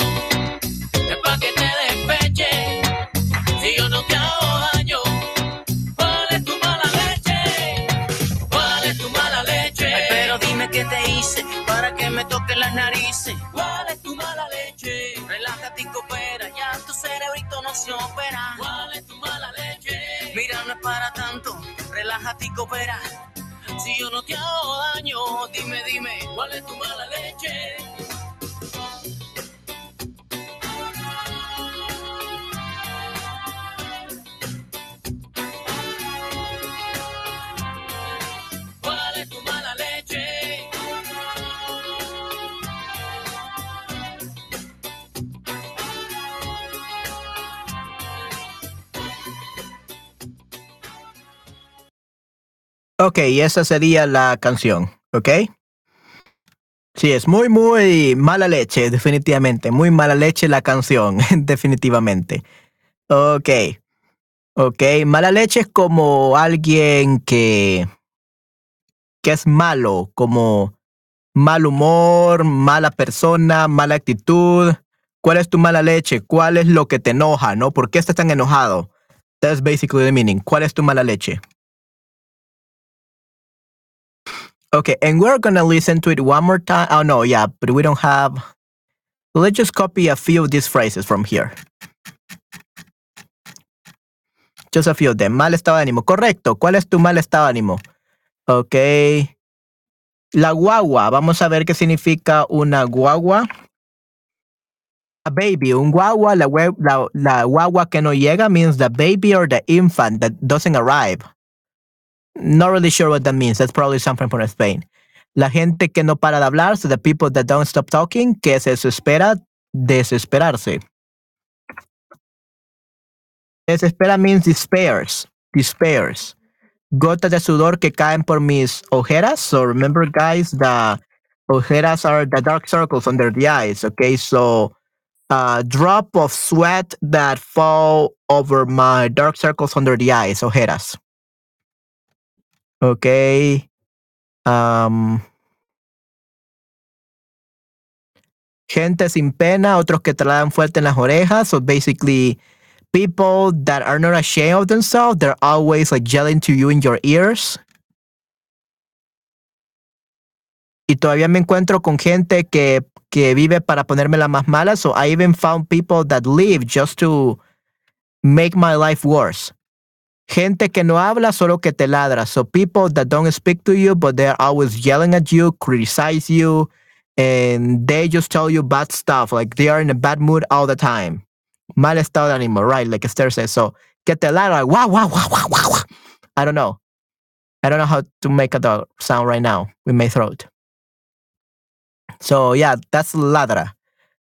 narices. ¿Cuál es tu mala leche? Relájate y coopera, ya tu cerebrito no se opera. ¿Cuál es tu mala leche? Mira, no es para tanto, relájate y coopera. Si yo no te hago daño, dime, dime, ¿cuál es tu mala leche? Ok, esa sería la canción, ¿ok? Sí, es muy, muy mala leche, definitivamente. Muy mala leche la canción, definitivamente. Ok. Ok, mala leche es como alguien que, que es malo, como mal humor, mala persona, mala actitud. ¿Cuál es tu mala leche? ¿Cuál es lo que te enoja, no? ¿Por qué estás tan enojado? That's basically the meaning. ¿Cuál es tu mala leche? Okay, and we're gonna listen to it one more time. Oh no, yeah, but we don't have. Let's just copy a few of these phrases from here. Just a few of them. Mal estado de ánimo. Correcto. ¿Cuál es tu mal estado de ánimo? Ok. La guagua. Vamos a ver qué significa una guagua. A baby. Un guagua. La, la, la guagua que no llega means the baby or the infant that doesn't arrive. Not really sure what that means. That's probably something from Spain. La gente que no para de hablar, so the people that don't stop talking, que se desespera, desesperarse. Desespera means despairs, despairs. Gotas de sudor que caen por mis ojeras. So remember, guys, the ojeras are the dark circles under the eyes. Okay, so a drop of sweat that fall over my dark circles under the eyes, ojeras. Um, gente sin pena, otros que dan fuerte en las orejas. So basically, people that are not ashamed of themselves, they're always like yelling to you in your ears. Y todavía me encuentro con gente que, que vive para ponerme la más mala. So I even found people that live just to make my life worse. Gente que no habla, solo que te ladra. So people that don't speak to you, but they're always yelling at you, criticize you, and they just tell you bad stuff. Like they are in a bad mood all the time. Mal estado de ánimo, right? Like Esther says. So que te ladra, wow, wow, wow, wow, wow, wow. I don't know. I don't know how to make a dog sound right now with my throat. So yeah, that's ladra.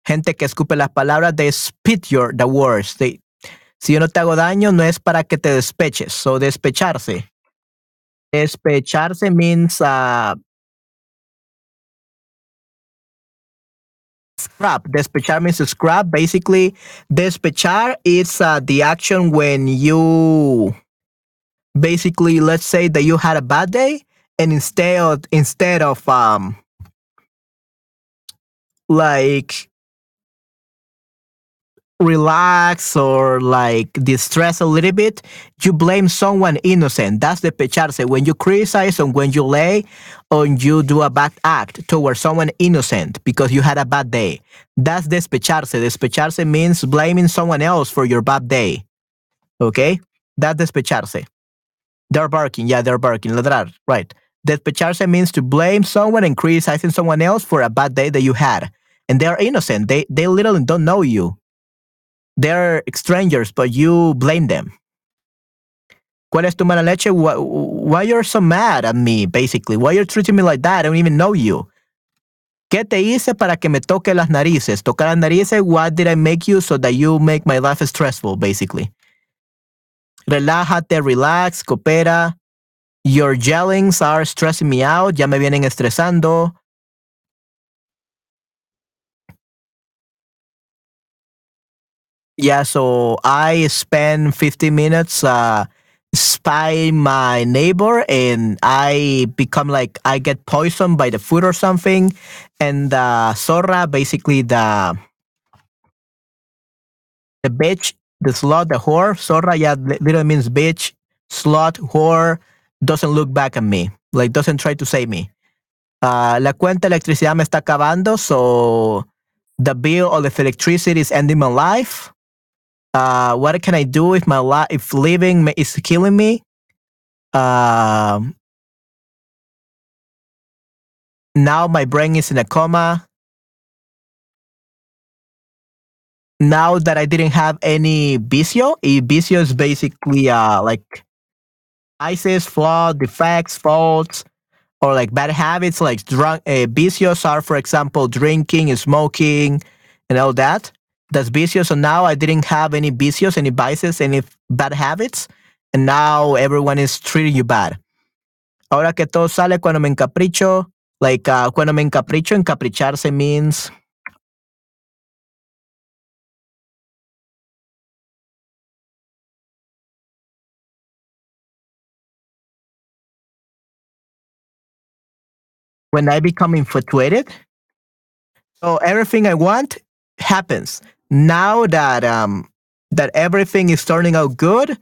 Gente que escupe las palabras, they spit your the words. They, si yo no te hago daño, no es para que te despeches. So despecharse. Despecharse means uh, scrap. Despechar means scrap. Basically, despechar is uh, the action when you basically, let's say that you had a bad day, and instead of, instead of um like relax or like distress a little bit, you blame someone innocent. That's despecharse. When you criticize and when you lay or you do a bad act towards someone innocent because you had a bad day. That's despecharse. Despecharse means blaming someone else for your bad day. Okay? That's despecharse. They're barking. Yeah, they're barking. Ladrar. Right. Despecharse means to blame someone and criticizing someone else for a bad day that you had. And they're innocent. They they literally don't know you. They're strangers, but you blame them. ¿Cuál es tu mala leche? Why, why you're so mad at me, basically? Why you're treating me like that? I don't even know you. ¿Qué te hice para que me toque las narices? Tocar las narices, what did I make you so that you make my life stressful, basically? Relájate, relax, coopera. Your yellings are stressing me out. Ya me vienen estresando. Yeah, so I spend 50 minutes uh, spying my neighbor and I become like, I get poisoned by the food or something. And the zorra, basically the the bitch, the slut, the whore, zorra, yeah, literally means bitch, slut, whore, doesn't look back at me, like doesn't try to save me. Uh, la cuenta electricidad me está acabando, so the bill of the electricity is ending my life. Uh, what can I do if my life, if living is killing me? Um, now my brain is in a coma. Now that I didn't have any vicio, vicio is basically uh like vices, flaws, defects, faults, or like bad habits. Like drunk, uh, vicios are, for example, drinking, smoking, and all that. That's vicious. So now I didn't have any vicios, any vices, any bad habits, and now everyone is treating you bad. Ahora que todo sale cuando me encapricho, like uh, cuando me encapricho, encapricharse means when I become infatuated. So everything I want happens. Now that um that everything is turning out good,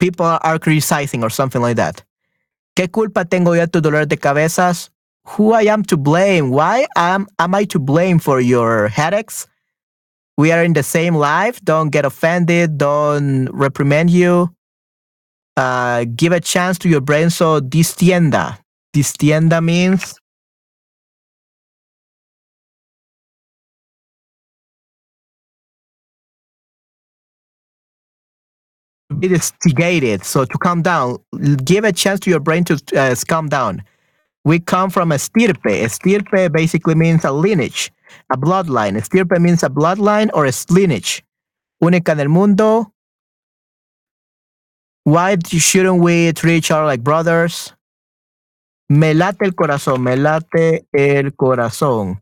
people are criticizing or something like that. ¿Qué culpa tengo yo tu dolor de cabezas? Who I am to blame? Why am am I to blame for your headaches? We are in the same life. Don't get offended. Don't reprimand you. uh, give a chance to your brain. So distienda. Distienda means be instigated. So to calm down, give a chance to your brain to uh, calm down. We come from a stirpe. A stirpe basically means a lineage, a bloodline. A stirpe means a bloodline or a lineage. Única en el mundo. Why shouldn't we treat each other like brothers? Me late el corazón, me late el corazón.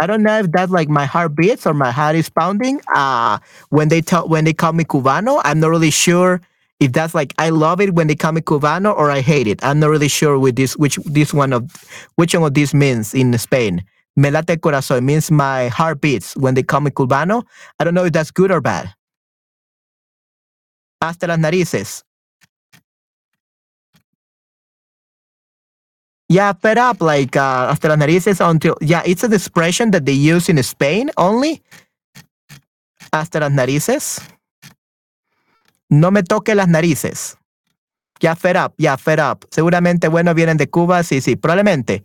I don't know if that's like my heart beats or my heart is pounding. Uh when they tell when they call me cubano, I'm not really sure if that's like I love it when they call me cubano or I hate it. I'm not really sure with this which this one of which one of these means in Spain. Me late corazón means my heart beats when they call me cubano. I don't know if that's good or bad. Hasta las narices. Yeah, fed up like uh, hasta las narices until yeah, it's an expression that they use in Spain only. Hasta las narices. No me toque las narices. Ya fed up, ya fed up. Seguramente, bueno, vienen de Cuba, sí, sí, probablemente.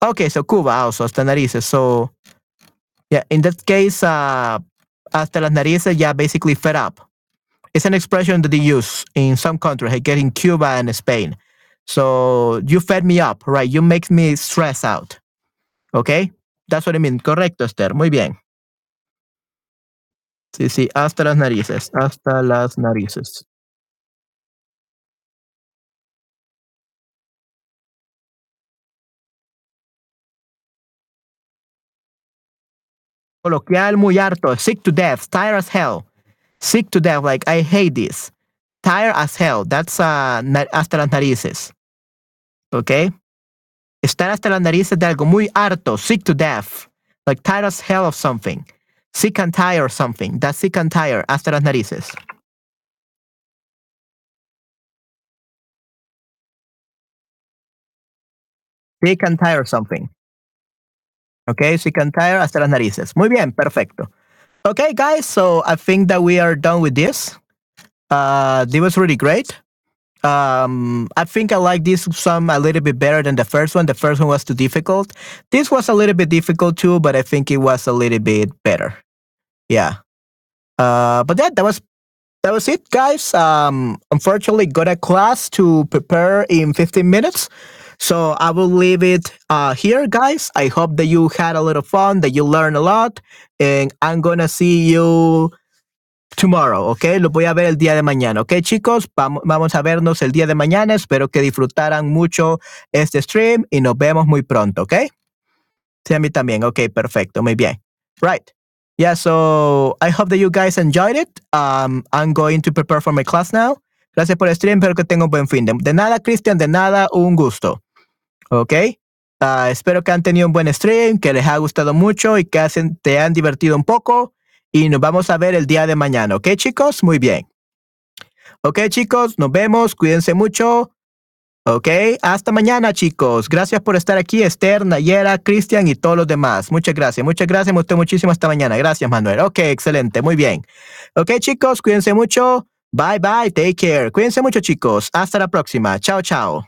Okay, so Cuba also, hasta narices. So, yeah, in that case, uh, hasta las narices, yeah, basically fed up. It's an expression that they use in some countries, like in Cuba and Spain. So, you fed me up, right? You make me stress out. Okay? That's what I mean. Correcto, Esther. Muy bien. Sí, sí, hasta las narices, hasta las narices. Coloquial muy harto, sick to death, tired as hell. Sick to death, like I hate this. Tired as hell, that's uh, hasta las narices. ¿Ok? Estar hasta las narices de algo muy harto, sick to death. Like tired as hell of something. Sick and tired or something. That's sick and tired, hasta las narices. Sick and tired or something. Okay, sick and tired, hasta las narices. Muy bien, perfecto. Okay, guys, so I think that we are done with this. Uh, this was really great. Um, I think I like this some a little bit better than the first one. The first one was too difficult. This was a little bit difficult too, but I think it was a little bit better. Yeah. Uh, but that that was that was it, guys. Um, unfortunately, got a class to prepare in 15 minutes. So I will leave it uh, here, guys. I hope that you had a little fun, that you learned a lot, and I'm gonna see you tomorrow, ¿ok? Los voy a ver el día de mañana, ¿ok, chicos? Vamos, vamos a vernos el día de mañana. Espero que disfrutaran mucho este stream y nos vemos muy pronto, ¿ok? Sí, a mí también. Ok, perfecto. Muy bien. Right. Yeah, so I hope that you guys enjoyed it. Um, I'm going to prepare for my class now. Gracias por el stream. Espero que tengan un buen fin. De, de nada, Cristian, de nada, un gusto. ¿Ok? Ah, espero que han tenido un buen stream, que les haya gustado mucho y que hacen, te han divertido un poco. Y nos vamos a ver el día de mañana. ¿Ok, chicos? Muy bien. Ok, chicos, nos vemos. Cuídense mucho. Ok, hasta mañana, chicos. Gracias por estar aquí, Esther, Nayera, Cristian y todos los demás. Muchas gracias, muchas gracias. Me gustó muchísimo esta mañana. Gracias, Manuel. Ok, excelente, muy bien. Ok, chicos, cuídense mucho. Bye, bye, take care. Cuídense mucho, chicos. Hasta la próxima. Chao, chao.